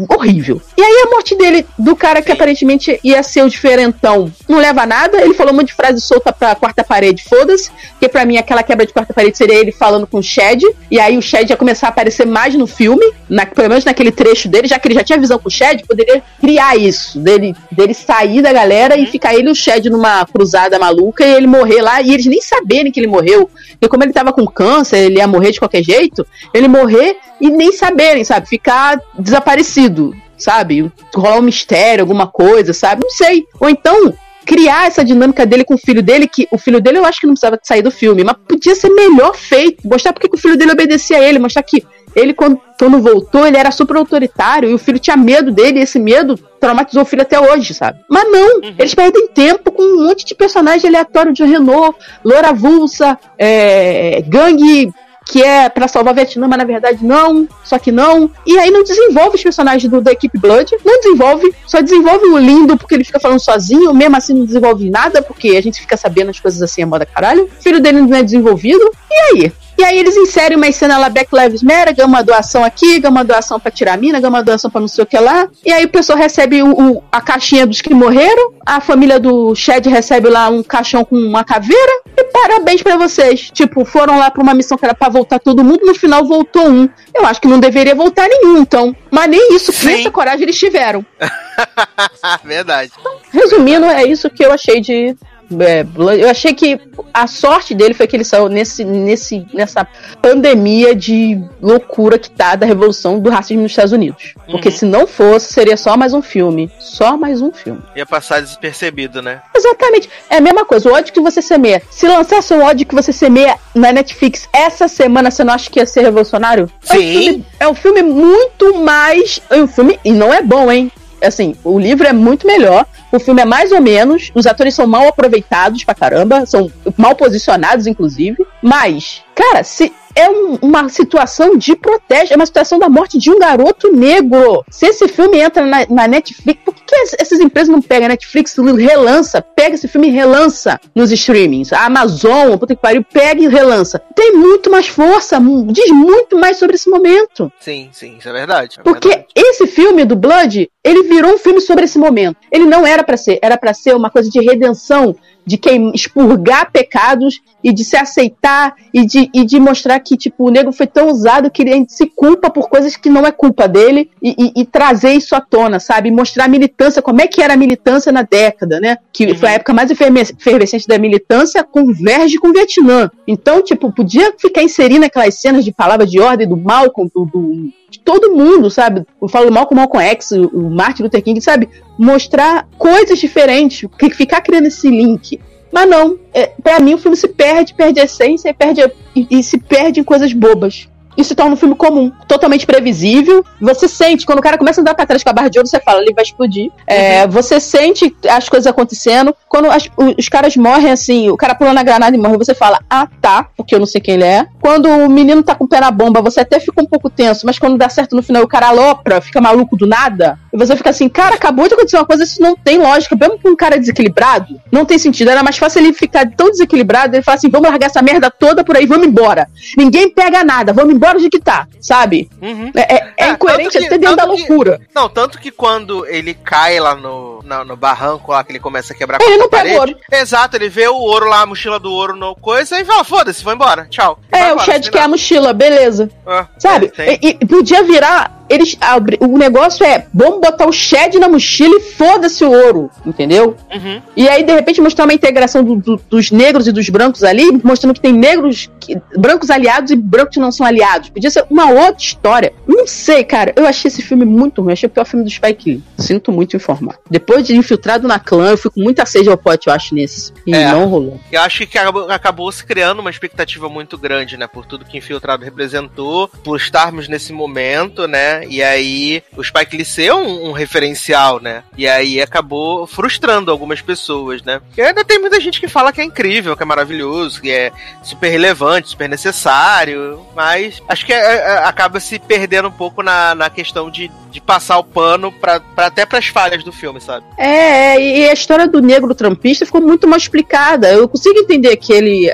horrível. E aí a morte dele, do cara que aparentemente ia ser o diferentão, não leva a nada. Ele falou um monte de frase solta pra quarta parede, foda-se. Porque pra mim aquela quebra de quarta parede seria ele falando com o Shed. E aí o Shed ia começar a aparecer mais no filme, na, pelo menos naquele trecho dele, já que ele já tinha visão com o Shed, poderia criar isso, dele, dele sair da galera e ficar ele e o Shed numa cruzada maluca e ele morrer lá, e eles nem saberem que ele morreu. E como ele tava com câncer, ele ia morrer de qualquer jeito, ele morrer e nem saberem, sabe? Ficar desaparecido, sabe? Rolar um mistério, alguma coisa, sabe? Não sei. Ou então, criar essa dinâmica dele com o filho dele, que o filho dele eu acho que não precisava sair do filme, mas podia ser melhor feito. Mostrar porque que o filho dele obedecia a ele, mostrar que ele, quando, quando voltou, ele era super autoritário e o filho tinha medo dele, e esse medo traumatizou o filho até hoje, sabe? Mas não, eles perdem tempo com um monte de personagem aleatório de Renault, Loura Vulsa, é, gangue que é pra salvar o Vietnã, mas na verdade não, só que não. E aí não desenvolve os personagens do, da equipe Blood, não desenvolve, só desenvolve o lindo porque ele fica falando sozinho, mesmo assim não desenvolve nada, porque a gente fica sabendo as coisas assim a moda caralho. O filho dele não é desenvolvido. E aí? E aí eles inserem uma cena lá, Black Lives Matter, ganha uma doação aqui, ganha uma doação pra tirar a mina, ganha uma doação pra não sei o que lá. E aí o pessoal recebe o, o- a caixinha dos que morreram, a família do Shed recebe lá um caixão com uma caveira, e parabéns pra vocês. Tipo, foram lá pra uma missão que era pra voltar todo mundo, no final voltou um. Eu acho que não deveria voltar nenhum, então. Mas nem isso, Sim. essa coragem eles tiveram. Verdade. Resumindo, é isso que eu achei de. É, eu achei que a sorte dele foi que ele saiu nesse, nesse, nessa pandemia de loucura que tá da revolução do racismo nos Estados Unidos. Porque Uhum. se não fosse, seria só mais um filme. Só mais um filme. Ia passar despercebido, né? Exatamente. É a mesma coisa, o ódio que você semeia. Se lançasse o ódio que você semeia na Netflix essa semana, você não acha que ia ser revolucionário? É um Sim. filme, é um filme muito mais. É um filme. E não é bom, hein? Assim, o livro é muito melhor. O filme é mais ou menos. Os atores são mal aproveitados pra caramba. São mal posicionados, inclusive. Mas, cara, se. É um- uma situação de protesto, é uma situação da morte de um garoto negro. Se esse filme entra na, na Netflix, por que, que es- essas empresas não pegam a Netflix, relança, pega esse filme e relança nos streamings? A Amazon, puta que pariu, pega e relança. Tem muito mais força, diz muito mais sobre esse momento. Sim, sim, isso é verdade. é Porque verdade. esse filme do Blood, ele virou um filme sobre esse momento. Ele não era pra ser, era pra ser uma coisa de redenção, de quem expurgar pecados e de se aceitar e de, e de mostrar que tipo o negro foi tão usado que ele se culpa por coisas que não é culpa dele e, e- e trazer isso à tona, sabe? Mostrar a militância, como é que era a militância na década, né? Que foi a época mais efervescente da militância, converge com o Vietnã. Então, tipo, podia ficar inserindo aquelas cenas de palavra de ordem do Malcolm, do, do- todo mundo, sabe? Eu falo mal com o Malcolm X, o Martin Luther King, sabe? Mostrar coisas diferentes, ficar criando esse link. Mas não, é, para mim o filme se perde, perde a essência e, perde e, e se perde em coisas bobas. Isso torna um filme comum, totalmente previsível. Você sente, quando o cara começa a andar pra trás com a barra de ouro, você fala, ele vai explodir. É, você sente as coisas acontecendo. Quando as- os caras morrem assim, o cara pula na granada e morre, você fala, ah tá, porque eu não sei quem ele é. Quando o menino tá com o pé na bomba, você até fica um pouco tenso, mas quando dá certo no final o cara alopra, fica maluco do nada, e você fica assim, cara, acabou de acontecer uma coisa, isso não tem lógica. Mesmo com um cara desequilibrado, não tem sentido. Era mais fácil ele ficar tão desequilibrado, ele falar assim, vamos largar essa merda toda por aí, vamos embora. Ninguém pega nada, vamos embora de que tá, sabe? Uhum. É, é- é incoerente tanto que- até dentro da tanto que- loucura. Não, tanto que quando ele cai lá no, na- no barranco lá, que ele começa a quebrar Ele não pega ouro. Exato, ele vê o ouro lá, a mochila do ouro no coisa e fala, foda-se, vou embora, tchau. E É, o Chad quer a mochila, beleza. Ah, Sabe? é. E, e podia virar. Eles, abre- o negócio é: vamos botar o Shed na mochila e foda-se o ouro, entendeu? Uhum. E aí, de repente, mostrar uma integração do- do- dos negros e dos brancos ali, mostrando que tem negros, que- brancos aliados e brancos que não são aliados. Podia ser uma outra história. Não sei, cara. Eu achei esse filme muito ruim. Achei o pior filme do Spike Lee. Sinto muito informar. Depois de Infiltrado na Clã, eu fui com muita sede ao pote, eu acho, nesse. E É. não rolou. Eu acho que acabou, acabou se criando uma expectativa muito grande, né? Por tudo que Infiltrado representou, por estarmos nesse momento, né? E aí o Spike Lee ser um, um referencial, né? E aí acabou frustrando algumas pessoas, né? Porque ainda tem muita gente que fala que é incrível, que é maravilhoso, que é super relevante, super necessário, mas acho que é- é- acaba se perdendo um pouco na, na questão de, de passar o pano pra, pra, até pras falhas do filme, sabe? É, é, e a história do negro trampista ficou muito mal explicada. Eu consigo entender que ele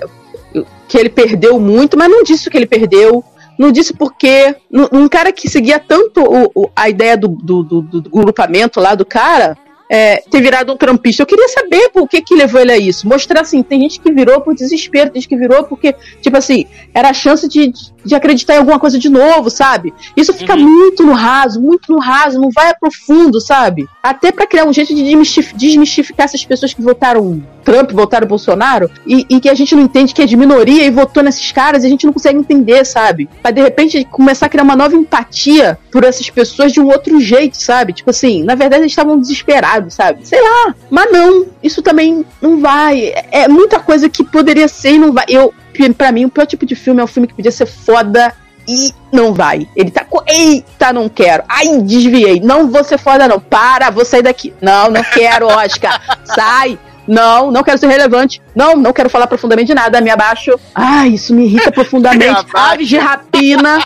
que ele perdeu muito, mas não disse o que ele perdeu. não disse por quê. N- Um cara que seguia tanto o- o- a ideia do, do, do- do grupamento lá do cara. É, ter virado um trampista. Eu queria saber por que que levou ele a isso. Mostrar assim, tem gente que virou por desespero, tem gente que virou porque, tipo assim, era a chance de, de acreditar em alguma coisa de novo, sabe? Isso fica muito no raso, muito no raso, não vai a profundo, sabe? Até pra criar um jeito de desmistif- desmistificar essas pessoas que votaram Trump, votaram Bolsonaro, e, e que a gente não entende que é de minoria e votou nesses caras e a gente não consegue entender, sabe? Pra de repente começar a criar uma nova empatia por essas pessoas de um outro jeito, sabe? Tipo assim, na verdade eles estavam desesperados, sabe? Sei lá, mas não, isso também não vai. É, muita coisa que poderia ser e não vai. Eu, pra mim, o pior tipo de filme é um filme que podia ser foda e não vai. Ele tá com. Eita, não quero. Ai, desviei. Não vou ser foda, não. Para, vou sair daqui. Não, não quero, Oscar. Sai. Não, não quero ser relevante. Não, não quero falar profundamente de nada. Me abaixo. Ai, isso me irrita profundamente. Aves de rapina.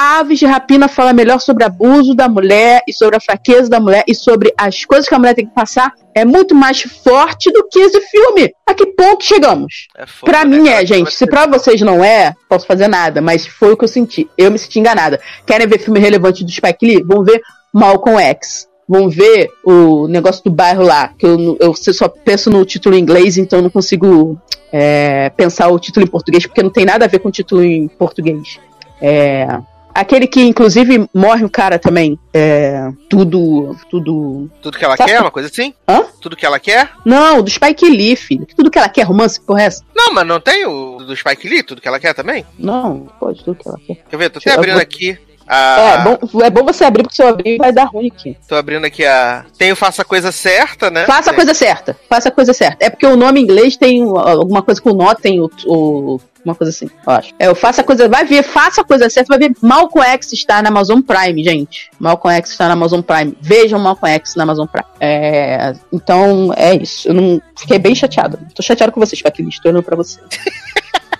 Aves de Rapina fala melhor sobre abuso da mulher e sobre a fraqueza da mulher e sobre as coisas que a mulher tem que passar. É muito mais forte do que esse filme. A que ponto chegamos? É foda, Pra né, mim cara? é, gente. Se pra vocês não é, posso fazer nada. Mas foi o que eu senti. Eu me senti enganada. Querem ver filme relevante do Spike Lee? Vão ver Malcolm X. Vão ver o negócio do bairro lá. Que eu, eu só penso no título em inglês, então eu não consigo é, pensar o título em português, porque não tem nada a ver com o título em português. É. Aquele que, inclusive, morre o cara também. É. Tudo. Tudo. Tudo que ela Sabe- quer, uma coisa assim? Hã? Tudo que ela quer? Não, do Spike Lee, filho. Tudo que ela quer, romance, porra, é essa? Não, mas não tem o do Spike Lee, tudo que ela quer também? Não, pode, tudo que ela quer. Quer ver? Tô até abrindo vou- aqui. A... É, bom, é bom você abrir, porque se eu abrir vai dar ruim aqui. Tô abrindo aqui a. Tem o Faça a Coisa Certa, né? Faça a coisa certa. Faça a coisa certa. É porque o nome em inglês tem alguma coisa com nó, tem o. o- uma coisa assim, eu acho. É, o faça a coisa. Vai ver, faça a coisa certa, vai ver. Malcolm X está na Amazon Prime, gente. Malcolm X está na Amazon Prime. Vejam Malcolm X na Amazon Prime. É, então, é isso. Eu não. Fiquei bem chateado. Tô chateado com vocês, Paquili. Estou olhando pra você.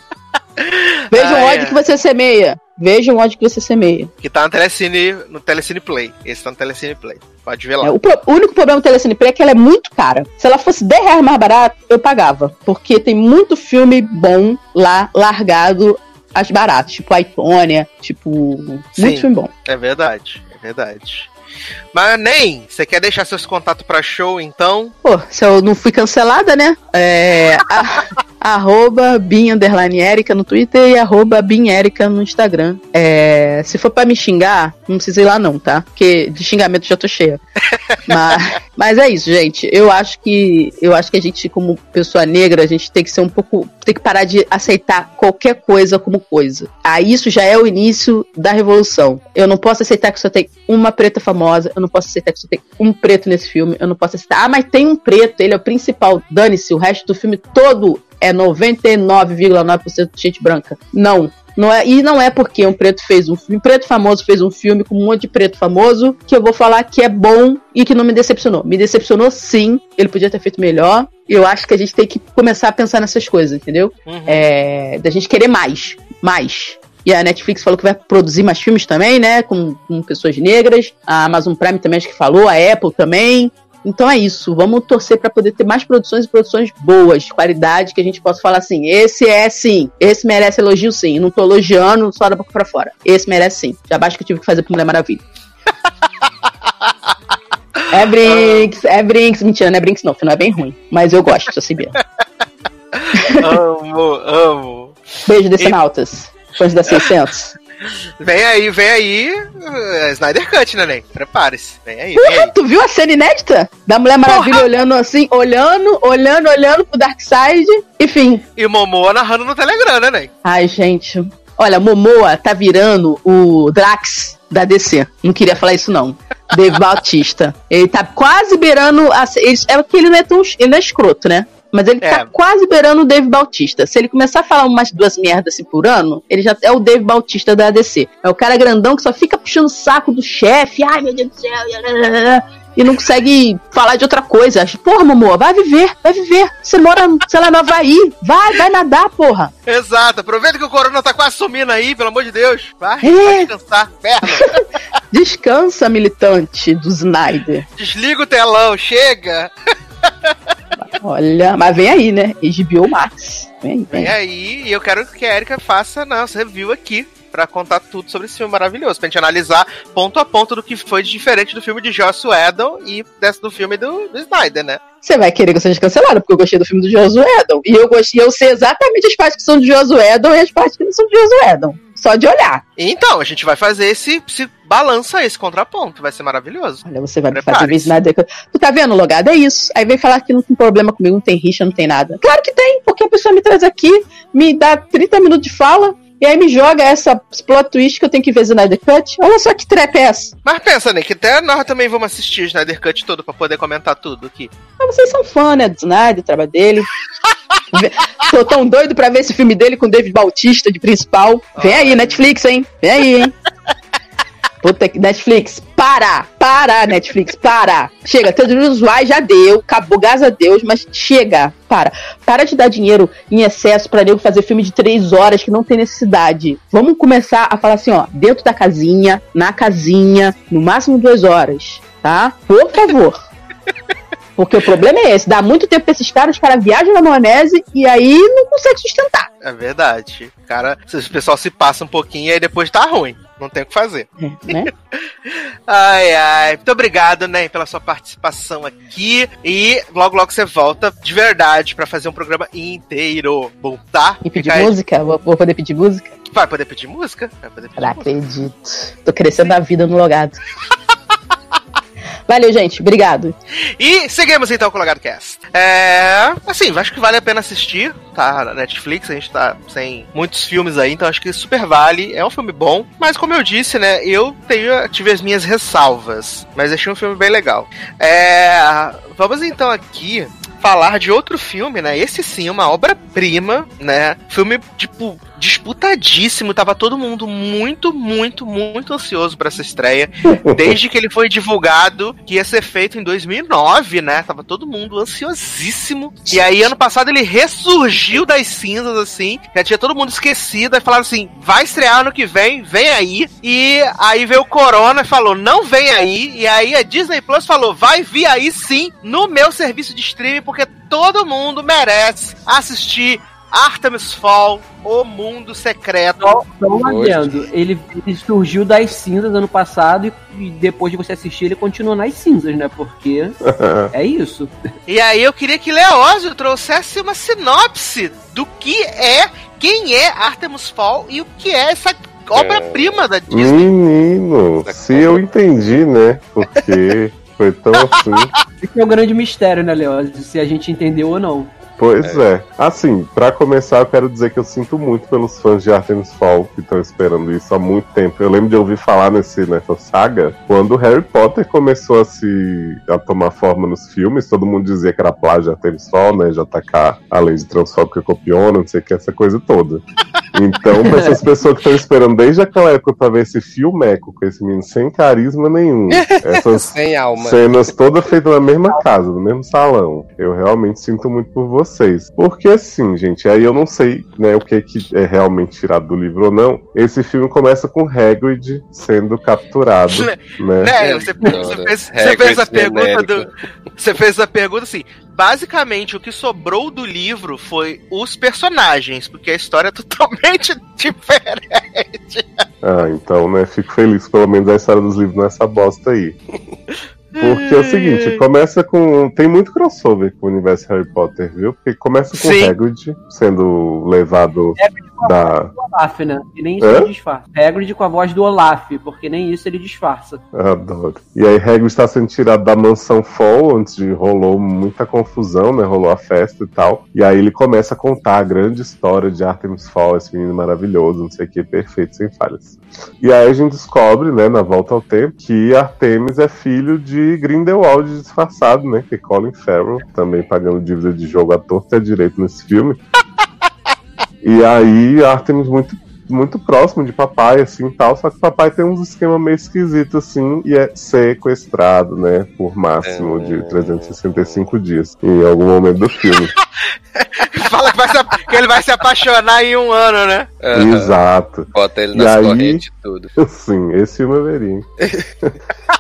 Vejam Ah, o ódio é. que você semeia. Vejam o ódio que você semeia. Que tá no Telecine, no Telecine Play. Esse tá no Telecine Play. Pode ver lá. É, o, pro- o único problema do Telecine Play é que ela é muito cara. Se ela fosse 10 reais mais barata, eu pagava. Porque tem muito filme bom lá, largado às baratas. Tipo Aitônia, tipo... Sim. Muito filme bom. É verdade, é verdade. Mas nem, você quer deixar seus contatos pra show, então? Pô, se eu não fui cancelada, né? É... a- arroba Bin Erika no Twitter e arroba Bin Erika no Instagram. É, se for pra me xingar, não precisa ir lá não, tá? Porque de xingamento já tô cheia. mas, mas é isso, gente. Eu acho que eu acho que a gente, como pessoa negra, a gente tem que ser um pouco. tem que parar de aceitar qualquer coisa como coisa. Aí isso já é o início da revolução. Eu não posso aceitar que só tem uma preta famosa, eu não posso aceitar que só tem um preto nesse filme, eu não posso aceitar. Ah, mas tem um preto, ele é o principal. Dane-se, o resto do filme todo é 99,9% de gente branca. Não. Não é, e não é porque um preto fez um filme, um preto famoso fez um filme com um monte de preto famoso que eu vou falar que é bom e que não me decepcionou. Me decepcionou sim, ele podia ter feito melhor. Eu acho que a gente tem que começar a pensar nessas coisas, entendeu? Uhum. É, da gente querer mais, mais. E a Netflix falou que vai produzir mais filmes também, né? Com, com pessoas negras. A Amazon Prime também acho que falou, a Apple também. Então é isso, vamos torcer para poder ter mais produções e produções boas, de qualidade, que a gente possa falar assim: esse é sim, esse merece elogio sim. Não tô elogiando só da boca pra fora. Esse merece sim. Já basta que eu tive que fazer pro Mulher Maravilha. É Brinks, é Brinks. Mentira, não é Brinks não, não é bem ruim. Mas eu gosto, sou CB. amo, amo. Beijo, Decenautas. Fãs da 600. Vem aí, vem aí. uh, Snyder Cut, né, Nen? Prepare-se. Vem aí, vem Porra, aí. tu viu a cena inédita? Da Mulher Maravilha olhando assim, olhando, olhando, olhando pro Darkseid. Enfim. E o Momoa narrando no Telegram, né, Nen? Ai, gente. Olha, Momoa tá virando o Drax da DC. Não queria falar isso, não. Dave Bautista. Ele tá quase beirando. A, é que ele não é tão. Ele não é escroto, né? Mas ele É. tá quase beirando o Dave Bautista. Se ele começar a falar umas duas merdas assim por ano, ele já é o Dave Bautista da DC. É o cara grandão que só fica puxando o saco do chefe. Ai, meu Deus do céu. E não consegue falar de outra coisa. Porra, Momoa, vai viver, vai viver. Você mora, sei lá, no Havaí. Vai, vai nadar, porra. Exato. Aproveita que o Corona tá quase sumindo aí, pelo amor de Deus. Vai, É. vai descansar. Perna. Descansa, militante do Snyder. Desliga o telão, chega. Olha, mas vem aí, né? HBO Max. Vem aí, vem. Vem aí, e eu quero que a Erika faça nossa review aqui pra contar tudo sobre esse filme maravilhoso, pra gente analisar ponto a ponto do que foi de diferente do filme de Joss Whedon e desse do filme do, do Snyder, né? Você vai querer que eu seja cancelado, porque eu gostei do filme do Josué Edon. E eu gostei, eu sei exatamente as partes que são de Josué Edon e as partes que não são de Josué Edon. Só de olhar. Então, a gente vai fazer esse, esse balança, esse contraponto, vai ser maravilhoso. Olha, você vai me Prepare-se. fazer ver Snyder. Tu tá vendo, logado? É isso. Aí vem falar que não tem problema comigo, não tem rixa, não tem nada. Claro que tem, porque a pessoa me traz aqui, me dá 30 minutos de fala, e aí me joga essa plot twist que eu tenho que ver Snyder Cut. Olha só que trepa é essa. Mas pensa, né, que até nós também vamos assistir o Snyder Cut todo pra poder comentar tudo aqui. Mas vocês são fã, né, do Snyder, do trabalho dele. Tô tão doido pra ver esse filme dele com o David Bautista de principal. Vem aí, Netflix, hein? Vem aí, hein? Puta que Netflix, para! Para, Netflix, para! Chega, Teus Uai já deu, acabou, graças a Deus, mas chega, para. Para de dar dinheiro em excesso pra nego fazer filme de três horas que não tem necessidade. Vamos começar a falar assim, ó, dentro da casinha, na casinha, no máximo duas horas, tá? Por favor. Porque o problema é esse, dá muito tempo pra esses caras, os caras viajam na maionese e aí não consegue sustentar. É verdade. Cara, o pessoal se passa um pouquinho e aí depois tá ruim. Não tem o que fazer. né? Ai, ai. Muito obrigado, né, pela sua participação aqui. E logo, logo você volta de verdade pra fazer um programa inteiro. Bom, tá? E pedir Fica música? Vou, vou poder pedir música? Vai poder pedir música? Vai poder pedir Não música. acredito. Tô crescendo a vida no logado. Valeu, gente. Obrigado. E seguimos então com o Logado Cast. É. Assim, acho que vale a pena assistir. Tá na Netflix, a gente tá sem muitos filmes aí, então acho que super vale. É um filme bom, mas como eu disse, né, eu tenho, tive as minhas ressalvas. Mas achei um filme bem legal. É. Vamos então aqui falar de outro filme, né? Esse sim, uma obra-prima, né? Filme, tipo, disputadíssimo. Tava todo mundo muito, muito, muito ansioso pra essa estreia. Desde que ele foi divulgado que ia ser feito em 2009, né? Tava todo mundo ansiosíssimo. E aí, ano passado, ele ressurgiu das cinzas, assim. Já tinha todo mundo esquecido. Aí falaram assim: vai estrear ano que vem, vem aí. E aí veio o Corona e falou: não vem aí. E aí a Disney Plus falou: vai vir aí sim no meu serviço de streaming, porque todo mundo merece assistir Artemis Fall, o mundo secreto. Só, um adendo. Ele, ele surgiu das cinzas ano passado e, e depois de você assistir, ele continua nas cinzas, né? Porque é isso. E aí eu queria que Leózio trouxesse uma sinopse do que é, quem é Artemis Fall e o que é essa obra-prima da Disney. Menino, se eu entendi, né? Porque foi tão assim. Esse é o grande mistério, né, Leózio? Se a gente entendeu ou não. Pois é. Assim, pra começar, eu quero dizer que eu sinto muito pelos fãs de Artemis Fall que estão esperando isso há muito tempo. Eu lembro de ouvir falar nesse, nessa saga quando Harry Potter começou a se a tomar forma nos filmes. Todo mundo dizia que era plágio de Artemis Fall, né? Já atacar a lei de transfóbica copiona, não sei o que, essa coisa toda. Então, pra essas pessoas que estão esperando desde aquela época pra ver esse filmeco com esse menino sem carisma nenhum, essas Sem alma. cenas todas feitas na mesma casa, no mesmo salão. Eu realmente sinto muito por vocês. Porque assim, gente, aí eu não sei, né, o que, que é realmente tirado do livro ou não. Esse filme começa com Hagrid sendo capturado, né? Né, você, você fez, você fez a pergunta do. Você fez a pergunta assim. Basicamente, o que sobrou do livro foi os personagens, porque a história é totalmente diferente. Ah, então, né, fico feliz pelo menos a história dos livros nessa bosta aí. Porque é o seguinte, começa com. Tem muito crossover com o universo Harry Potter, viu? Porque começa com Sim. Hagrid sendo levado da. Do Olaf, né? E nem isso Hã? ele disfarça. Hagrid com a voz do Olaf, porque nem isso ele disfarça. Adoro. E aí Hagrid está sendo tirado da mansão Fall, onde rolou muita confusão, né? Rolou a festa e tal. E aí ele começa a contar a grande história de Artemis Fall, esse menino maravilhoso, não sei o que, perfeito, sem falhas. E aí a gente descobre, né, na volta ao tempo, que Artemis é filho de Grindelwald disfarçado, né? Que é Colin Farrell, também pagando dívida de jogo à torta e à direito nesse filme. E aí Artemis muito muito próximo de papai, assim, tal, só que papai tem uns esquema meio esquisito, assim, e é sequestrado, né, por máximo de 365 dias, em algum momento do filme. Fala que, vai se, que ele vai se apaixonar em um ano, né? Aham. Exato. Bota ele E nas aí- correntes e tudo. Sim, esse filme eu veria. hein?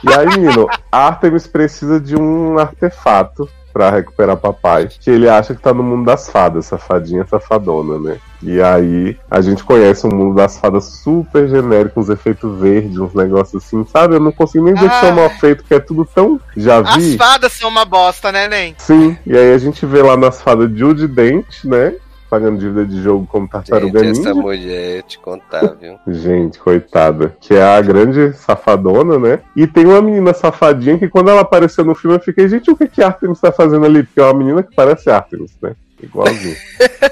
e aí, menino, Artemis precisa de um artefato pra recuperar papai. Que ele acha que tá no mundo das fadas, safadinha safadona, né? E aí a gente conhece um mundo das fadas super genérico, uns efeitos verdes, uns negócios assim, sabe? Eu não consigo nem dizer que são Ah. mal feito, porque é tudo tão. Já As vi. fadas são uma bosta, né, Nen? Sim, e aí a gente vê lá nas fadas Judy Dente, né? Pagando dívida de jogo como tartaruga Gente, essa ninja. mulher, te contar, viu? Gente, coitada. Que é a grande safadona, né? E tem uma menina safadinha que quando ela apareceu no filme eu fiquei, gente, o que que Artemis tá fazendo ali? Porque é uma menina que parece Artemis, né? Igualzinho.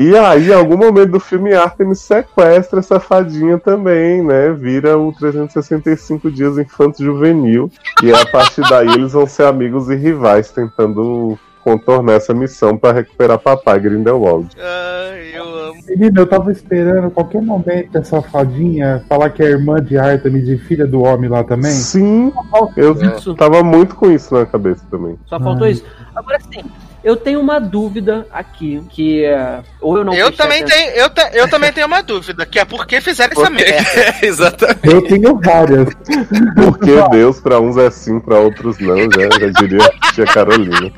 E aí, em algum momento do filme, Artemis sequestra essa fadinha também, né? Vira o 365 Dias Infanto Juvenil. E a partir daí eles vão ser amigos e rivais, tentando contornar essa missão pra recuperar papai Grindelwald. Ai, eu amo. Menino, eu tava esperando qualquer momento essa fadinha falar que é irmã de Artemis e filha do homem lá também. Sim, eu Isso. tava muito com isso na cabeça também. Só faltou Ai. isso. Agora sim, eu tenho uma dúvida aqui, que é, ou eu não Eu também, atenção- tenho, eu, te- eu também tenho uma dúvida, que é por que fizeram essa merda. Exatamente. Eu tenho várias. Porque Deus pra uns é sim, pra outros não, já, já diria a tia Carolina.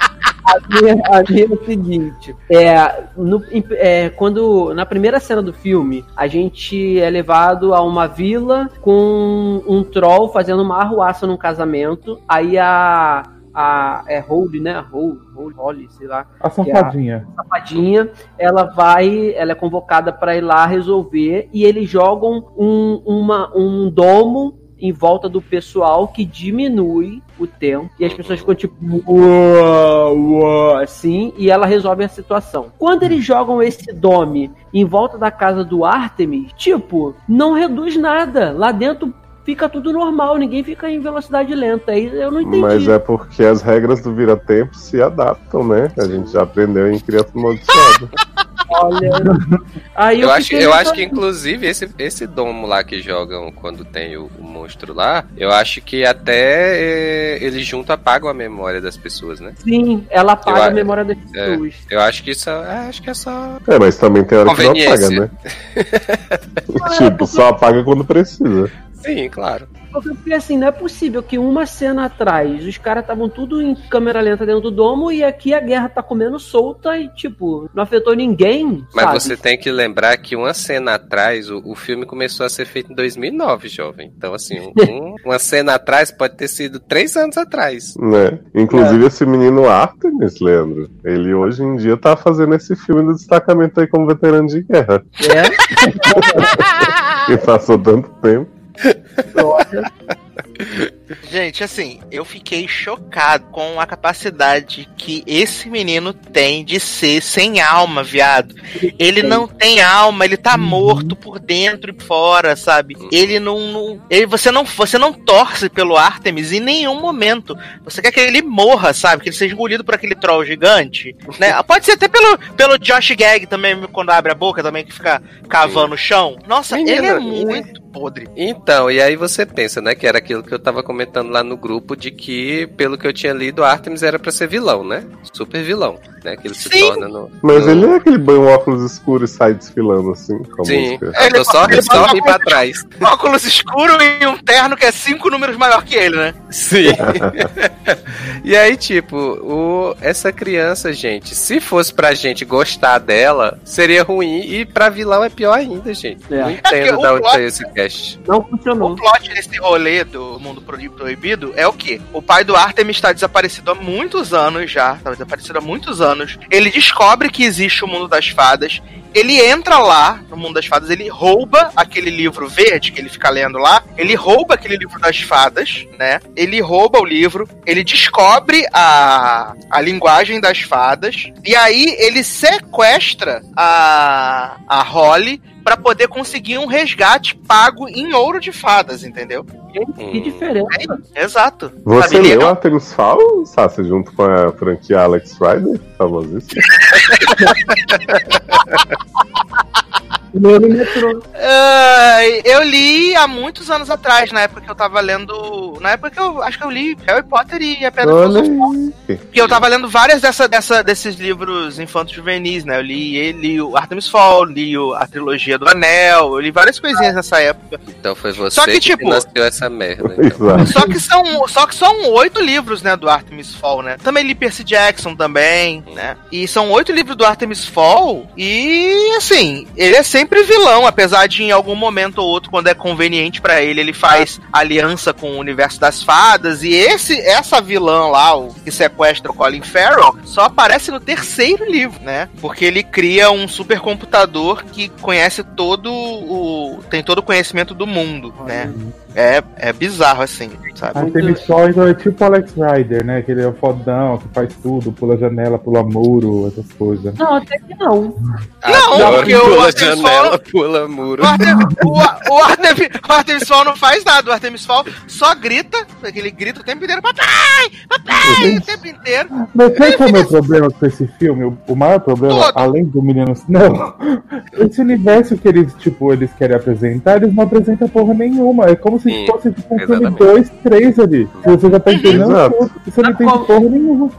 A minha, a minha é o seguinte: é, no- é, quando na primeira cena do filme a gente é levado a uma vila com um troll fazendo uma arruaça num casamento. Aí a a é Holly, né? Holly, Holly, Holly, sei lá. A safadinha. safadinha, ela vai, ela é convocada para ir lá resolver e eles jogam um, uma, um domo em volta do pessoal que diminui o tempo e as pessoas ficam tipo uau, uau, assim e ela resolve a situação. Quando eles jogam esse dome em volta da casa do Artemis, tipo, não reduz nada. Lá dentro fica tudo normal, ninguém fica em velocidade lenta. Aí eu não entendi. Mas é porque as regras do vira-tempo se adaptam, né? A gente já aprendeu em Criança Amaldiçoada. Olha. Aí eu, Eu acho, eu acho que, inclusive, esse, esse domo lá que jogam quando tem o, o monstro lá, eu acho que até eh, eles junto apagam a memória das pessoas, né? Sim, ela apaga Eu a memória das é. pessoas. Eu acho que isso é, acho que é só. É, mas também tem hora que não apaga, né? tipo, só apaga quando precisa. Sim, claro. Porque, porque, assim, não é possível que uma cena atrás os caras estavam tudo em câmera lenta dentro do domo e aqui a guerra tá comendo solta e, tipo, não afetou ninguém. Mas sabe? você tem que lembrar que uma cena atrás, o, o filme começou a ser feito em 2009, jovem. Então, assim, um- um- uma cena atrás pode ter sido três anos atrás. Né? Inclusive esse menino Artemis, Leandro, ele hoje em dia tá fazendo esse filme do destacamento aí como veterano de guerra. É, Que passou tanto tempo. Gente, assim, eu fiquei chocado com a capacidade que esse menino tem de ser sem alma, viado. Ele não tem alma, ele tá morto por dentro e fora, sabe? Ele não. não- ele, você, não você não torce pelo Artemis em nenhum momento. Você quer que ele morra, sabe? Que ele seja engolido por aquele troll gigante. Né? Pode ser até pelo, pelo Josh Gag também, quando abre a boca também, que fica cavando o chão. Nossa, Menina, ele é muito podre. Então, e aí você pensa, né, que era aquilo que eu tava comentando lá no grupo, de que, pelo que eu tinha lido, Artemis era pra ser vilão, né? Super vilão, né? Que ele se Sim. torna no. Mas no- ele é aquele banho óculos escuro e sai desfilando assim, com a Sim, música. eu tô só, Ele- só ri pra trás. óculos escuro e um terno que é cinco números maior que ele, né? Sim. e aí, tipo, o, essa criança, gente, se fosse pra gente gostar dela, seria ruim. E pra vilão é pior ainda, gente. É. Não É entendo o da onde saiu esse cast. não O funcionou. plot desse rolê do mundo Pro- proibido é o quê? O pai do Artemis está desaparecido há muitos anos já, tá desaparecido há muitos anos. Ele descobre que existe o mundo das fadas. Ele entra lá no mundo das fadas, ele rouba aquele livro verde que ele fica lendo lá. Ele rouba aquele livro das fadas, né? Ele rouba o livro, ele descobre a, a linguagem das fadas. E aí ele sequestra a, a Holly pra poder conseguir um resgate pago em ouro de fadas, entendeu? Que Hum. diferença. Exato. Você Sabe, é leu Artemis Fowl, Sassi, junto com a franquia Alex Rider? Famosíssima. Metrô. Ah, eu li há muitos anos atrás, na época que eu tava lendo. Na época que eu acho que eu li Harry Potter e a Pedra Filosofal. Porque eu tava lendo várias dessa, dessa, desses livros infantos juvenis, né? Eu li, ele, o Artemis Fall, li o- a trilogia do Anel, eu li várias coisinhas nessa época. Então foi você Só que, que, tipo- financiou essa merda. Então. Só que são, só que são oito livros, né, do Artemis Fall, né? Também li Percy Jackson também, né? E são oito livros do Artemis Fall e assim, ele é sempre vilão, apesar de em algum momento ou outro, quando é conveniente pra ele, ele faz aliança com o universo das fadas. E esse, essa vilã lá, o que sequestra o Colin Farrell, só aparece no terceiro livro, né? Porque ele cria um supercomputador que conhece todo o. tem todo o conhecimento do mundo, né? É, é bizarro assim, sabe? Artemis Fowl então é tipo Alex Rider, né? Que ele é o fodão, que faz tudo, pula janela, pula muro, essas coisas. Não, até que não. Não, Adoro porque o pula Artemis janela, pula muro. O Artemis, o, o Artemis, o Artemis Fall não faz nada, o Artemis Fall só grita, ele grita o tempo inteiro, papai, papai, o tempo inteiro. Mas sabe qual é o meu problema com esse filme? O, o maior problema, Todo. além do menino. Não! Esse universo que eles, tipo, eles querem apresentar, eles não apresentam porra nenhuma. É como se Sim, fosse tipo, um filme exatamente. 2, 3 ali. Você já tá entendendo tudo. Você não Mas entende porra nenhuma.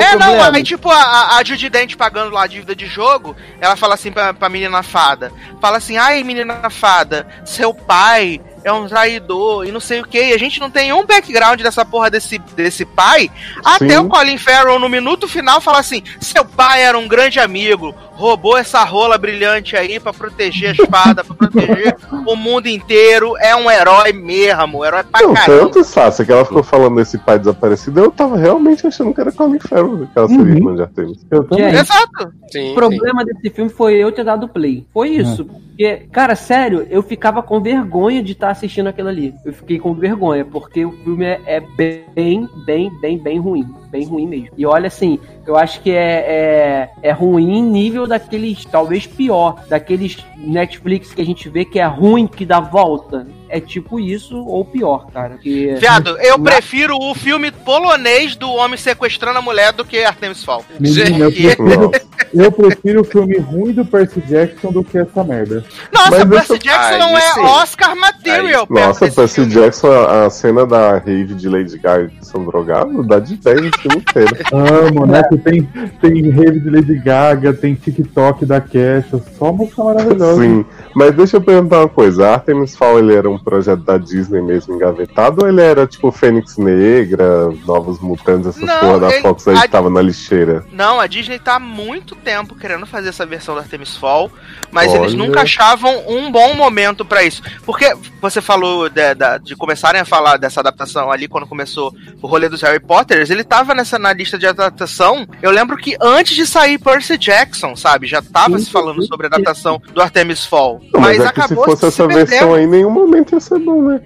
É, o não, aí tipo, a, a Judy Dent pagando lá a dívida de jogo, ela fala assim pra, pra menina fada, fala assim, ai menina fada, seu pai é um traidor e não sei o que, e a gente não tem um background dessa porra desse, desse pai, até Sim. o Colin Farrell no minuto final fala assim, seu pai era um grande amigo, roubou essa rola brilhante aí pra proteger a espada, pra proteger o mundo inteiro, é um herói mesmo, herói pra Não, caramba. tanto, Sácia, que ela ficou falando desse pai desaparecido, eu tava realmente achando que era Colin Farrell, que ela seria Uhum. irmã de Artemis. Eu também. Gente, Exato. Sim, O problema desse filme foi eu ter dado play. Foi isso. Porque, cara, sério, eu ficava com vergonha de estar assistindo aquilo ali. Eu fiquei com vergonha, porque o filme é, é bem, bem, bem, bem ruim. Bem ruim mesmo. E olha, assim, eu acho que é, é, é ruim nível daqueles, talvez pior, daqueles Netflix que a gente vê que é ruim, que dá volta. É tipo isso, ou pior, cara. Que... Viado, eu prefiro o filme polonês do homem sequestrando a mulher do que Artemis Fall. Eu prefiro, eu prefiro o filme ruim do Percy Jackson do que essa merda. Nossa, Mas Percy Jackson Aí não é sim. Oscar material perto Nossa, Percy filme. Jackson, a, a cena da rave de Lady Gaga que são drogados, dá de 10 no filme inteiro. Amo, né? Que tem, tem rave de Lady Gaga, tem TikTok da Kesha, só música maravilhosa. Sim, mas deixa eu perguntar uma coisa. A Artemis Fowl, ele era um projeto da Disney mesmo engavetado ou ele era tipo Fênix Negra, Novos Mutantes, essas Não, porra da ele- Fox aí a- que tava na lixeira? Não, a Disney tá há muito tempo querendo fazer essa versão do Artemis Fall, mas Olha. eles nunca achavam um bom momento pra isso. Porque você falou de, da- de começarem a falar dessa adaptação ali quando começou o rolê dos Harry Potters, ele tava nessa na lista de adaptação. Eu lembro que antes de sair Percy Jackson, sabe, já tava se falando sobre a adaptação do Artemis Fall. Não, mas, mas é que se acabou fosse se essa perdendo. versão aí, em nenhum momento ia ser bom, né?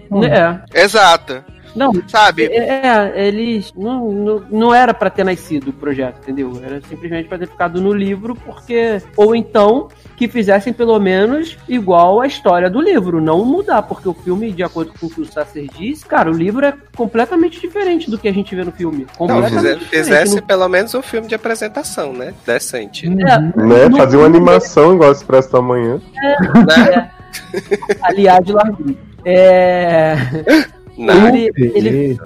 É. Exato. Não, Sabe? É, eles. Não, não, não era pra ter nascido o projeto, entendeu? Era simplesmente pra ter ficado no livro, porque. Ou então que fizessem pelo menos igual a história do livro, não mudar, porque o filme, de acordo com o que o Sasser disse, cara, o livro é completamente diferente do que a gente vê no filme. Não, Completamente diferente. fizesse pelo menos um filme de apresentação, né? Decente. Não- é, Né? no Fazer uma animação igual Expresso da Manhã. Né? Aliás, de largura. É. Não. Ele, ele,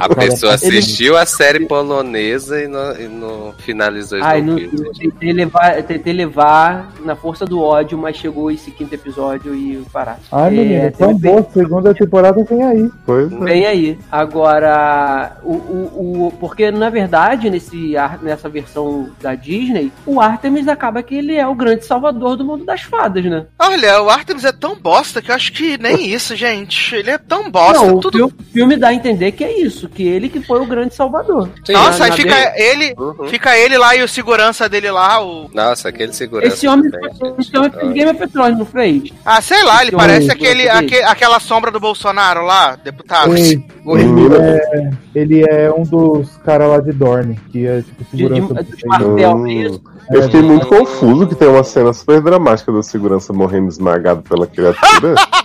A pessoa Ele- assistiu a série polonesa e não, e não finalizou os Ai, não, tentei levar, tentei levar na força do ódio, mas chegou esse quinto episódio e parar. Ai, menina, É, tão teve- boa. Segunda temporada vem aí. Pois é. Vem aí. Agora, o, o, o- porque na verdade, nesse, nessa versão da Disney, o Artemis acaba que ele é o grande salvador do mundo das fadas, né? Olha, o Artemis é tão bosta que eu acho que nem isso, gente. Ele é tão bosta. Não, o tudo... filme, o filme dá a entender que é isso, que ele que foi o grande salvador. Sim. Nossa, Na- aí na fica dele- ele, Uhum. fica ele lá e o segurança dele lá, o. Nossa, aquele segurança. Esse homem, também, esse homem fez Game of Thrones, não fez? Ah, sei lá, ele Esse parece homem, aquele, esse- aque- aquela sombra do Bolsonaro lá, deputado. Sim, ele, é, ele é um dos caras lá de Dorne, que é tipo De, de, segurança. dos martel, Hum. isso. Eu fiquei muito confuso que tem uma cena super dramática da segurança morrendo esmagado pela criatura.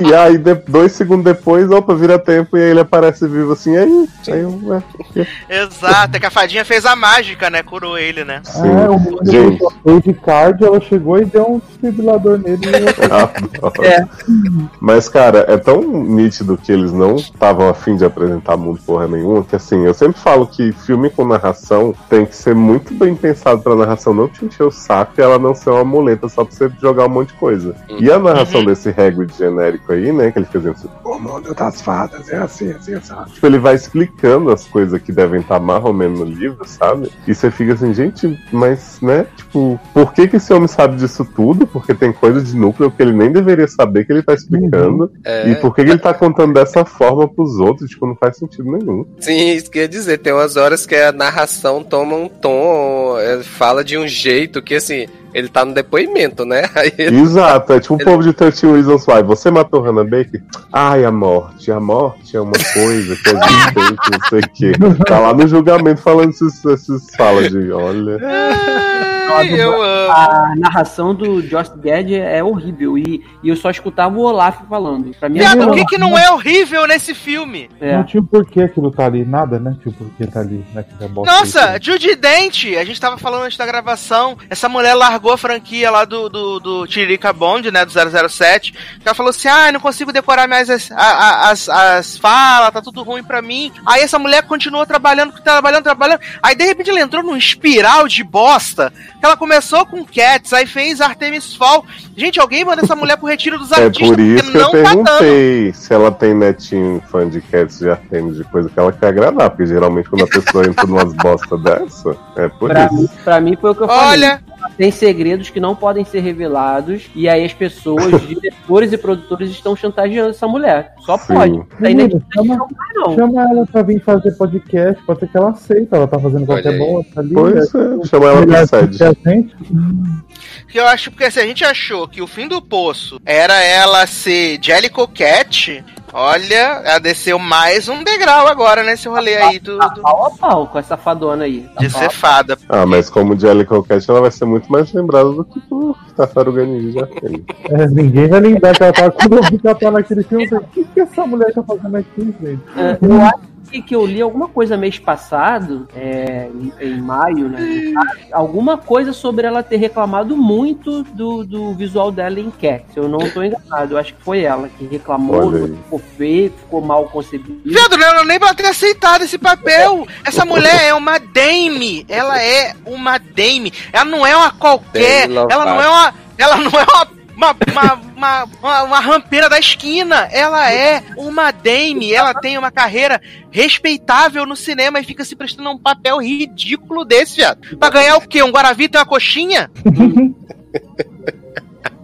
E aí, de- dois segundos depois, opa, vira tempo e aí ele aparece vivo assim, aí. Aí eu, é, Exato, é que a fadinha fez a mágica, né? Curou ele, né? sim. É, o de card, ela chegou e deu um desfibrilador nele. e eu- adoro. Mas, cara, é tão nítido que eles não estavam afim de apresentar muito porra nenhuma, que assim, eu sempre falo que filme com narração tem que ser muito bem pensado pra narração não te encher o saco e ela não ser uma muleta só pra você jogar um monte de coisa. E a narração desse Hagrid genérico aí, né, que ele fica dizendo assim, o mundo das fadas é assim, assim, assim. Tipo, ele vai explicando as coisas que devem estar mais ou menos no livro, sabe? E você fica assim, gente, mas, né, tipo, por que que esse homem sabe disso tudo? Porque tem coisa de núcleo que ele nem deveria saber que ele tá explicando. É, E por que, que ele tá contando dessa forma pros outros? Tipo, não faz sentido nenhum. Sim, isso quer dizer, tem umas horas que a narração toma um tom, é, fala de um jeito que assim, ele tá no depoimento, né? Ele- Exato, é tipo o Ele- povo de 13 Reasons Why. Você matou Hannah Baker? Ai, a morte. A morte é uma coisa que a gente tem que não sei o quê. Tá lá no julgamento falando esses falas de olha. Ai, eu amo. A narração do Josh Gad é horrível. E, e eu só escutava o Olaf falando. Pra mim, Viado, é o que, que não é horrível nesse filme? É. Não tinha o porquê aquilo tá ali, nada, né? Tinha o porquê tá ali, né? Que Nossa, aí. Judy Dent, a gente tava falando antes da gravação, essa mulher largou a franquia lá do, do, do Tiririca Bond, né, do 007, que ela falou assim, ah, não consigo decorar mais as, a- a- as, as falas, tá tudo ruim pra mim. Aí essa mulher continuou trabalhando, trabalhando, trabalhando, aí de repente ela entrou num espiral de bosta, que ela começou com Cats, aí fez Artemis Fall. Gente, alguém manda essa mulher pro retiro dos É artistas, por isso que eu não tá perguntei se ela tem netinho fã de Cats de Artemis, de coisa que ela quer agradar, porque geralmente quando a pessoa entra numas bosta dessa, é por Pra isso. mim, pra mim foi o que eu falei. Olha, Tem segredos que não podem ser revelados. E aí as pessoas, diretores e produtores estão chantageando essa mulher. Só Sim. pode. Daí nem Menino, chama, não vai, não. chama ela pra vir fazer podcast, pode ser que ela aceita, ela tá fazendo qualquer aí. bosta ali. Pois né? é, chama ela que sede. que eu acho porque se a gente achou que o fim do poço era ela ser Jellicle Cat, olha, ela desceu mais um degrau agora nesse rolê aí do, Tá do- pau a pau com essa fadona aí. Tá de ser fada. Ah, mas como Jellicle Cat, ela vai ser muito mais lembrada do que por Tartaruga Ninja Artemis. É, ninguém vai lembrar que ela tá. Quando eu vi que ela tá naquele filme, eu falei, o que, que essa mulher tá fazendo aqui, gente? É, eu acho que, que eu li alguma coisa mês passado, é, em, em maio, né? Alguma coisa sobre ela ter reclamado muito do, do visual dela em Cat. Eu não tô enganado. Eu acho que foi ela que reclamou, ficou feio, ficou mal concebido. Viado, não era nem pra ter aceitado esse papel. Essa mulher é uma Dame. Ela é uma Dame. Ela não é uma qualquer. Ela não é uma. Ela não é uma. Uma, uma, uma, uma, rampeira da esquina. Ela é uma Dame. Ela tem uma carreira respeitável no cinema e fica se prestando a um papel ridículo desse, viado. Pra ganhar o quê? Um Guaravita e uma coxinha?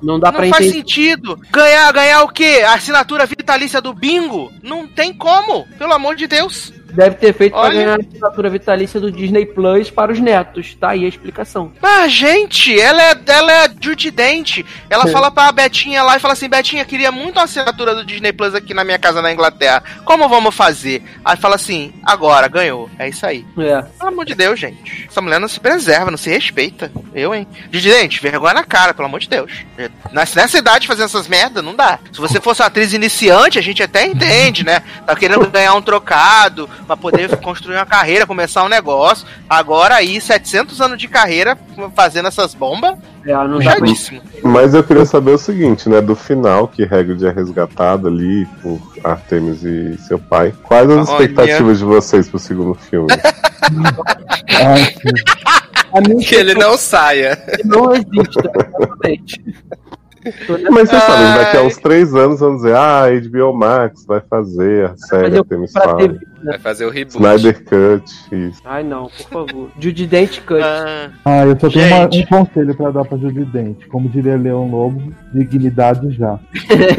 Não dá pra não faz entender. sentido. Ganhar, ganhar o quê? A assinatura vitalícia do bingo? Não tem como, pelo amor de Deus. Deve ter feito pra Olha. ganhar a assinatura vitalícia do Disney Plus para os netos. Tá aí a explicação. Ah, gente, ela é, ela é Judy Dent. Ela fala pra Betinha lá e fala assim: Betinha, queria muito uma assinatura do Disney Plus aqui na minha casa na Inglaterra. Como vamos fazer? Aí fala assim: agora, ganhou. É isso aí. É. Pelo amor de Deus, gente. Essa mulher não se preserva, não se respeita. Eu, hein? Judy Dent, vergonha na cara, pelo amor de Deus. Nessa, nessa idade fazendo essas merdas, não dá. Se você fosse uma atriz iniciante, a gente até entende, né? Tá querendo ganhar um trocado pra poder construir uma carreira, começar um negócio. Agora aí, 700 anos de carreira fazendo essas bombas, É, não dá. Mas eu queria saber o seguinte, né? Do final, que Hagrid é resgatado ali por Artemis e seu pai. Quais as Olha. expectativas de vocês pro segundo filme? A mim Que ele não saia. não existe, exatamente. Mas vocês sabem, daqui a uns três anos vamos dizer, ah, HBO Max vai fazer a série Artemis Fowl. Né? Vai fazer o reboot. Snyder Cut, isso. Ai, não, por favor. Judy Dent Cut. Ah, Ah, eu só tenho uma- um conselho pra dar pra Judy Dente. Como diria Leão Lobo, dignidade já.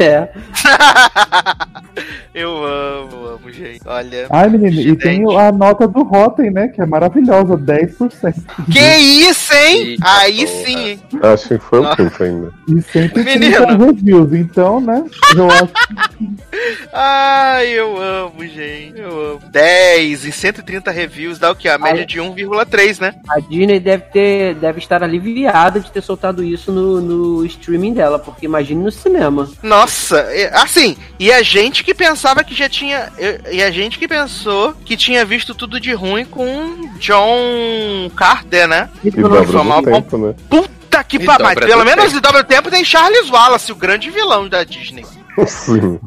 É. eu amo, amo, gente. Olha. Ai, menino, e tem a nota do Rotten, né? Que é maravilhosa, 10%. Que isso, hein? Eita Aí porra. sim. Acho que foi o quinto ainda. E 130 Menino. reviews. Então, né? Eu acho Ai, eu amo, gente. Eu amo. 10 em 130 reviews, dá o quê? A média de 1,3, né? A Disney deve ter, deve estar aliviada de ter soltado isso no, no streaming dela, porque imagine no cinema. Nossa, é, assim, e a gente que pensava que já tinha. E a gente que pensou que tinha visto tudo de ruim com John Carter, né? E dobra do tempo, né? Puta que E pariu. Mas pelo menos tempo. em dobro tempo tem Charles Wallace, o grande vilão da Disney. Sim.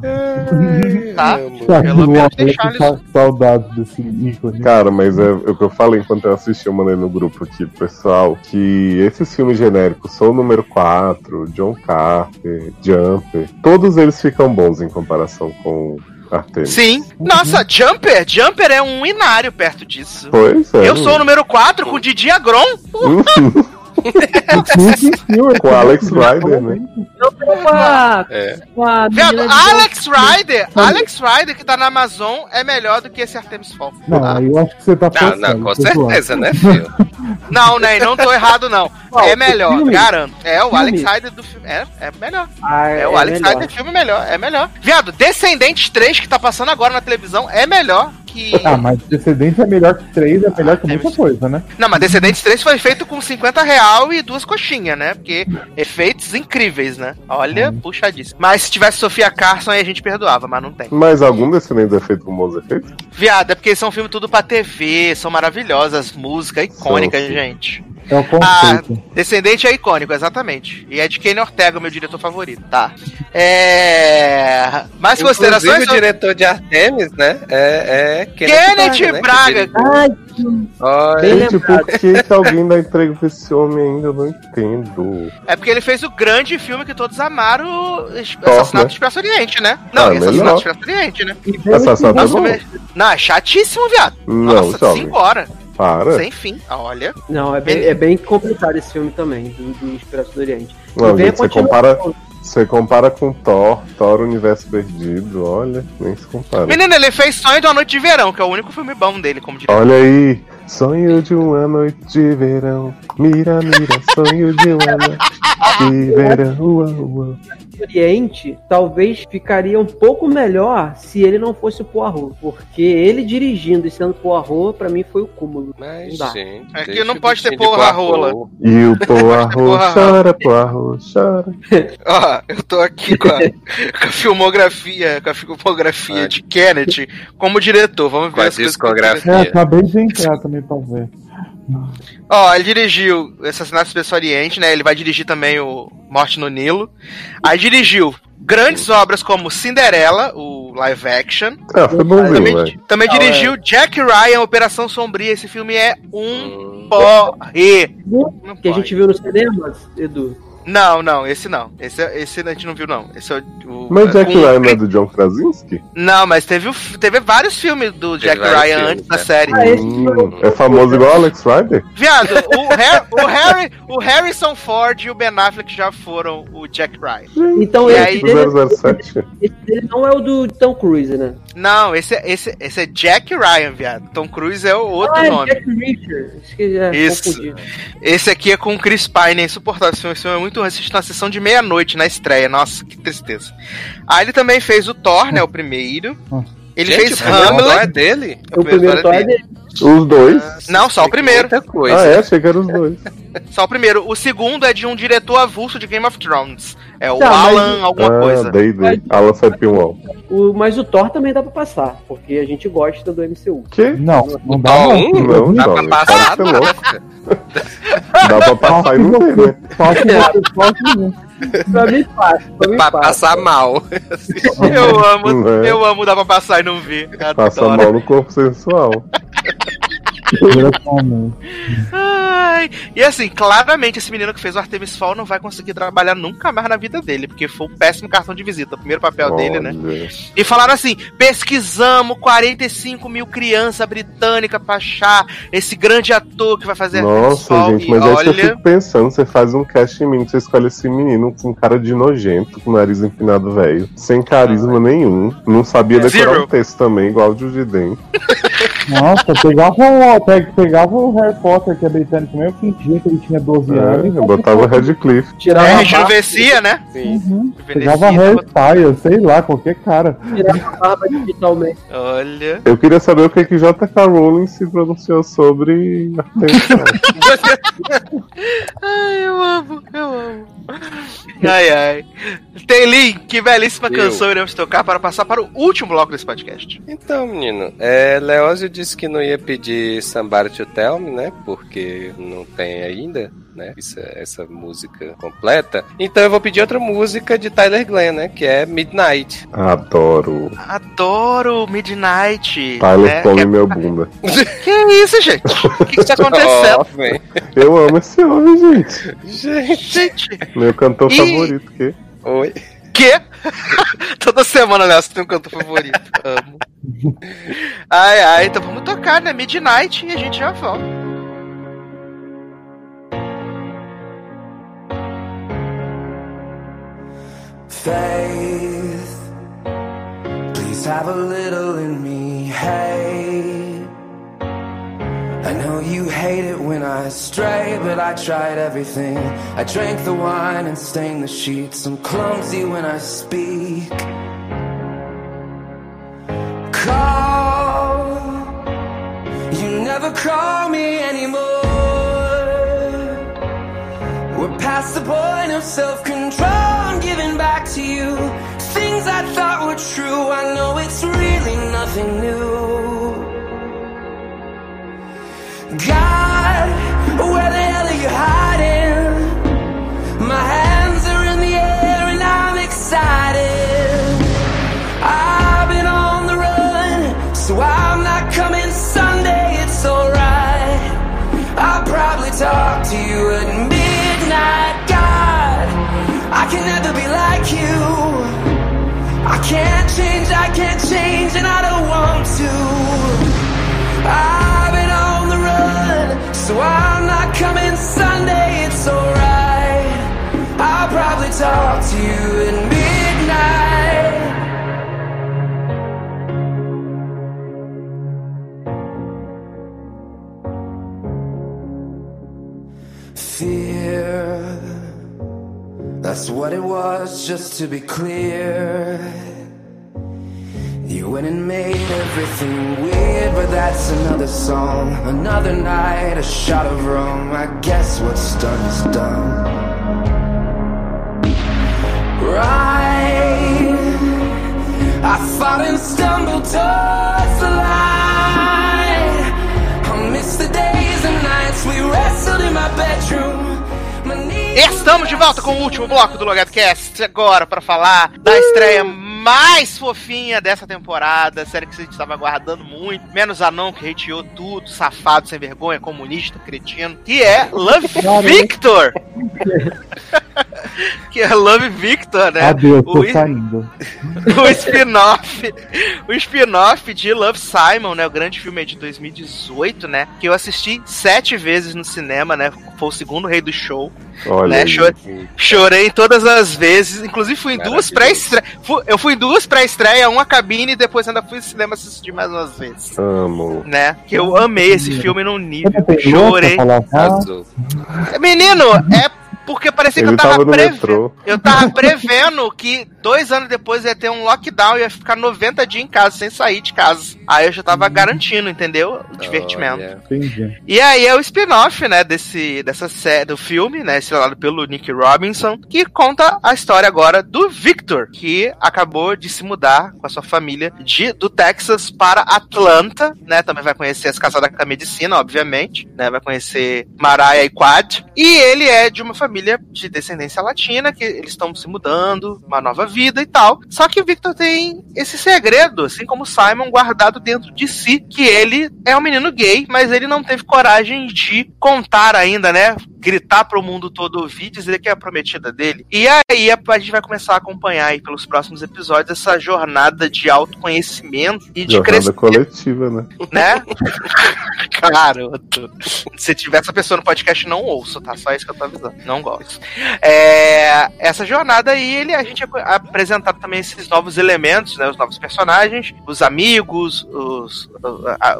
Tá? Tá, Pelo que menos tem olha que Charles. sa- saudades desse ícone. Cara, mas é, é o que eu falei enquanto eu assisti, eu mandei no grupo aqui, pessoal, que esses filmes genéricos, Sou o Número 4, John Carter, Jumper, todos eles ficam bons em comparação com Artemis. Sim. Nossa, Jumper. Jumper é um inário perto disso. Pois é. Eu sou o número 4 com Didi Agron. Ué. Com Alex Rider, né? Com a, É. com a Viado, Alex Rider, Alex Rider que tá na Amazon é melhor do que esse Artemis Fowl. Não, Ah. eu acho que você tá Não, forçando, não, com certeza, né, filho? Não, né? Não tô errado, não. É melhor, Filme? garanto. É, o Filme? Alex Rider do filme. É, é melhor. Ah, É, o Alex melhor. Rider filme melhor. É melhor. Viado, Descendentes 3 que tá passando agora na televisão é melhor que. Ah, mas Descendente é melhor que 3, é melhor que Ah, muita temos- coisa, né? Não, mas Descendentes 3 foi feito com 50 real e duas coxinhas, né? Porque efeitos incríveis, né? Olha, puxadíssimo. Mas se tivesse Sofia Carson aí a gente perdoava, mas não tem. Mas algum descendente é feito com bons efeitos? Viado, é porque são filmes tudo pra TV, são maravilhosas, música icônica, sim. gente. É o Ah, conceito. Descendente é icônico, exatamente. E é de Kenny Ortega, meu diretor favorito, tá? É. Mais Inclusive, considerações? o diretor de Artemis, né? É, é Kenneth né, Braga. que dirige. Olha, Bem Gente, por que, alguém dá emprego pra esse homem ainda? Eu não entendo. É porque ele fez o grande filme que todos amaram, Thor, Assassinato né? do Expresso Oriente, né? Não, Ah, Assassinato do Expresso Oriente, né? Assassinato é bom? Nossa, Não, é chatíssimo, viado. Não, Nossa, jovem. cinco horas. Para. Sem fim. Olha. Não, é bem, é bem complicado esse filme também, do, do Expresso do Oriente. Não, gente, você compara, você compara com Thor, Thor Universo Perdido, olha, nem se compara. Menino, ele fez Sonho de uma Noite de Verão, que é o único filme bom dele, como diretor. Olha aí, sonho de uma noite de verão, mira, mira, sonho de uma noite ua. Oriente talvez ficaria um pouco melhor se ele não fosse o Poirot, porque ele dirigindo e sendo Poirot, pra mim foi o cúmulo. Mas, Não dá. gente, É que não o pode ter Poirot. rola. E o Poirot porra. chora, Poirot chora. Ó, eu tô aqui com a, com a filmografia, com a filmografia de Kennedy como diretor. Vamos ver Com a as coisas que- discografia. É, acabei de entrar também pra ver. Ó, ele dirigiu Assassinato do Expresso Oriente, né? Ele vai dirigir também o Morte no Nilo. Aí dirigiu grandes obras como Cinderela, o live action. Ah, foi bonzinho, Também, velho. também Não, dirigiu Jack Ryan, Operação Sombria. Esse filme é um Hum, porre. Que a gente viu no cinema, Edu. Não, não, esse não. Esse, esse a gente não viu, não. Esse é o. o Mas Jack com- Ryan não é do John Krasinski? Não, mas teve, o teve vários filmes do Jack Ryan filmes, antes da né? série. Ah, esse Hum, é famoso igual Alex Rider? Viado, o, Har- o Harry, o Harrison Ford e o Ben Affleck já foram o Jack Ryan. Então E esse, aí- dele, 007. esse dele não é o do Tom Cruise, né? Não, esse, é- esse, esse é Jack Ryan, viado. Tom Cruise é o outro ah, é nome. Jack Reacher. Acho que já Isso. confundi. Esse aqui é com o Chris Pine, é insuportável. Esse esse filme é muito assisto na sessão de meia-noite na estreia. Nossa, que tristeza. Aí ele também fez o Thor, né? O primeiro. Ele Gente, fez o primeiro Thor é Hamlet. dele? O primeiro Thor é dele. Os dois? Não, só o primeiro. Muita coisa. Ah, é? Achei que eram os dois. Só o primeiro. O segundo é de um diretor avulso de Game of Thrones. É o Tá, mas- Alan alguma ah, coisa. Day-Day. Alan Sepinwall. O, mas o Thor também dá pra passar, porque a gente gosta do MCU. Que? Não, não dá Thor não. um? Não, Dá jovem, pra para passar? louco. Dá pra passar e não ver, né? Fácil, fácil, fácil. Pra mim passa, pra mim Pra passa. passar mal. Eu amo, Não é? eu amo dar pra passar e não ver. Passa Adoro. mal no corpo sensual. Ai, e assim, claramente esse menino que fez o Artemis Fall não vai conseguir trabalhar nunca mais na vida dele, porque foi um péssimo cartão de visita, o primeiro papel dele, né? Olha. E falaram assim: pesquisamos 45 mil crianças britânicas pra achar esse grande ator que vai fazer Nossa, gente, mas é isso que eu olha, fico pensando. Você faz um cast em mim, você escolhe esse menino com cara de nojento, com nariz empinado velho, sem carisma nenhum, não sabia decorar Zero. um texto também, igual o Jujiden. Nossa, pegava o, pe- pegava o Harry Potter, que é britânico mesmo, fingia que ele tinha 12 anos. É, eu botava Redcliffe. Tirava É, rejuvenescia, né? Sim. Uhum. Pegava Harry Styles, sei lá, qualquer cara. tirava a barba digitalmente. Olha. Eu queria saber o que, que J.K. Rowling se pronunciou sobre. Ai, eu amo, eu amo. Ai, ai. Tem link, que belíssima Eu. canção iremos tocar para passar para o último bloco desse podcast. Então, menino, é, Leózio disse que não ia pedir Somebody to Tell Me, né? Porque não tem ainda, né? Essa, essa música completa. Então eu vou pedir outra música de Tyler Glenn, né? Que é Midnight. Adoro. Adoro Midnight. Tyler né? come que, meu bunda. que isso, gente? O que, que tá acontecendo? Oh. Eu amo esse homem, gente. Gente. Gente, Meu cantor E- favorito. Que? Oi. Que? Toda semana, você tem um canto favorito. Amo. Ai, ai, então vamos tocar, né? Midnight e a gente já volta. Faith, please have a little in me, hey. You hate it when I stray, but I tried everything. I drank the wine and stained the sheets. I'm clumsy when I speak. Call, you never call me anymore. We're past the point of self-control. I'm giving back to you things I thought were true. I know it's really nothing new. God, where the hell are you hiding? My hands are in the air and I'm excited. I've been on the run, so I'm not coming Sunday. It's alright. I'll probably talk to you at midnight. God, I can never be like you. I can't change, I can't change, and I don't want to. So I'm not coming Sunday. It's alright. I'll probably talk to you at midnight. Fear. That's what it was, just to be clear. You went and made everything weird, but that's another song. Another night, a shot of rum. I guess what's done is done. Right. I fought and stumbled towards the light. I miss the days and nights we wrestled in my bedroom. Estamos de volta com o último bloco do LogadoCast agora para falar da estreia mais fofinha dessa temporada, série que a gente estava aguardando muito, menos anão que hateou tudo, safado, sem vergonha, comunista, cretino, que é Love Victor! que é Love Victor, né? Adeus, tô O i- saindo. o spin-off, o spin-off de Love Simon, né, o grande filme de 2018, né, que eu assisti sete vezes no cinema, né, foi o segundo rei do show, Olha. né, aí. chore- chorei todas as vezes, inclusive fui em duas pré-estreias, eu fui em duas pré-estreias, uma cabine e depois ainda fui no cinema assistir mais umas vezes, Amo. né, que eu amei esse filme num nível, chorei, menino, é porque parecia que Ele eu tava, tava prevendo. Eu tava prevendo que dois anos depois ia ter um lockdown e ia ficar 90 dias em casa, sem sair de casa. Aí eu já tava garantindo, entendeu? O divertimento. Olha. entendi. E aí é o spin-off, né, desse, dessa série, do filme, né, estrelado pelo Nick Robinson, que conta a história agora do Victor, que acabou de se mudar com a sua família de, do Texas para Atlanta, né, também vai conhecer as casadas com a medicina, obviamente, né, vai conhecer Mariah e Quad, e ele é de uma família de descendência latina, que eles estão se mudando, uma nova vida e tal, só que o Victor tem esse segredo, assim como o Simon, guardado dentro de si, que ele é um menino gay, mas ele não teve coragem de contar ainda, né? gritar pro mundo todo ouvir, dizer que é a prometida dele. E aí a, a gente vai começar a acompanhar aí pelos próximos episódios essa jornada de autoconhecimento e de Jornada crescimento, coletiva, né? né? Garoto. Se tiver essa pessoa no podcast, não ouço, tá? Só isso que eu tô avisando. Não gosto. É, essa jornada aí, ele, a gente é apresentado também esses novos elementos, né? Os novos personagens, os amigos, os,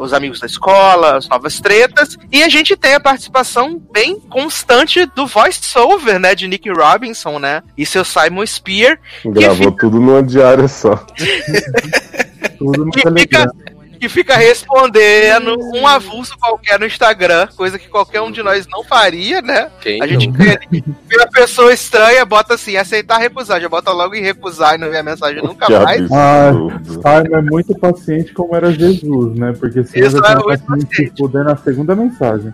os amigos da escola, as novas tretas. E a gente tem a participação bem constante do voice-over, né? De Nick Robinson, né? E seu Simon Spear, Gravou tudo numa diária só. Tudo no que Telegram. fica, que fica respondendo um avulso qualquer no Instagram, coisa que qualquer um de nós não faria, né? Quem A gente não? vê vê uma pessoa estranha, bota assim, aceitar, recusar, já bota logo em recusar e não vê a mensagem nunca Que mais. Ah, absurdo. Simon é muito paciente como era Jesus, né? Porque se Isso eu é fuder na segunda mensagem.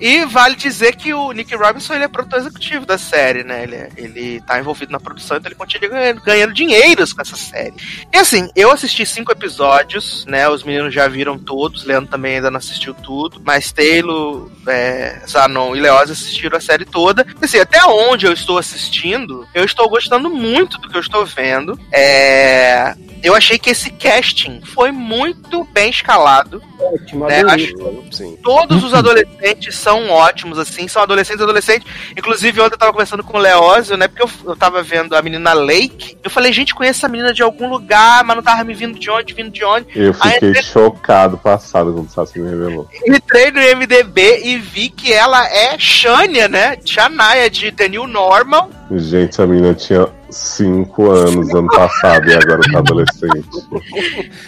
E vale dizer que o Nick Robinson ele é produtor executivo da série, né? Ele, é- ele tá envolvido na produção, então ele continua ganhando, ganhando dinheiros com essa série. E assim, eu assisti cinco episódios, né? Os meninos já viram todos, Leandro também ainda não assistiu tudo, mas Taylor, é, Zanon e Leoz assistiram a série toda. Assim, até onde eu estou assistindo, eu estou gostando muito do que eu estou vendo. É. Eu achei que esse casting foi muito bem escalado. Ótimo, É, adorei. acho-. Todos os adolescentes são ótimos, assim, são adolescentes adolescentes. Inclusive, ontem eu tava conversando com o Leózio, né? Porque eu, eu tava vendo a menina Lake. Eu falei, gente, conheço essa menina de algum lugar, mas não tava me vindo de onde, vindo de onde. Eu Aí fiquei entrei- chocado passado quando o Sassi me revelou. Entrei no MDB e vi que ela é Shania, né? Shania de The New Normal. Gente, a menina tinha 5 anos ano passado e agora tá adolescente.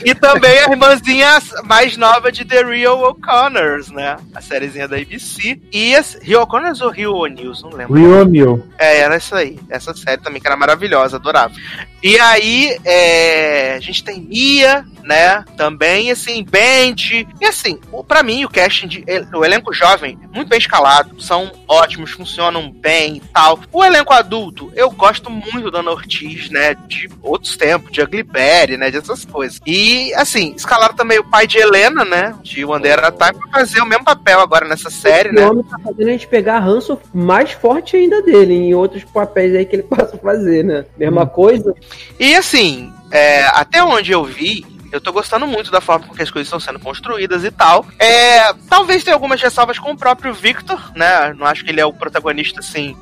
E também a irmãzinha mais nova de The Real O'Connors, né? A sériezinha da ABC. E as Rio O'Connors ou Rio O'Neills? Não lembro. Reunion. É, era isso aí. Essa série também que era maravilhosa, adorava. E aí, é, a gente tem Mia, né? Também, assim, Band. E assim, o- pra mim, o casting, de, o elenco jovem, é muito bem escalado. São ótimos, funcionam bem e tal. O elenco adulto, eu gosto muito da Ana Ortiz, né? De outros tempos, de Ugly Betty, né? Dessas coisas. E, assim, escalaram também o pai de Helena, né? De One Day at a Time, pra fazer o mesmo papel agora nessa série, Esse né? homem tá fazendo a gente pegar ranço mais forte ainda dele, em outros papéis aí que ele possa fazer, né? Mesma coisa. E assim, é, até onde eu vi, eu tô gostando muito da forma com que as coisas estão sendo construídas e tal. É, talvez tenha algumas ressalvas com o próprio Victor, né? Não acho que ele é o protagonista, assim,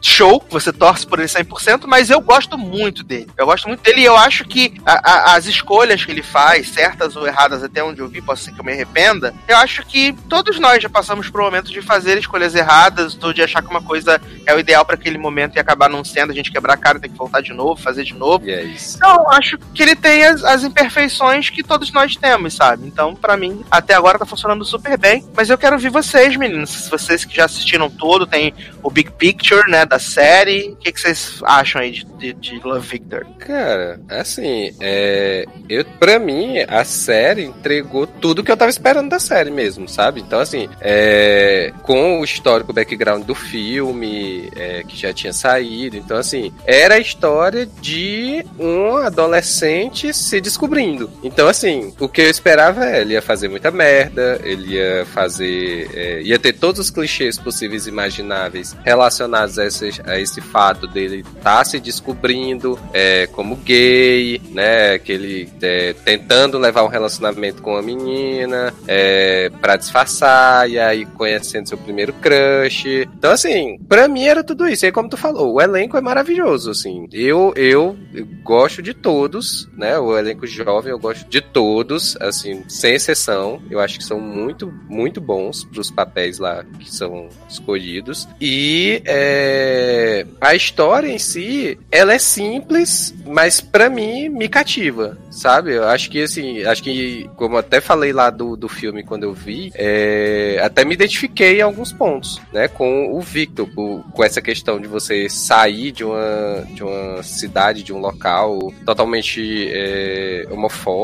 show, você torce por ele 100%, mas eu gosto muito dele. Eu gosto muito dele e eu acho que a- a- as escolhas que ele faz, certas ou erradas, até onde eu vi, posso ser que eu me arrependa, eu acho que todos nós já passamos por momentos de fazer escolhas erradas, ou de achar que uma coisa é o ideal para aquele momento e acabar não sendo, a gente quebrar a cara, tem que voltar de novo, fazer de novo. E é isso. Então, eu acho que ele tem as, as imperfeições que todos nós temos, sabe? Então, pra mim, até agora tá funcionando super bem. Mas eu quero ouvir vocês, meninos. Se vocês que já assistiram tudo, tem o Big Picture, né, da série. O que, que vocês acham aí de, de, de Love Victor? Cara, assim, é, eu, pra mim, a série entregou tudo que eu tava esperando da série mesmo, sabe? Então, assim, é, com o histórico background do filme, é, que já tinha saído, então, assim, era a história de um adolescente se descobrindo. Então, assim, o que eu esperava é, ele ia fazer muita merda, ele ia fazer, é, ia ter todos os clichês possíveis e imagináveis relacionados a esse, a esse fato dele estar se descobrindo, é, como gay, né? Que ele é, tentando levar um relacionamento com uma menina é, para disfarçar, e aí conhecendo seu primeiro crush. Então, assim, pra mim era tudo isso. E aí, como tu falou, o elenco é maravilhoso, assim. Eu, eu, eu gosto de todos, né? O elenco jovem eu gosto de todos, assim, sem exceção. Eu acho que são muito, muito bons pros papéis lá que são escolhidos. E é, a história em si, ela é simples, mas pra mim me cativa, sabe? Eu acho que assim, acho que, como até falei lá do, do filme quando eu vi, é, até me identifiquei em alguns pontos, né? Com o Victor, com, com essa questão de você sair de uma, de uma cidade, de um local totalmente é, homofóbico,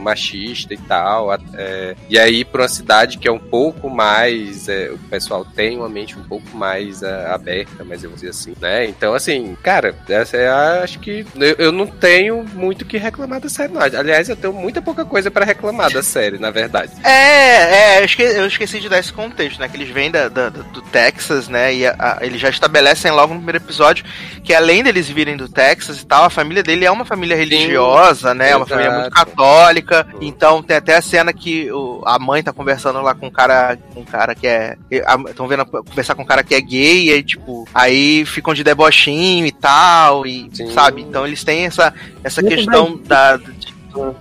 machista e tal. é, e aí, pra uma cidade que é um pouco mais. é, o pessoal tem uma mente um pouco mais é, aberta, mas eu vou dizer assim, né? Então, assim, cara, essa é a, acho que eu, eu não tenho muito o que reclamar da série, não. Aliás, eu tenho muita pouca coisa pra reclamar da série, na verdade. É, é, eu esqueci, eu esqueci de dar esse contexto, né? Que eles vêm da, da- do Texas, né? E a- a- eles já estabelecem logo no primeiro episódio que além deles virem do Texas e tal, a família dele é uma família religiosa, né? É uma família muito exato. Católica. Então tem até a cena que o- a mãe tá conversando lá com um cara, com um cara que é. Estão vendo conversar com um cara que é gay, e aí, tipo, aí ficam de debochinho e tal, e Sim. sabe? Então eles têm essa, essa questão da.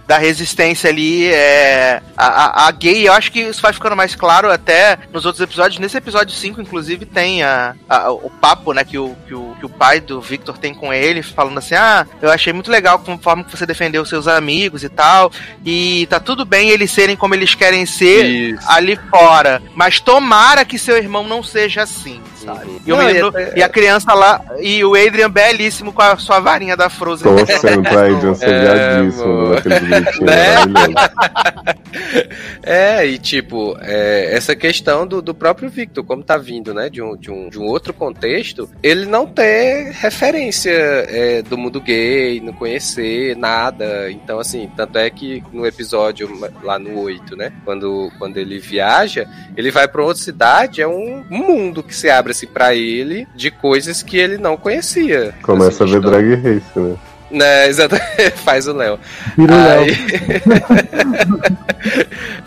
Da resistência ali é a, a, a gay, eu acho que isso vai ficando mais claro até nos outros episódios. Nesse episódio 5, inclusive, tem a, a- o papo, né, que o, que, o, que o pai do Victor tem com ele, falando assim: Ah, eu achei muito legal conforme que você defendeu os seus amigos e tal. E tá tudo bem eles serem como eles querem ser Isso. ali fora. Mas tomara que seu irmão não seja assim, sabe? E, Não, menino- e até- e a criança lá, e o Adrian belíssimo com a sua varinha da Frozen. Torcendo pra Adrian ser É, viadíssimo, gritinho Né? maravilhoso. É, e tipo, é, essa questão do, do próprio Victor, como tá vindo, né, de um, de um, de um outro contexto, ele não ter referência é, do mundo gay, não conhecer nada. Então, assim, tanto é que no episódio lá no 8, né, quando, quando ele viaja, ele vai pra outra cidade, é um mundo que se abre assim pra ele de coisas que ele não conhecia. Começa Assim, a ver história. drag race, né? Né, exatamente, faz o Léo. Vira o Léo.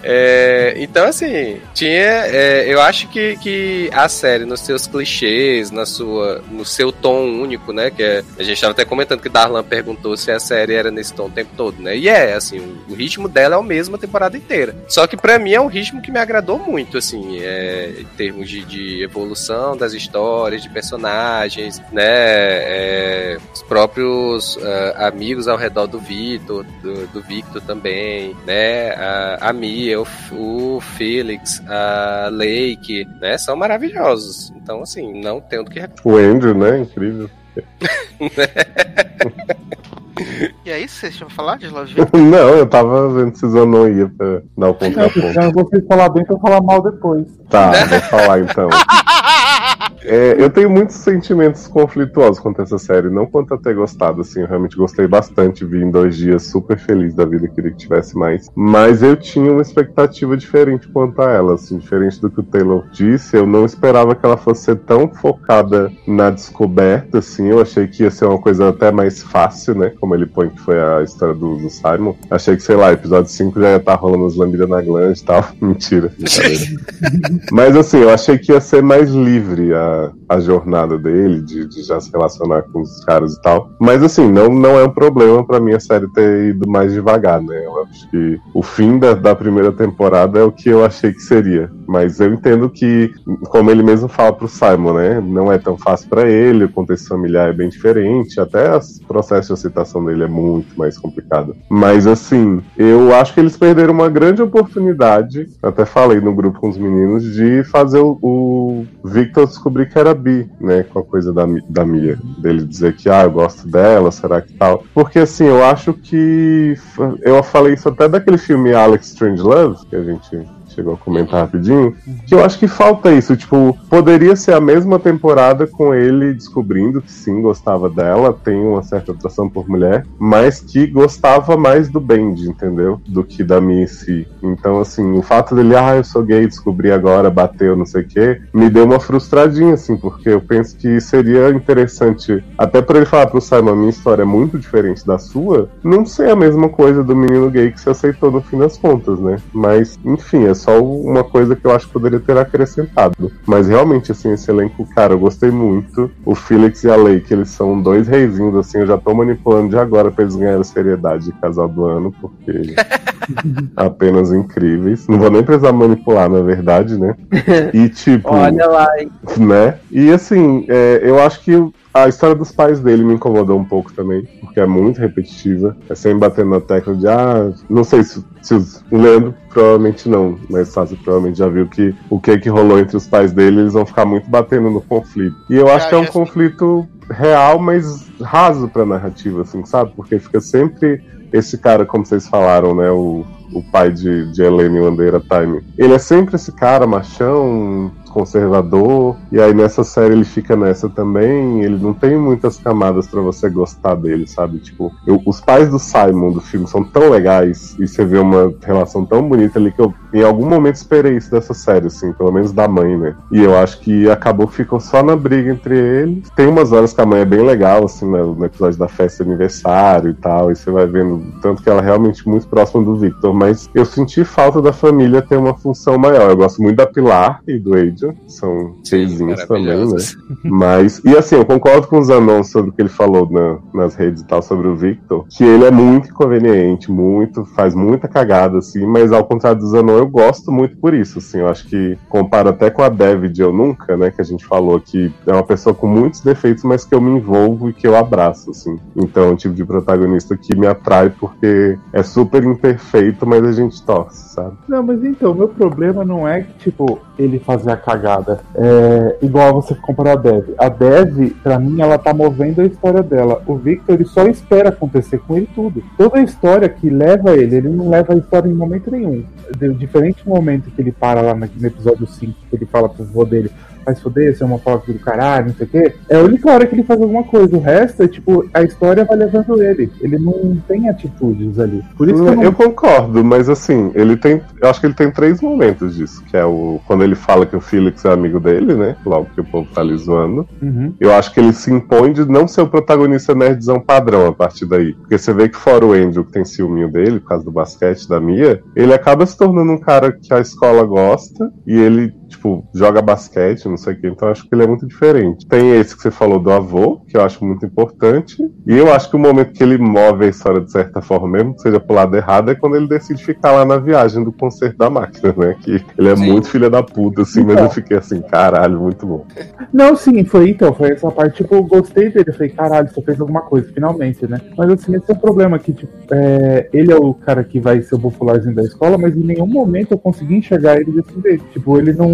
É, então, assim, tinha. é, eu acho que, que a série, nos seus clichês, na sua, no seu tom único, né? Que é- a gente estava até comentando que Darlan perguntou se a série era nesse tom o tempo todo, né? E é, assim, o, o ritmo dela é o mesmo a temporada inteira. Só que pra mim é um ritmo que me agradou muito, assim, é, em termos de, de evolução das histórias, de personagens, né? é, os próprios ah, amigos ao redor do Victor, do, do Victor também, né? A, a Mia, o, o Felix, a Lake, né? São maravilhosos. Então, assim, não tenho do que. O Andrew, né? Incrível. E é isso que vocês tinham falar de Love Não, eu tava vendo se o não ia pra dar o Não, contraponto. eu vou falar bem pra falar mal depois. Tá, vou falar então. É, eu tenho muitos sentimentos conflituosos quanto a essa série. Não quanto a ter gostado, assim. Eu realmente gostei bastante. Vi em dois dias super feliz da vida. Queria que tivesse mais. Mas eu tinha uma expectativa diferente quanto a ela, assim. Diferente do que o Taylor disse. Eu não esperava que ela fosse ser tão focada na descoberta, assim. Eu achei que ia ser uma coisa até mais fácil, né? Como ele põe que foi a história do, do Simon. Achei que, sei lá, episódio 5 já ia estar rolando as lambidas na glande e tal. Mentira. Mas assim, eu achei que ia ser mais livre a, a jornada dele, de, de já se relacionar com os caras e tal. Mas assim, não, não é um problema pra mim a série ter ido mais devagar, né? Eu acho que o fim da, da primeira temporada é o que eu achei que seria. Mas eu entendo que, como ele mesmo fala pro Simon, né? Não é tão fácil pra ele, o contexto familiar é bem diferente, até o processo de aceitação dele é muito mais complicado. Mas assim, eu acho que eles perderam uma grande oportunidade, até falei no grupo com os meninos, de fazer o, o Victor descobrir que era bi, né? Com a coisa da, da Mia. Dele dizer que, ah, eu gosto dela, será que tal? Porque assim, eu acho que. Eu falei isso até daquele filme Alex Strangelove, que a gente chegou a comentar rapidinho, que eu acho que falta isso, tipo, poderia ser a mesma temporada com ele descobrindo que sim, gostava dela, tem uma certa atração por mulher, mas que gostava mais do Bendy, entendeu? Do que da Missy. Então, assim, o fato dele, ah, eu sou gay, descobri agora, bateu, não sei o quê, me deu uma frustradinha, assim, porque eu penso que seria interessante, até pra ele falar pro Simon, minha história é muito diferente da sua, não ser a mesma coisa do menino gay que se aceitou no fim das contas, né? Mas, enfim, é só uma coisa que eu acho que poderia ter acrescentado. Mas realmente, assim, esse elenco, cara, eu gostei muito. O Felix e a Lake, eles são dois reizinhos, assim, eu já tô manipulando de agora pra eles ganharem a seriedade de casal do ano, porque apenas incríveis. Não vou nem precisar manipular, na verdade, né? E tipo Olha lá, hein? né? E assim, é, eu acho que a história dos pais dele me incomodou um pouco também, porque é muito repetitiva. É sempre batendo na tecla de, ah, não sei se, se os- o Leandro provavelmente não, mas Sassi provavelmente já viu que o que que rolou entre os pais dele, eles vão ficar muito batendo no conflito. E eu acho Já, que é um conflito real, mas raso pra narrativa, assim, sabe? Porque fica sempre esse cara, como vocês falaram, né, o, o pai de, de Helene Wandeira Time, ele é sempre esse cara machão, conservador, e aí nessa série ele fica nessa também, ele não tem muitas camadas para você gostar dele, sabe? Tipo, eu- os pais do Simon do filme são tão legais, e você vê uma relação tão bonita ali que eu em algum momento esperei isso dessa série, assim, pelo menos da mãe, né? E eu acho que acabou que ficou só na briga entre eles. Tem umas horas que a mãe é bem legal, assim, né, no episódio da festa de aniversário e tal, e você vai vendo tanto que ela é realmente muito próxima do Victor, mas eu senti falta da família ter uma função maior. Eu gosto muito da Pilar e do Adrian, são reizinhos também, né? Mas, e assim, eu concordo com o Zanon sobre o que ele falou na- nas redes e tal sobre o Victor, que ele é muito inconveniente, muito, faz muita cagada, assim, mas ao contrário do Zanon, eu gosto muito por isso, assim, eu acho que comparo até com a Dev de Eu Nunca, né, que a gente falou que é uma pessoa com muitos defeitos, mas que eu me envolvo e que eu abraço, assim. Então, é um tipo de protagonista que me atrai porque é super imperfeito, mas a gente torce, sabe? Não, mas então, meu problema não é que, tipo, ele fazer a cagada. É igual você comparar a Dev. A Dev, pra mim, ela tá movendo a história dela. O Victor, ele só espera acontecer com ele tudo. Toda a história que leva ele, ele não leva a história em momento nenhum. Diferente do momento que ele para lá no episódio 5, que ele fala pro vô dele. Vai se foder, você é uma foto do caralho, não sei o quê. É a única hora que ele faz alguma coisa. O resto é tipo, a história vai levando ele. Ele não tem atitudes ali. Por isso eu não Eu concordo, mas assim, ele tem. Eu acho que ele tem três momentos disso, que é o. Quando ele fala que o Felix é amigo dele, né? Logo que o povo tá ali zoando. Uhum. Eu acho que ele se impõe de não ser o protagonista nerdzão padrão a partir daí. Porque você vê que fora o Andrew, que tem ciúminho dele, por causa do basquete, da Mia, ele acaba se tornando um cara que a escola gosta e ele, tipo, joga basquete, não sei o que. Então acho que ele é muito diferente. Tem esse que você falou do avô, que eu acho muito importante. E eu acho que o momento que ele move a história de certa forma, mesmo que seja pro lado errado, é quando ele decide ficar lá na viagem do concerto da máquina, né? Que ele é Sim. muito filha da puta, assim, mas Então. eu fiquei assim, caralho, muito bom. Não, sim, foi então, foi essa parte, tipo, eu gostei dele, eu falei, caralho, você fez alguma coisa, finalmente, né? Mas assim, esse é o problema, que, tipo, é, ele é o cara que vai ser o popularzinho da escola, mas em nenhum momento eu consegui enxergar ele desse jeito. Tipo, ele não.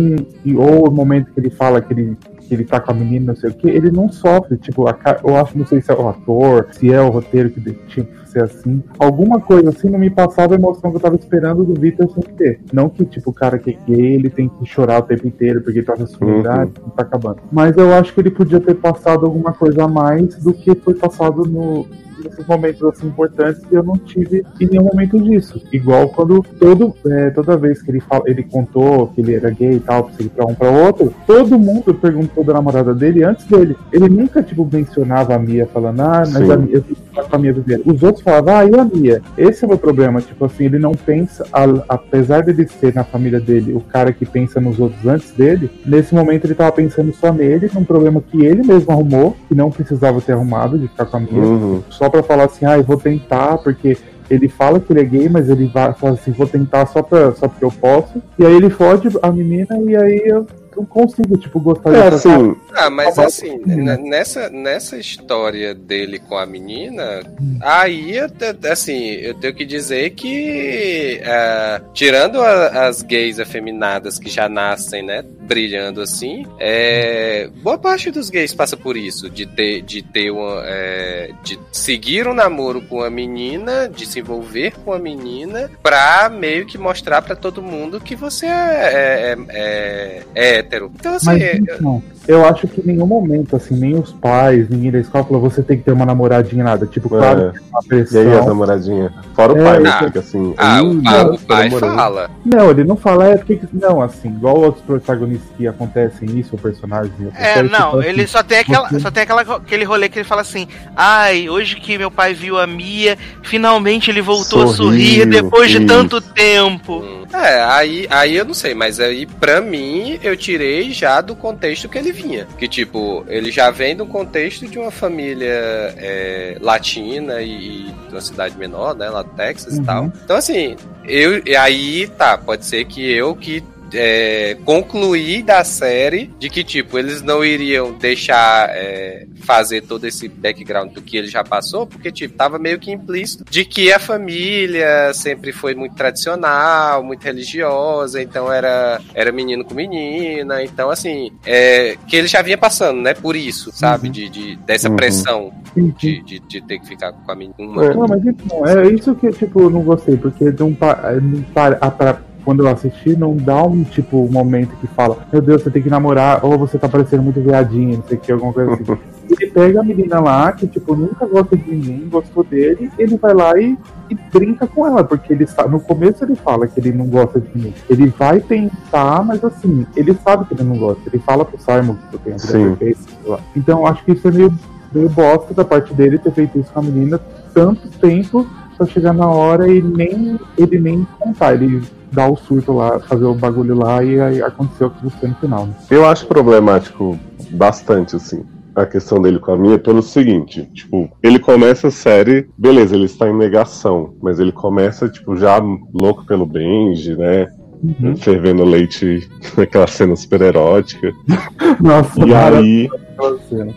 E- Ou o momento que ele fala que ele. Que ele tá com a menina, não sei o que, ele não sofre. Tipo, a eu acho, não sei se é o ator, se é o roteiro que tinha que ser assim. Alguma coisa assim não me passava a emoção que eu tava esperando do Victor sempre ter. Não que, tipo, o cara que é gay, ele tem que chorar o tempo inteiro porque tá na sua Uhum. idade, não tá acabando. Mas eu acho que ele podia ter passado alguma coisa a mais do que foi passado no, nesses momentos assim importantes eu não tive em nenhum momento disso. Igual quando todo, é, toda vez que ele, fala, ele contou que ele era gay e tal, pra um pra outro, todo mundo perguntou da namorada dele antes dele. Ele nunca, tipo, mencionava a Mia falando, ah, mas Sim. a Mia, eu ficar com a Mia viver. Os outros falavam, ah, e a Mia? Esse é o meu problema, tipo assim, ele não pensa, a- apesar dele ser na família dele o cara que pensa nos outros antes dele, nesse momento ele tava pensando só nele, num problema que ele mesmo arrumou, que não precisava ter arrumado de ficar com a Mia Uhum. só pra falar assim, ah, eu vou tentar, porque ele fala que ele é gay, mas ele vai fala assim, vou tentar só, pra, só porque eu posso. E aí ele fode a menina e aí eu não consigo, tipo, gostar É dessa assim, Ah, mas Tá assim, n- nessa, nessa história dele com a menina, aí, eu te- assim, eu tenho que dizer que, ah, tirando a- as gays afeminadas que já nascem, né, brilhando assim, é, boa parte dos gays passa por isso, de ter, de ter uma, é, de seguir um namoro com a menina, de se envolver com a menina, pra meio que mostrar pra todo mundo que você é, é, é- é hétero. Então, assim, Mas não, eu acho que em nenhum momento, assim, nem os pais, ninguém da escola falou, você tem que ter uma namoradinha, nada. Tipo, claro, É. é uma E pressão. aí, as namoradinhas? Fora o É, pai, ah, que fica assim. Ah, "Ih, o, pai- o pai namorando." fala. Não, ele não fala, é porque. Não, assim, igual outros protagonistas que acontecem isso, o personagem. É, não, assim, ele só tem aquela, você- só tem aquela, aquele rolê que ele fala assim: "Ai, hoje que meu pai viu a Mia, finalmente ele voltou a Sorriu, sorrir depois de isso. tanto tempo". Hum. É, aí, aí eu não sei, mas aí pra mim eu tirei já do contexto que ele vinha. Que tipo, ele já vem do contexto de uma família é, latina e, e de uma cidade menor, né? Lá do Texas Uhum. e tal. Então assim, eu. Aí tá, pode ser que eu que é, concluir da série de que, tipo, eles não iriam deixar é, fazer todo esse background do que ele já passou, porque, tipo, tava meio que implícito de que a família sempre foi muito tradicional, muito religiosa, então era, era menino com menina, então, assim, é, que ele já vinha passando, né, por isso, sabe, de, de, dessa Uhum. pressão de, de, de ter que ficar com a menina. É, não, mas então, é isso que tipo, eu não gostei, porque não, pa- é, não para, a- pra- quando eu assisti, não dá um tipo um momento que fala, meu Deus, você tem que namorar, ou você tá parecendo muito viadinho, não sei o que, alguma coisa assim. Ele pega a menina lá, que tipo, nunca gosta de ninguém, gostou dele, ele vai lá e, e brinca com ela, porque ele sabe, no começo ele fala que ele não gosta de ninguém. Ele vai tentar, mas assim, ele sabe que ele não gosta. Ele fala pro Simon que tem a vida perfeita. Então eu acho que isso é meio, meio bosta da parte dele ter feito isso com a menina tanto tempo pra chegar na hora e nem ele nem contar. Ele dá o surto lá, fazer o bagulho lá e aí aconteceu o que você no final. né? Eu acho problemático bastante, assim, a questão dele com a minha pelo seguinte, tipo, ele começa a série, beleza, ele está em negação, mas ele começa, tipo, já louco pelo Benji, né? Uhum. Fervendo leite naquela cena super erótica. Nossa, E aí, aquela cena.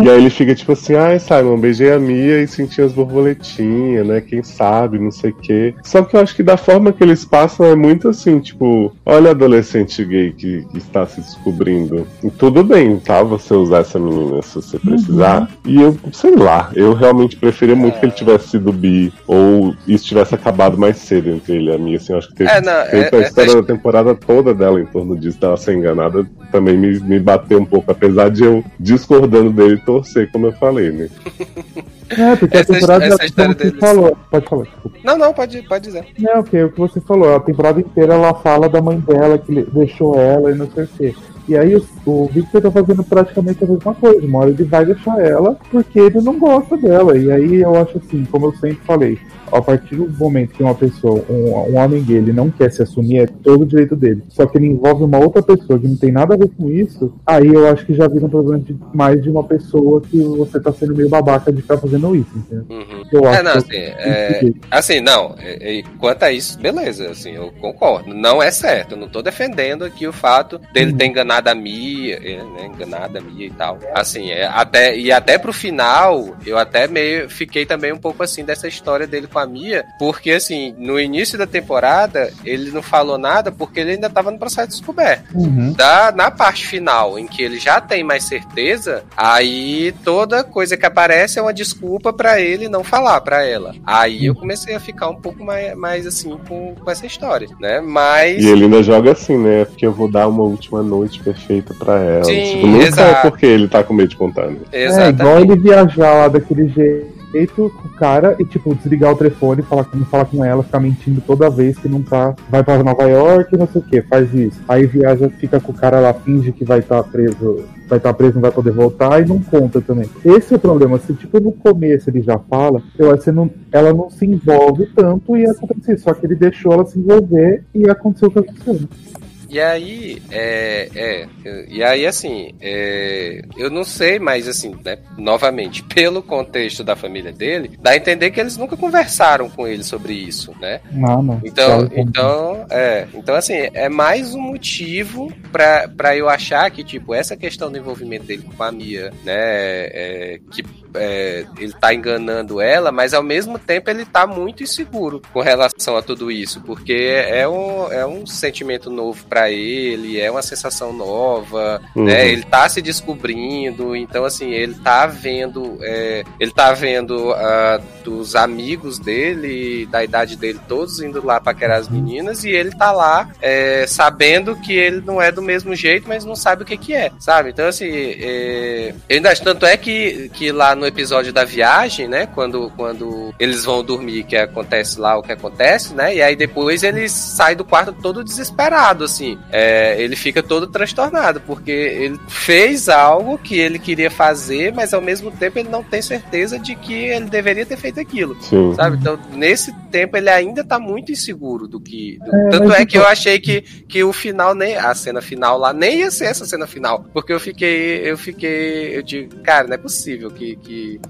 e aí ele fica tipo assim, ai Simon, beijei a Mia e senti as borboletinhas, né? Quem sabe, não sei o quê. Só que eu acho que da forma que eles passam é muito assim, tipo, olha adolescente gay que, que está se descobrindo. E tudo bem, tá? Você usar essa menina se você precisar. E eu, sei lá, eu realmente preferia muito que ele tivesse sido bi ou isso tivesse acabado mais cedo entre ele e a Mia. Assim, eu acho que ter É, não, feito é- a é- história da temporada toda dela em torno disso, dela ser enganada, também me, me bateu um pouco, apesar de eu discordando dele torcer, como eu falei, né? É, porque Essa- a temporada essa como história você falou. Pode falar, desculpa. Não, não, pode, pode dizer. Não, que é o que você falou, a temporada inteira ela fala da mãe dela, que deixou ela e não sei o quê. E aí o, o Victor tá fazendo praticamente a mesma coisa. Uma hora ele vai deixar ela porque ele não gosta dela. E aí eu acho assim, como eu sempre falei, a partir do momento que uma pessoa, um, um homem gay, ele não quer se assumir, é todo o direito dele. Só que ele envolve uma outra pessoa que não tem nada a ver com isso, aí eu acho que já vira um problema de mais de uma pessoa que você tá sendo meio babaca de ficar fazendo isso, entendeu? Uhum. Eu É, acho não, que assim, é, assim, não, é, é, quanto a isso, beleza, assim, eu concordo. Não é certo, eu não tô defendendo aqui o fato dele ter enganado a Mia, é, né, enganado a Mia e tal. Assim, é, até, e até pro final, eu até meio fiquei também um pouco assim dessa história dele com a Mia, porque assim, no início da temporada, ele não falou nada porque ele ainda tava no processo de descoberta. Uhum. Da, na parte final, em que ele já tem mais certeza, aí toda coisa que aparece é uma desculpa pra ele não falar pra ela. Aí eu comecei a ficar um pouco mais, mais assim com, com essa história, né? Mas. E ele ainda joga assim, né? Porque eu vou dar uma última noite perfeita pra ela. Sim, tipo, nunca exato. é porque ele tá com medo de contar, né? É, igual ele viajar lá daquele jeito com o cara e, tipo, desligar o telefone, falar com, falar com ela, ficar mentindo toda vez que não tá. Vai pra Nova York, não sei o que, faz isso. Aí viaja, fica com o cara lá, finge que vai estar preso. Vai estar preso, não vai poder voltar e não conta também. Esse é o problema. Se, tipo, no começo ele já fala, eu acho que não- ela não se envolve tanto e acontece isso. Só que ele deixou ela se envolver e aconteceu o que aconteceu. E aí, é, é, e aí assim, é, eu não sei, mas assim, né, novamente, pelo contexto da família dele, dá a entender que eles nunca conversaram com ele sobre isso, né? Não, não. Então, então, é, então assim, é mais um motivo pra eu achar que, tipo, essa questão do envolvimento dele com a Mia, né, é, que é, ele tá enganando ela, mas ao mesmo tempo ele tá muito inseguro com relação a tudo isso, porque é um, é um sentimento novo pra ele, é uma sensação nova, Uhum. né, ele tá se descobrindo, então assim, ele tá vendo, é, ele tá vendo ah, dos amigos dele, da idade dele, todos indo lá paquerar as meninas, e ele tá lá é, sabendo que ele não é do mesmo jeito, mas não sabe o que que é, sabe? Então assim, é, ainda tanto é que, que lá no episódio da viagem, né, quando, quando eles vão dormir, que acontece lá o que acontece, né, e aí depois ele sai do quarto todo desesperado, assim, é, ele fica todo transtornado, porque ele fez algo que ele queria fazer, mas ao mesmo tempo ele não tem certeza de que ele deveria ter feito aquilo. Sim. Sabe? Então, nesse tempo, ele ainda tá muito inseguro do que. do- É, Tanto é que então- eu achei que, que o final, nem. A cena final lá, nem ia ser essa cena final. Porque eu fiquei. Eu fiquei. Eu digo, cara, não é possível que, que,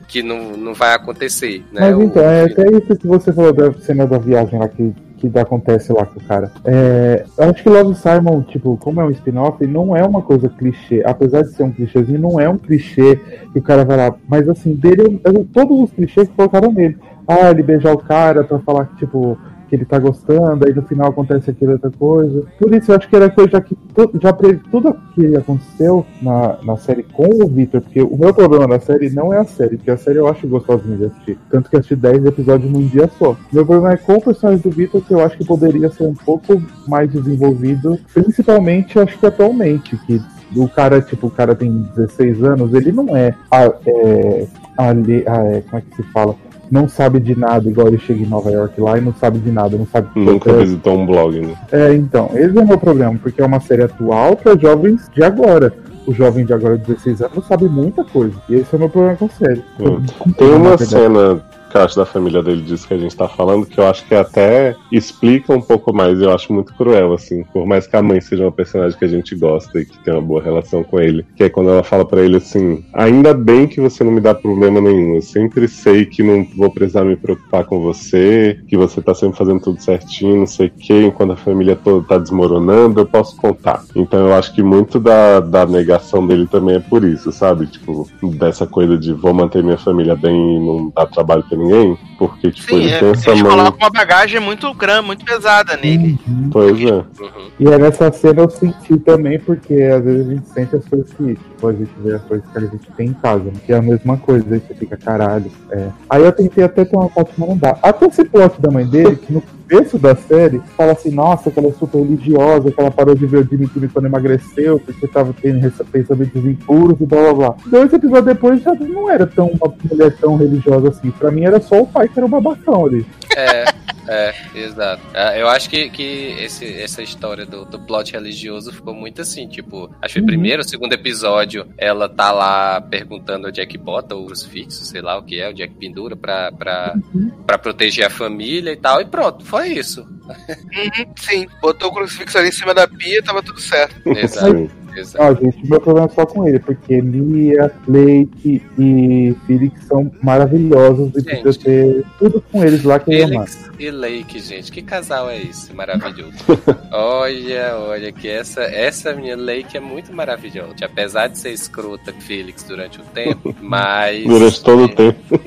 que não, não vai acontecer. Né? Mas O- então, é até isso que você falou da cena da viagem lá que que acontece lá com o cara. É, eu acho que Love Simon, tipo, como é um spin-off, não é uma coisa clichê. Apesar de ser um clichêzinho, não é um clichê que o cara vai lá. Mas assim, dele, todos os clichês que colocaram nele. Ah, ele beijar o cara pra falar que, tipo, que ele tá gostando, aí no final acontece aquela outra coisa. Por isso eu acho que era coisa que já previ tudo que aconteceu na, na série com o Victor, porque o meu problema da série não é a série, porque a série eu acho gostosinha de assistir. Tanto que assisti 10 episódios num dia só. Meu problema é com o personagem do Victor, que eu acho que poderia ser um pouco mais desenvolvido, principalmente acho que atualmente, que o cara, tipo, o cara tem 16 anos, ele não é, a, é, a, a, é como é que se fala? Não sabe de nada, igual ele chega em Nova York lá e não sabe de nada, não sabe Nunca é. visitou um blog, né? É, então, esse é o meu problema, porque é uma série atual para jovens de agora. O jovem de agora, de 16 anos, sabe muita coisa. E esse é o meu problema com a série. Hum. Tem uma cena acho da família dele disso que a gente tá falando, que eu acho que até explica um pouco mais, eu acho muito cruel, assim, por mais que a mãe seja uma personagem que a gente gosta e que tem uma boa relação com ele, que é quando ela fala para ele assim, ainda bem que você não me dá problema nenhum, eu sempre sei que não vou precisar me preocupar com você, que você tá sempre fazendo tudo certinho, não sei o que, enquanto a família toda tá desmoronando, eu posso contar. Então eu acho que muito da, da negação dele também é por isso, sabe? Tipo, dessa coisa de vou manter minha família bem e não dar trabalho pra ninguém ninguém. Porque, tipo, Sim, ele é, tem essa coloca uma bagagem muito grande, muito pesada nele. Uhum. Pois é. Uhum. E é nessa cena eu senti também, porque às vezes a gente sente as coisas que, tipo, a gente vê as coisas que a gente tem em casa, que é a mesma coisa, aí você fica, caralho. É. Aí eu tentei até ter uma parte, mas não dá. Até esse plot da mãe dele, que no começo da série, fala assim, nossa, que ela é super religiosa, que ela parou de ver o Jimmy Kimmel quando emagreceu, porque tava tendo pensamentos impuros e blá blá blá. Dois episódios depois já não era tão uma mulher tão religiosa assim. Pra mim era só o pai que era um babacão ali. É. É, exato. É, eu acho que, que esse, essa história do, do plot religioso ficou muito assim, tipo, acho que o uhum. primeiro, segundo episódio, ela tá lá perguntando onde é que bota o crucifixo, sei lá o que é, onde é que pendura pra, pra, uhum. pra proteger a família e tal, e pronto, foi isso. Uhum, sim, botou o crucifixo ali em cima da pia, tava tudo certo. Exato. Exato. Não, gente, meu problema é só com ele, porque Mia, Leite e Felix são maravilhosos e precisa ter tudo com eles lá que Felix e Lake, gente, que casal é esse maravilhoso? olha, olha, que essa, essa minha Lake é muito maravilhosa. Apesar de ser escrota com Felix durante o tempo, mas. Durante todo o tempo.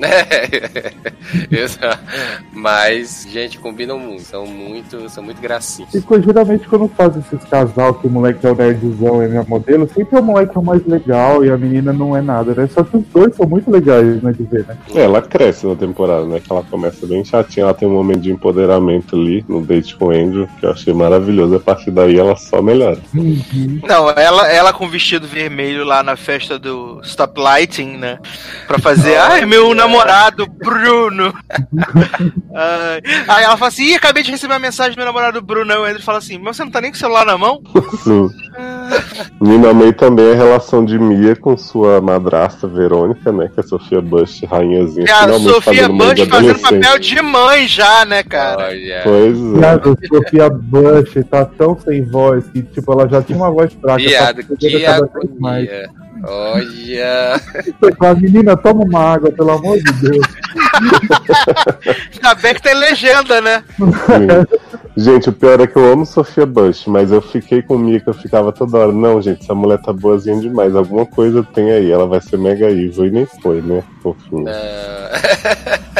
É, mas, gente, combinam muito. São muito, são muito gracinhos. E geralmente quando faz esses casal que o moleque é o nerdzão e modelo, sempre o moleque é o mais legal e a menina não é nada, né? Só que os dois são muito legais, né, de ver, né? É, ela cresce na temporada, né? Que ela começa bem chatinha, ela tem um momento de empoderamento ali no date com o Andrew, que eu achei maravilhoso. A partir daí ela só melhora. Uhum. Não, ela, ela com vestido vermelho lá na festa do Stop Lighting, né? Pra fazer, ai, meu namorado Bruno. aí ela fala assim: Ih, acabei de receber uma mensagem do meu namorado Bruno. Aí o Andrew fala assim: Mas você não tá nem com o celular na mão? Sim. Me amei também a relação de Mia com sua madrasta Verônica, né? Que é a Sofia Bush, rainhazinha. É a Sofia Bush fazendo papel de mãe já, né, cara? Oh, yeah. Pois é. a Sofia Bush tá tão sem voz que, tipo, ela já tinha uma voz fraca. Viado, que agonia. Olha! A menina, toma uma água, pelo amor de Deus. Ainda bem que tem legenda, né? Sim. Gente, o pior é que eu amo Sofia Bush, mas eu fiquei com Mika, eu ficava toda hora, não, gente, essa mulher tá boazinha demais, alguma coisa tem aí, ela vai ser mega evil, e nem foi, né? Fofinho. Uh...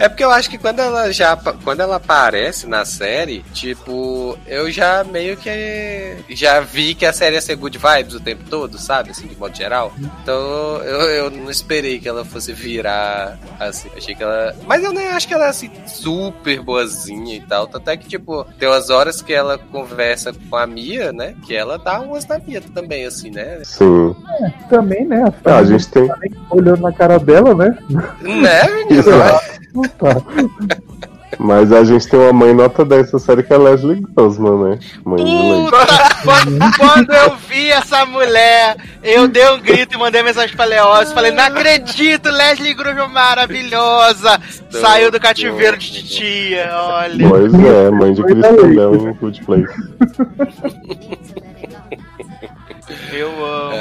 É porque eu acho que quando ela já quando ela aparece na série, tipo, eu já meio que já vi que a série ia ser good vibes o tempo todo, sabe? Assim, de modo geral. Então eu, eu não esperei que ela fosse virar assim. Achei que ela. Mas eu nem acho que ela é assim super boazinha e tal. Até que, tipo, tem umas horas que ela conversa com a Mia, né? Que ela dá umas na Mia também, assim, né? Sim. É, também, né? A, ah, a gente tem. Tá olhando na cara dela, né? Né, menino? Mas a gente tem uma mãe nota 10 dessa série que é a Leslie Grossman, né? Mãe Puta, quando eu vi essa mulher, eu dei um grito e mandei mensagem pra Leócio. Falei, não acredito, Leslie Grossman maravilhosa. Saiu do cativeiro de titia, olha. Pois é, mãe de Cristal em Good Place. Eu amo.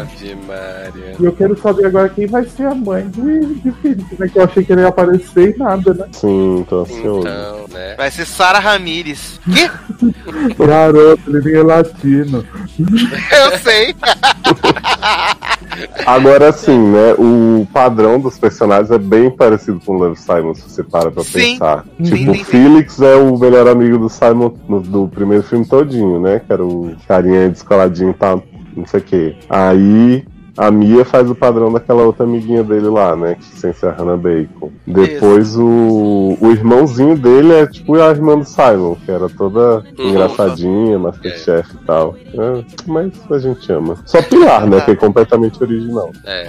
Ave Maria. E eu quero saber agora quem vai ser a mãe de, de Felipe, né? Que eu achei que ele ia aparecer e nada, né? Sim, tô ansioso. Então, né? Vai ser Sara Ramírez. Que? Garoto, ele nem é latino. Eu sei. Agora sim, né? O padrão dos personagens é bem parecido com o Love Simon, se você para pra Sim. pensar. Sim, tipo, sim, o sim. Felix é o melhor amigo do Simon no- do primeiro filme todinho, né? Que era o carinha descoladinho e tal, não sei o quê. Aí a Mia faz o padrão daquela outra amiguinha dele lá, né? Que sem ser a Hannah Bacon. Depois o, o irmãozinho dele é tipo a irmã do Simon, que era toda Uhum. engraçadinha, Masterchef e tal. É, mas a gente ama. Só Pilar, né? Que é completamente original. É.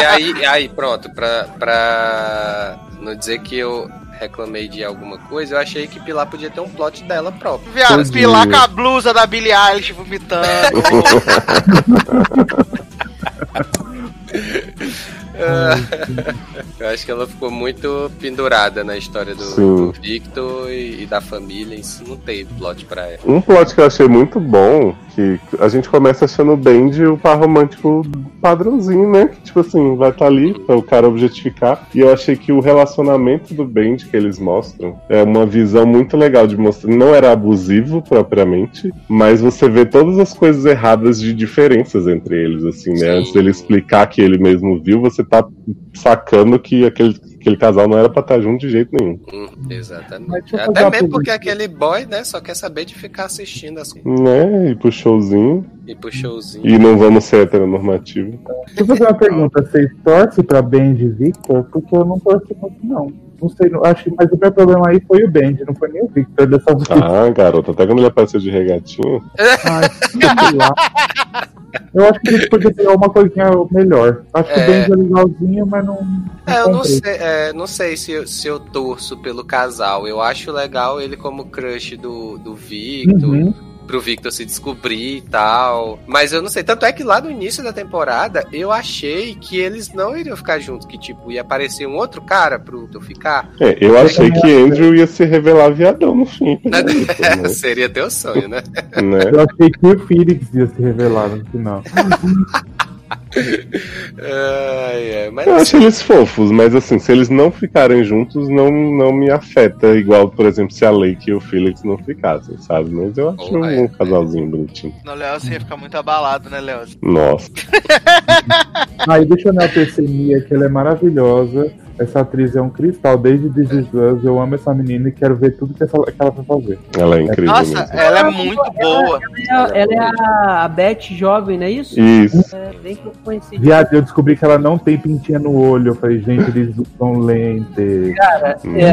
E aí, aí pronto, pra, pra não dizer que eu reclamei de alguma coisa, eu achei que Pilar podia ter um plot dela próprio. Viado, pilar com a blusa da Billie Eilish vomitando. Eu acho que ela ficou muito pendurada na história do, do Victor e, e da família, isso não teve plot pra ela. Um plot que eu achei muito bom, que a gente começa achando o Bendy o par romântico padrãozinho, né? Que, tipo assim, vai estar ali pra o cara objetificar. E eu achei que o relacionamento do Bendy que eles mostram é uma visão muito legal de mostrar. Não era abusivo propriamente, mas você vê todas as coisas erradas de diferenças entre eles, assim, né? Sim. Antes dele explicar que ele mesmo viu, você tá sacando que aquele, aquele casal não era pra estar junto de jeito nenhum. Hum, exatamente. Até mesmo porque aquele boy, né, só quer saber de ficar assistindo as coisas Né? E pro showzinho. e pro showzinho. E não vamos ser heteronormativos. Deixa eu fazer uma pergunta. Vocês torcem pra Band e Victor? Porque eu não torço muito, não. Não sei, não- acho que mas o meu problema aí foi o Band, não foi nem o Victor dessa vez. Ah, garoto, até quando ele apareceu de regatinho. Ai, sei lá. Eu acho que eles podiam pegar uma coisinha melhor. Acho que É. o Band é legalzinho, mas não. É, eu não sei, é, não sei se, eu- se eu torço pelo casal. Eu acho legal ele como crush do, do Victor, Uhum. Pro Victor se descobrir e tal. Mas eu não sei. Tanto é que lá no início da temporada eu achei que eles não iriam ficar juntos, que tipo, ia aparecer um outro cara pro Victor ficar. É, eu achei que Andrew ia se revelar viadão no fim. né? Seria teu sonho, né? né? Eu achei que o Felix ia se revelar no final. Ai, ai, mas Eu acho eles fofos, mas assim, se eles não ficarem juntos, não, não me afeta. Igual, por exemplo, se a Lake e o Felix não ficassem, sabe? Mas eu acho Oh, é. um casalzinho bonitinho. No Léo, você ia ficar muito abalado, né, Léo? Nossa. Aí deixa eu enaltecer Mia, que ela é maravilhosa. Essa atriz é um cristal desde This Us. Eu amo essa menina e quero ver tudo que, essa, que ela vai fazer. Ela é incrível Nossa, mesmo. ela é muito boa. Ela, ela é a, a Beth jovem, não é isso? Isso. É, bem que eu conheci. Viado, eu descobri que ela não tem pintinha no olho. Eu falei, gente, eles usam lente. Cara, Hum. é,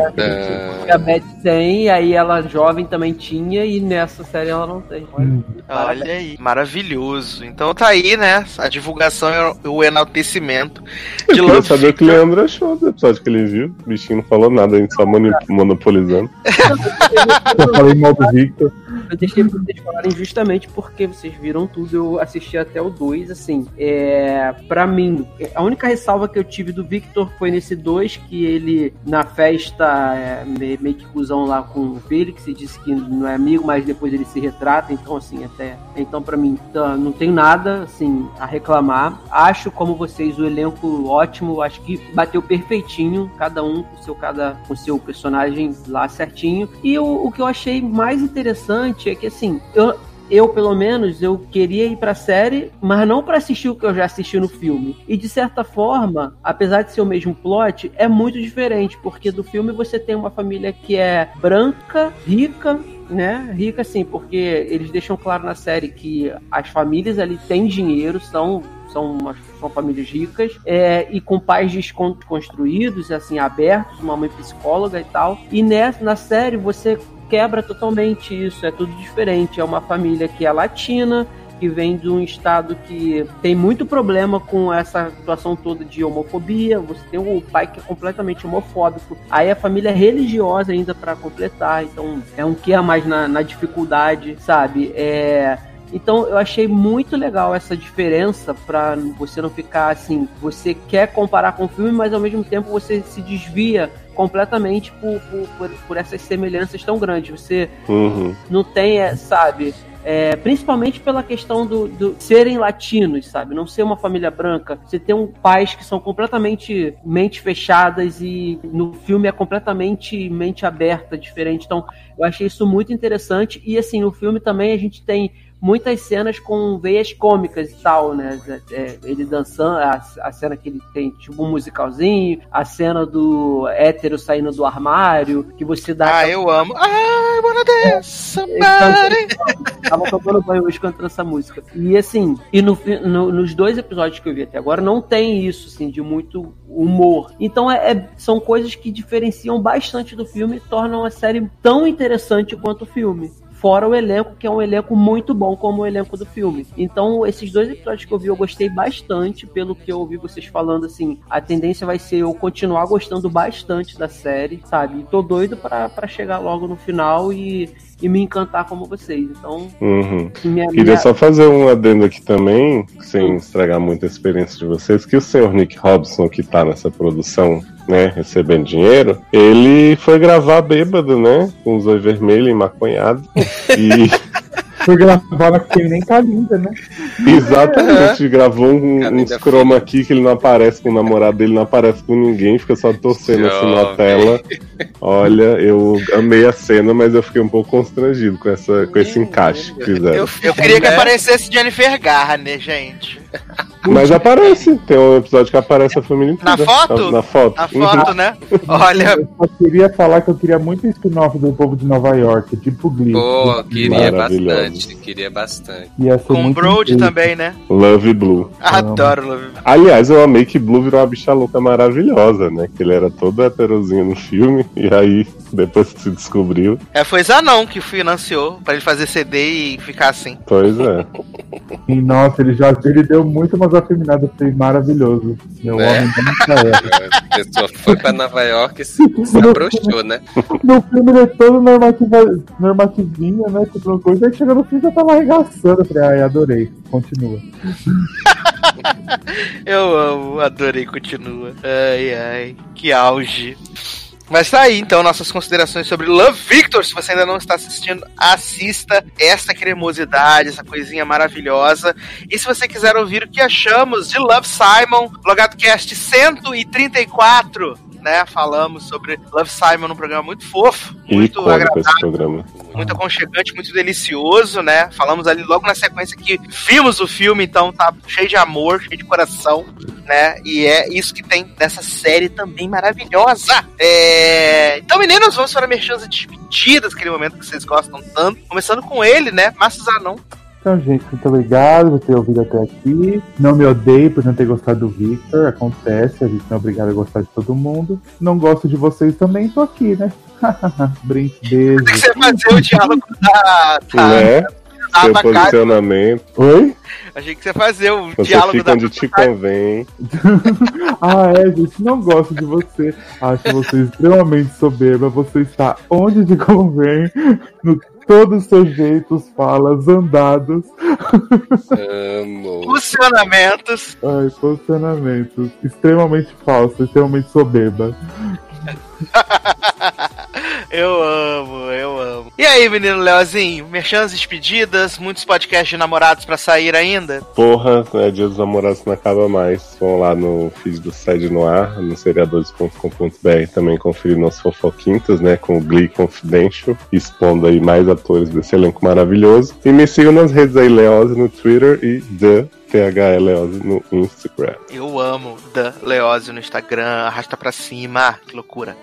Ah, a Beth tem, e aí ela jovem também tinha, e nessa série ela não tem. Hum. Olha aí. Maravilhoso. Então tá aí, né? A divulgação e o enaltecimento Eu de queria Love saber o que o Leandro achou episódio que ele viu. O bichinho não falou nada, a gente só monopolizando. Eu falei mal do Victor. Eu deixei pra vocês falarem justamente porque vocês viram tudo, eu assisti até o 2, assim. É, para mim, a única ressalva que eu tive do Victor foi nesse 2, que ele, na festa, é, me- meio que cuzão lá com o Felix, e disse que não é amigo, mas depois ele se retrata, então, assim, até. Então, pra mim, tá, não tenho nada, assim, a reclamar. Acho, como vocês, o elenco ótimo, acho que bateu perfeitinho, cada um com seu, cada, com seu personagem lá certinho. E o, o que eu achei mais interessante é que, assim, eu, eu, pelo menos, eu queria ir pra série, mas não pra assistir o que eu já assisti no filme. E de certa forma, apesar de ser o mesmo plot, é muito diferente, porque do filme você tem uma família que é branca, rica, né? Rica sim, porque eles deixam claro na série que as famílias ali têm dinheiro, são são, umas- são famílias ricas é, e com pais desconstruídos, assim, abertos, uma mãe psicóloga e tal. E nessa, na série você quebra totalmente isso, é tudo diferente. É uma família que é latina, que vem de um estado que tem muito problema com essa situação toda de homofobia. Você tem o pai que é completamente homofóbico. Aí a família é religiosa ainda para completar. Então é um que a mais na, na dificuldade, sabe? É. Então eu achei muito legal essa diferença para você não ficar assim, você quer comparar com o filme, mas ao mesmo tempo você se desvia completamente por, por, por, essas semelhanças tão grandes. Você Uhum. não tem, é, sabe? É, principalmente pela questão do, do serem latinos, sabe? Não ser uma família branca. Você tem um pais que são completamente mente fechadas e no filme é completamente mente aberta, diferente. Então, eu achei isso muito interessante. E assim, no filme também a gente tem muitas cenas com veias cômicas e tal, né? É, ele dançando, a, a, cena que ele tem tipo um musicalzinho, a cena do hétero saindo do armário, que você dá. Ah, eu amo. I wanna dance somebody. Tava tocando banho hoje cantando essa música. E assim, e no, no, nos dois episódios que eu vi até agora, não tem isso, assim, de muito humor. Então é, é, são coisas que diferenciam bastante do filme e tornam a série tão interessante quanto o filme. Fora o elenco, que é um elenco muito bom, como o elenco do filme. Então, esses dois episódios que eu vi, eu gostei bastante, pelo que eu ouvi vocês falando, assim, a tendência vai ser eu continuar gostando bastante da série, sabe? E tô doido para chegar logo no final e e me encantar como vocês. Então, Uhum. minha, Queria minha- só fazer um adendo aqui também, sem estragar muito a experiência de vocês, que o senhor Nick Robson, que tá nessa produção, né, recebendo dinheiro, ele foi gravar bêbado, né, com os olhos vermelhos e maconhado. E Foi gravar porque ele nem tá linda, né? exatamente, gravou um, Cara, um chroma aqui que ele não aparece com o namorado dele, não aparece com ninguém, fica só torcendo assim na Jovem. tela. Olha, eu amei a cena, mas eu fiquei um pouco constrangido com, essa, com esse encaixe que fizeram. Eu, eu queria que Né? aparecesse Jennifer Garner, gente. Mas aparece, tem um episódio que aparece a família Na inteira. foto? Na, na foto. Na Uhum. foto, né? Olha, Eu só queria falar que eu queria muito spin-off do povo de Nova York, tipo Glee. Pô, queria bastante, queria bastante. Ia ser com Brody incrível. também, né? Love Blue. Adoro Love Aliás, eu amei que Blue virou uma bicha louca maravilhosa, né? Que ele era todo heterozinho no filme, e aí, depois que se descobriu, É, foi Zanon que financiou pra ele fazer CD e ficar assim. pois é. E, nossa, ele já ele deu muito umas afeminadas, foi maravilhoso. Meu Né? homem da minha época. A pessoa foi pra Nova York e se, se abrochou, né? No filme ele é todo normativa, normativinho, né? Tipo uma coisa, aí chega no fim já tava arregaçando. Eu falei, ai, adorei. Continua. Eu amo, adorei, continua. Ai, ai, que auge. Mas tá aí, então, nossas considerações sobre Love Victor. Se você ainda não está assistindo, assista essa cremosidade, essa coisinha maravilhosa. E se você quiser ouvir o que achamos de Love Simon, LogadoCast 134, né? Falamos sobre Love Simon num programa muito fofo, muito Icônico agradável esse programa. muito aconchegante, muito delicioso, né? Falamos ali logo na sequência que vimos o filme, então tá cheio de amor, cheio de coração, né? E é isso que tem nessa série também maravilhosa. É... Então, meninos, vamos para merchandising despedidas, aquele momento que vocês gostam tanto. Começando com ele, né? Márcio Zanon. Então, gente, muito obrigado por ter ouvido até aqui. Não me odeie por não ter gostado do Victor. Acontece, a gente não é obrigado a gostar de todo mundo. Não gosto de vocês também, tô aqui, né? Brinco, beijo. Tem que você fazer o diálogo da, da, da Seu abacate. posicionamento. Oi? Achei que você fazer o Você diálogo fica da onde te convém. Ah, é, gente, não gosto de você. Acho você extremamente soberba. Você está onde te convém, no todos os seus jeitos, falas, andados, Amo. funcionamentos. ai, posicionamentos. Extremamente falso, extremamente soberba. Eu amo, eu amo. E aí, menino Leozinho? Merchans despedidas, muitos podcasts de namorados pra sair ainda? Porra, né, Dia dos Namorados não acaba mais. Vão lá no feed do Sede no Ar, no seriadores.com.br também conferir nossos fofoquintas, né, com o Glee Confidential, expondo aí mais atores desse elenco maravilhoso. E me sigam nas redes aí, Leose no Twitter e The THL Leose no Instagram. Eu amo da Leózio no Instagram, arrasta pra cima, que loucura.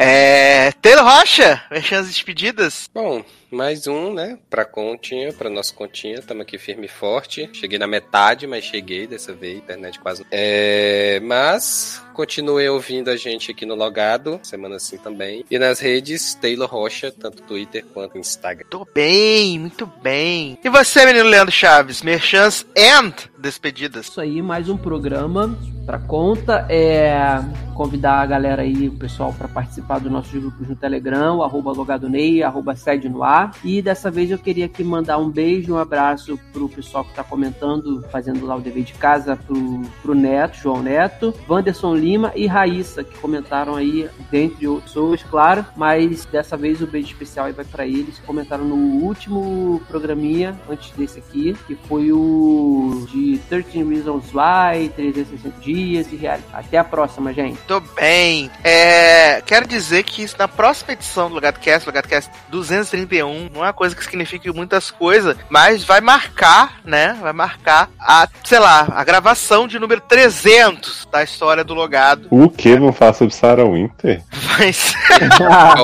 É. Taylor Rocha, merchans despedidas. Bom, mais um, né? Pra continha, pra nossa continha. Tamo aqui firme e forte. Cheguei na metade, mas cheguei dessa vez. Internet quase. É, mas continue ouvindo a gente aqui no Logado, semana assim também. E nas redes, Taylor Rocha, tanto Twitter quanto Instagram. Tô bem, muito bem. E você, menino Leandro Chaves, merchans and despedidas. Isso aí, mais um programa outra conta. É convidar a galera aí, o pessoal, para participar dos nossos grupos no Telegram, arroba logadonei, arroba sede no ar. E dessa vez eu queria aqui mandar um beijo, um abraço pro pessoal que tá comentando, fazendo lá o dever de casa, pro, pro Neto, João Neto, Wanderson Lima e Raíssa, que comentaram aí, dentre outras pessoas, claro, mas dessa vez o beijo especial aí vai para eles, que comentaram no último programinha, antes desse aqui, que foi o de 13 Reasons Why, 360 dias e reais. Até a próxima, gente. Muito bem. É, quero dizer que na próxima edição do LogadoCast, LogadoCast 231, não é uma coisa que signifique muitas coisas, mas vai marcar, né? Vai marcar a, sei lá, a gravação de número 300 da história do Logado. O que vão falar sobre Sarah Winter? Vai ser, Porra,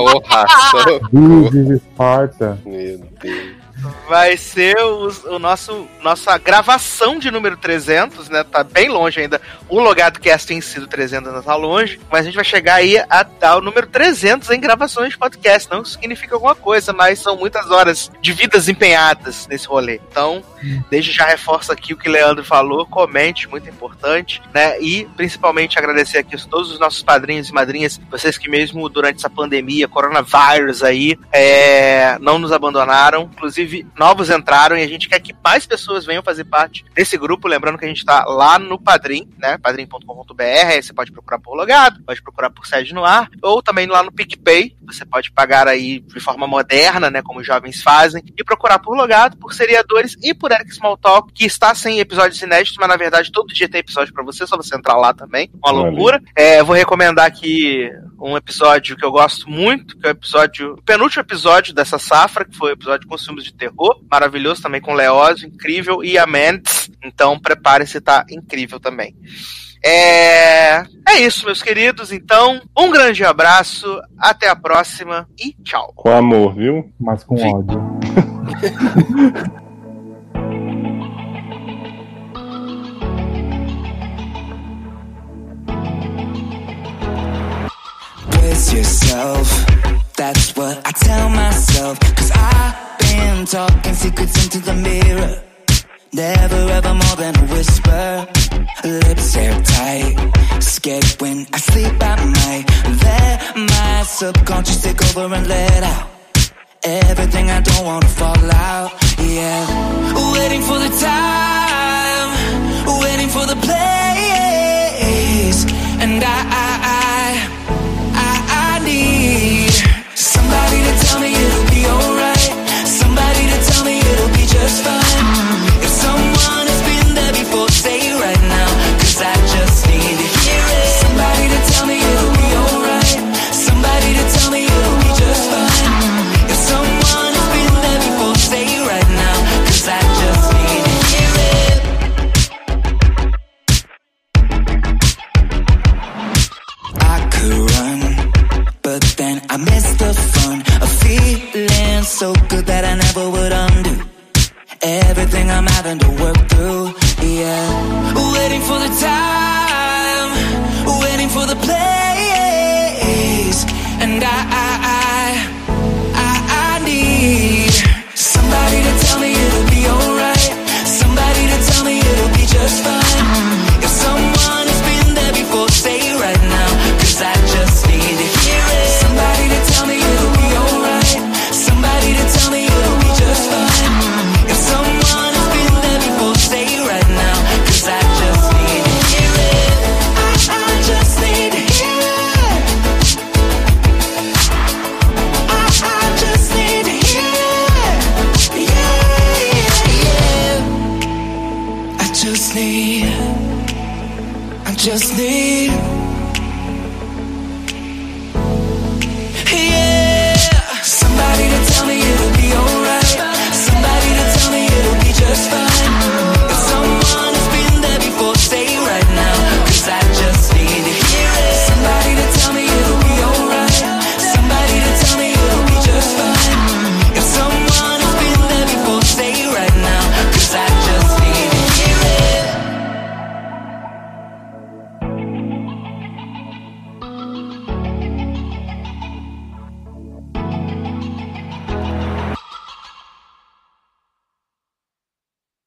Vive Esparta. Meu Deus. vai ser o, o nosso nossa gravação de número 300, né? Tá bem longe ainda. O Logado Cast em si do 300 ainda tá longe, mas a gente vai chegar aí a, ao número 300 em gravações de podcast. Não significa alguma coisa, mas são muitas horas de vidas empenhadas nesse rolê. Então, desde já reforço aqui o que o Leandro falou, comente, muito importante, né? E principalmente agradecer aqui a todos os nossos padrinhos e madrinhas, vocês que mesmo durante essa pandemia, coronavírus aí, é, não nos abandonaram. Inclusive, novos entraram e a gente quer que mais pessoas venham fazer parte desse grupo. Lembrando que a gente tá lá no Padrim, né? padrim.com.br. Aí você pode procurar por logado, pode procurar por sede no ar, ou também lá no PicPay. Você pode pagar aí de forma moderna, né? Como os jovens fazem, e procurar por logado, por seriadores e por Eric Smalltalk, que está sem episódios inéditos, mas na verdade todo dia tem episódio pra você, só você entrar lá também. Uma loucura. É, vou recomendar aqui um episódio que eu gosto muito, que é o episódio, o penúltimo episódio dessa safra, que foi o episódio com filmes de terror, maravilhoso também com Leózio, incrível, e a Mendes, então prepare-se, tá incrível também. É... é isso, meus queridos, então, um grande abraço, até a próxima e tchau. Com amor, viu? Mas com ódio. Yourself. That's what I tell myself. Cause I've been talking secrets into the mirror. Never ever more than a whisper. Lips airtight. Scared when I sleep at night. Let my subconscious take over and let out. Everything I don't wanna fall out. Yeah. Waiting for the time. Waiting for the place. And I so good that I never would undo. Everything I'm having to work through, yeah. Waiting for the time, waiting for the place, and I,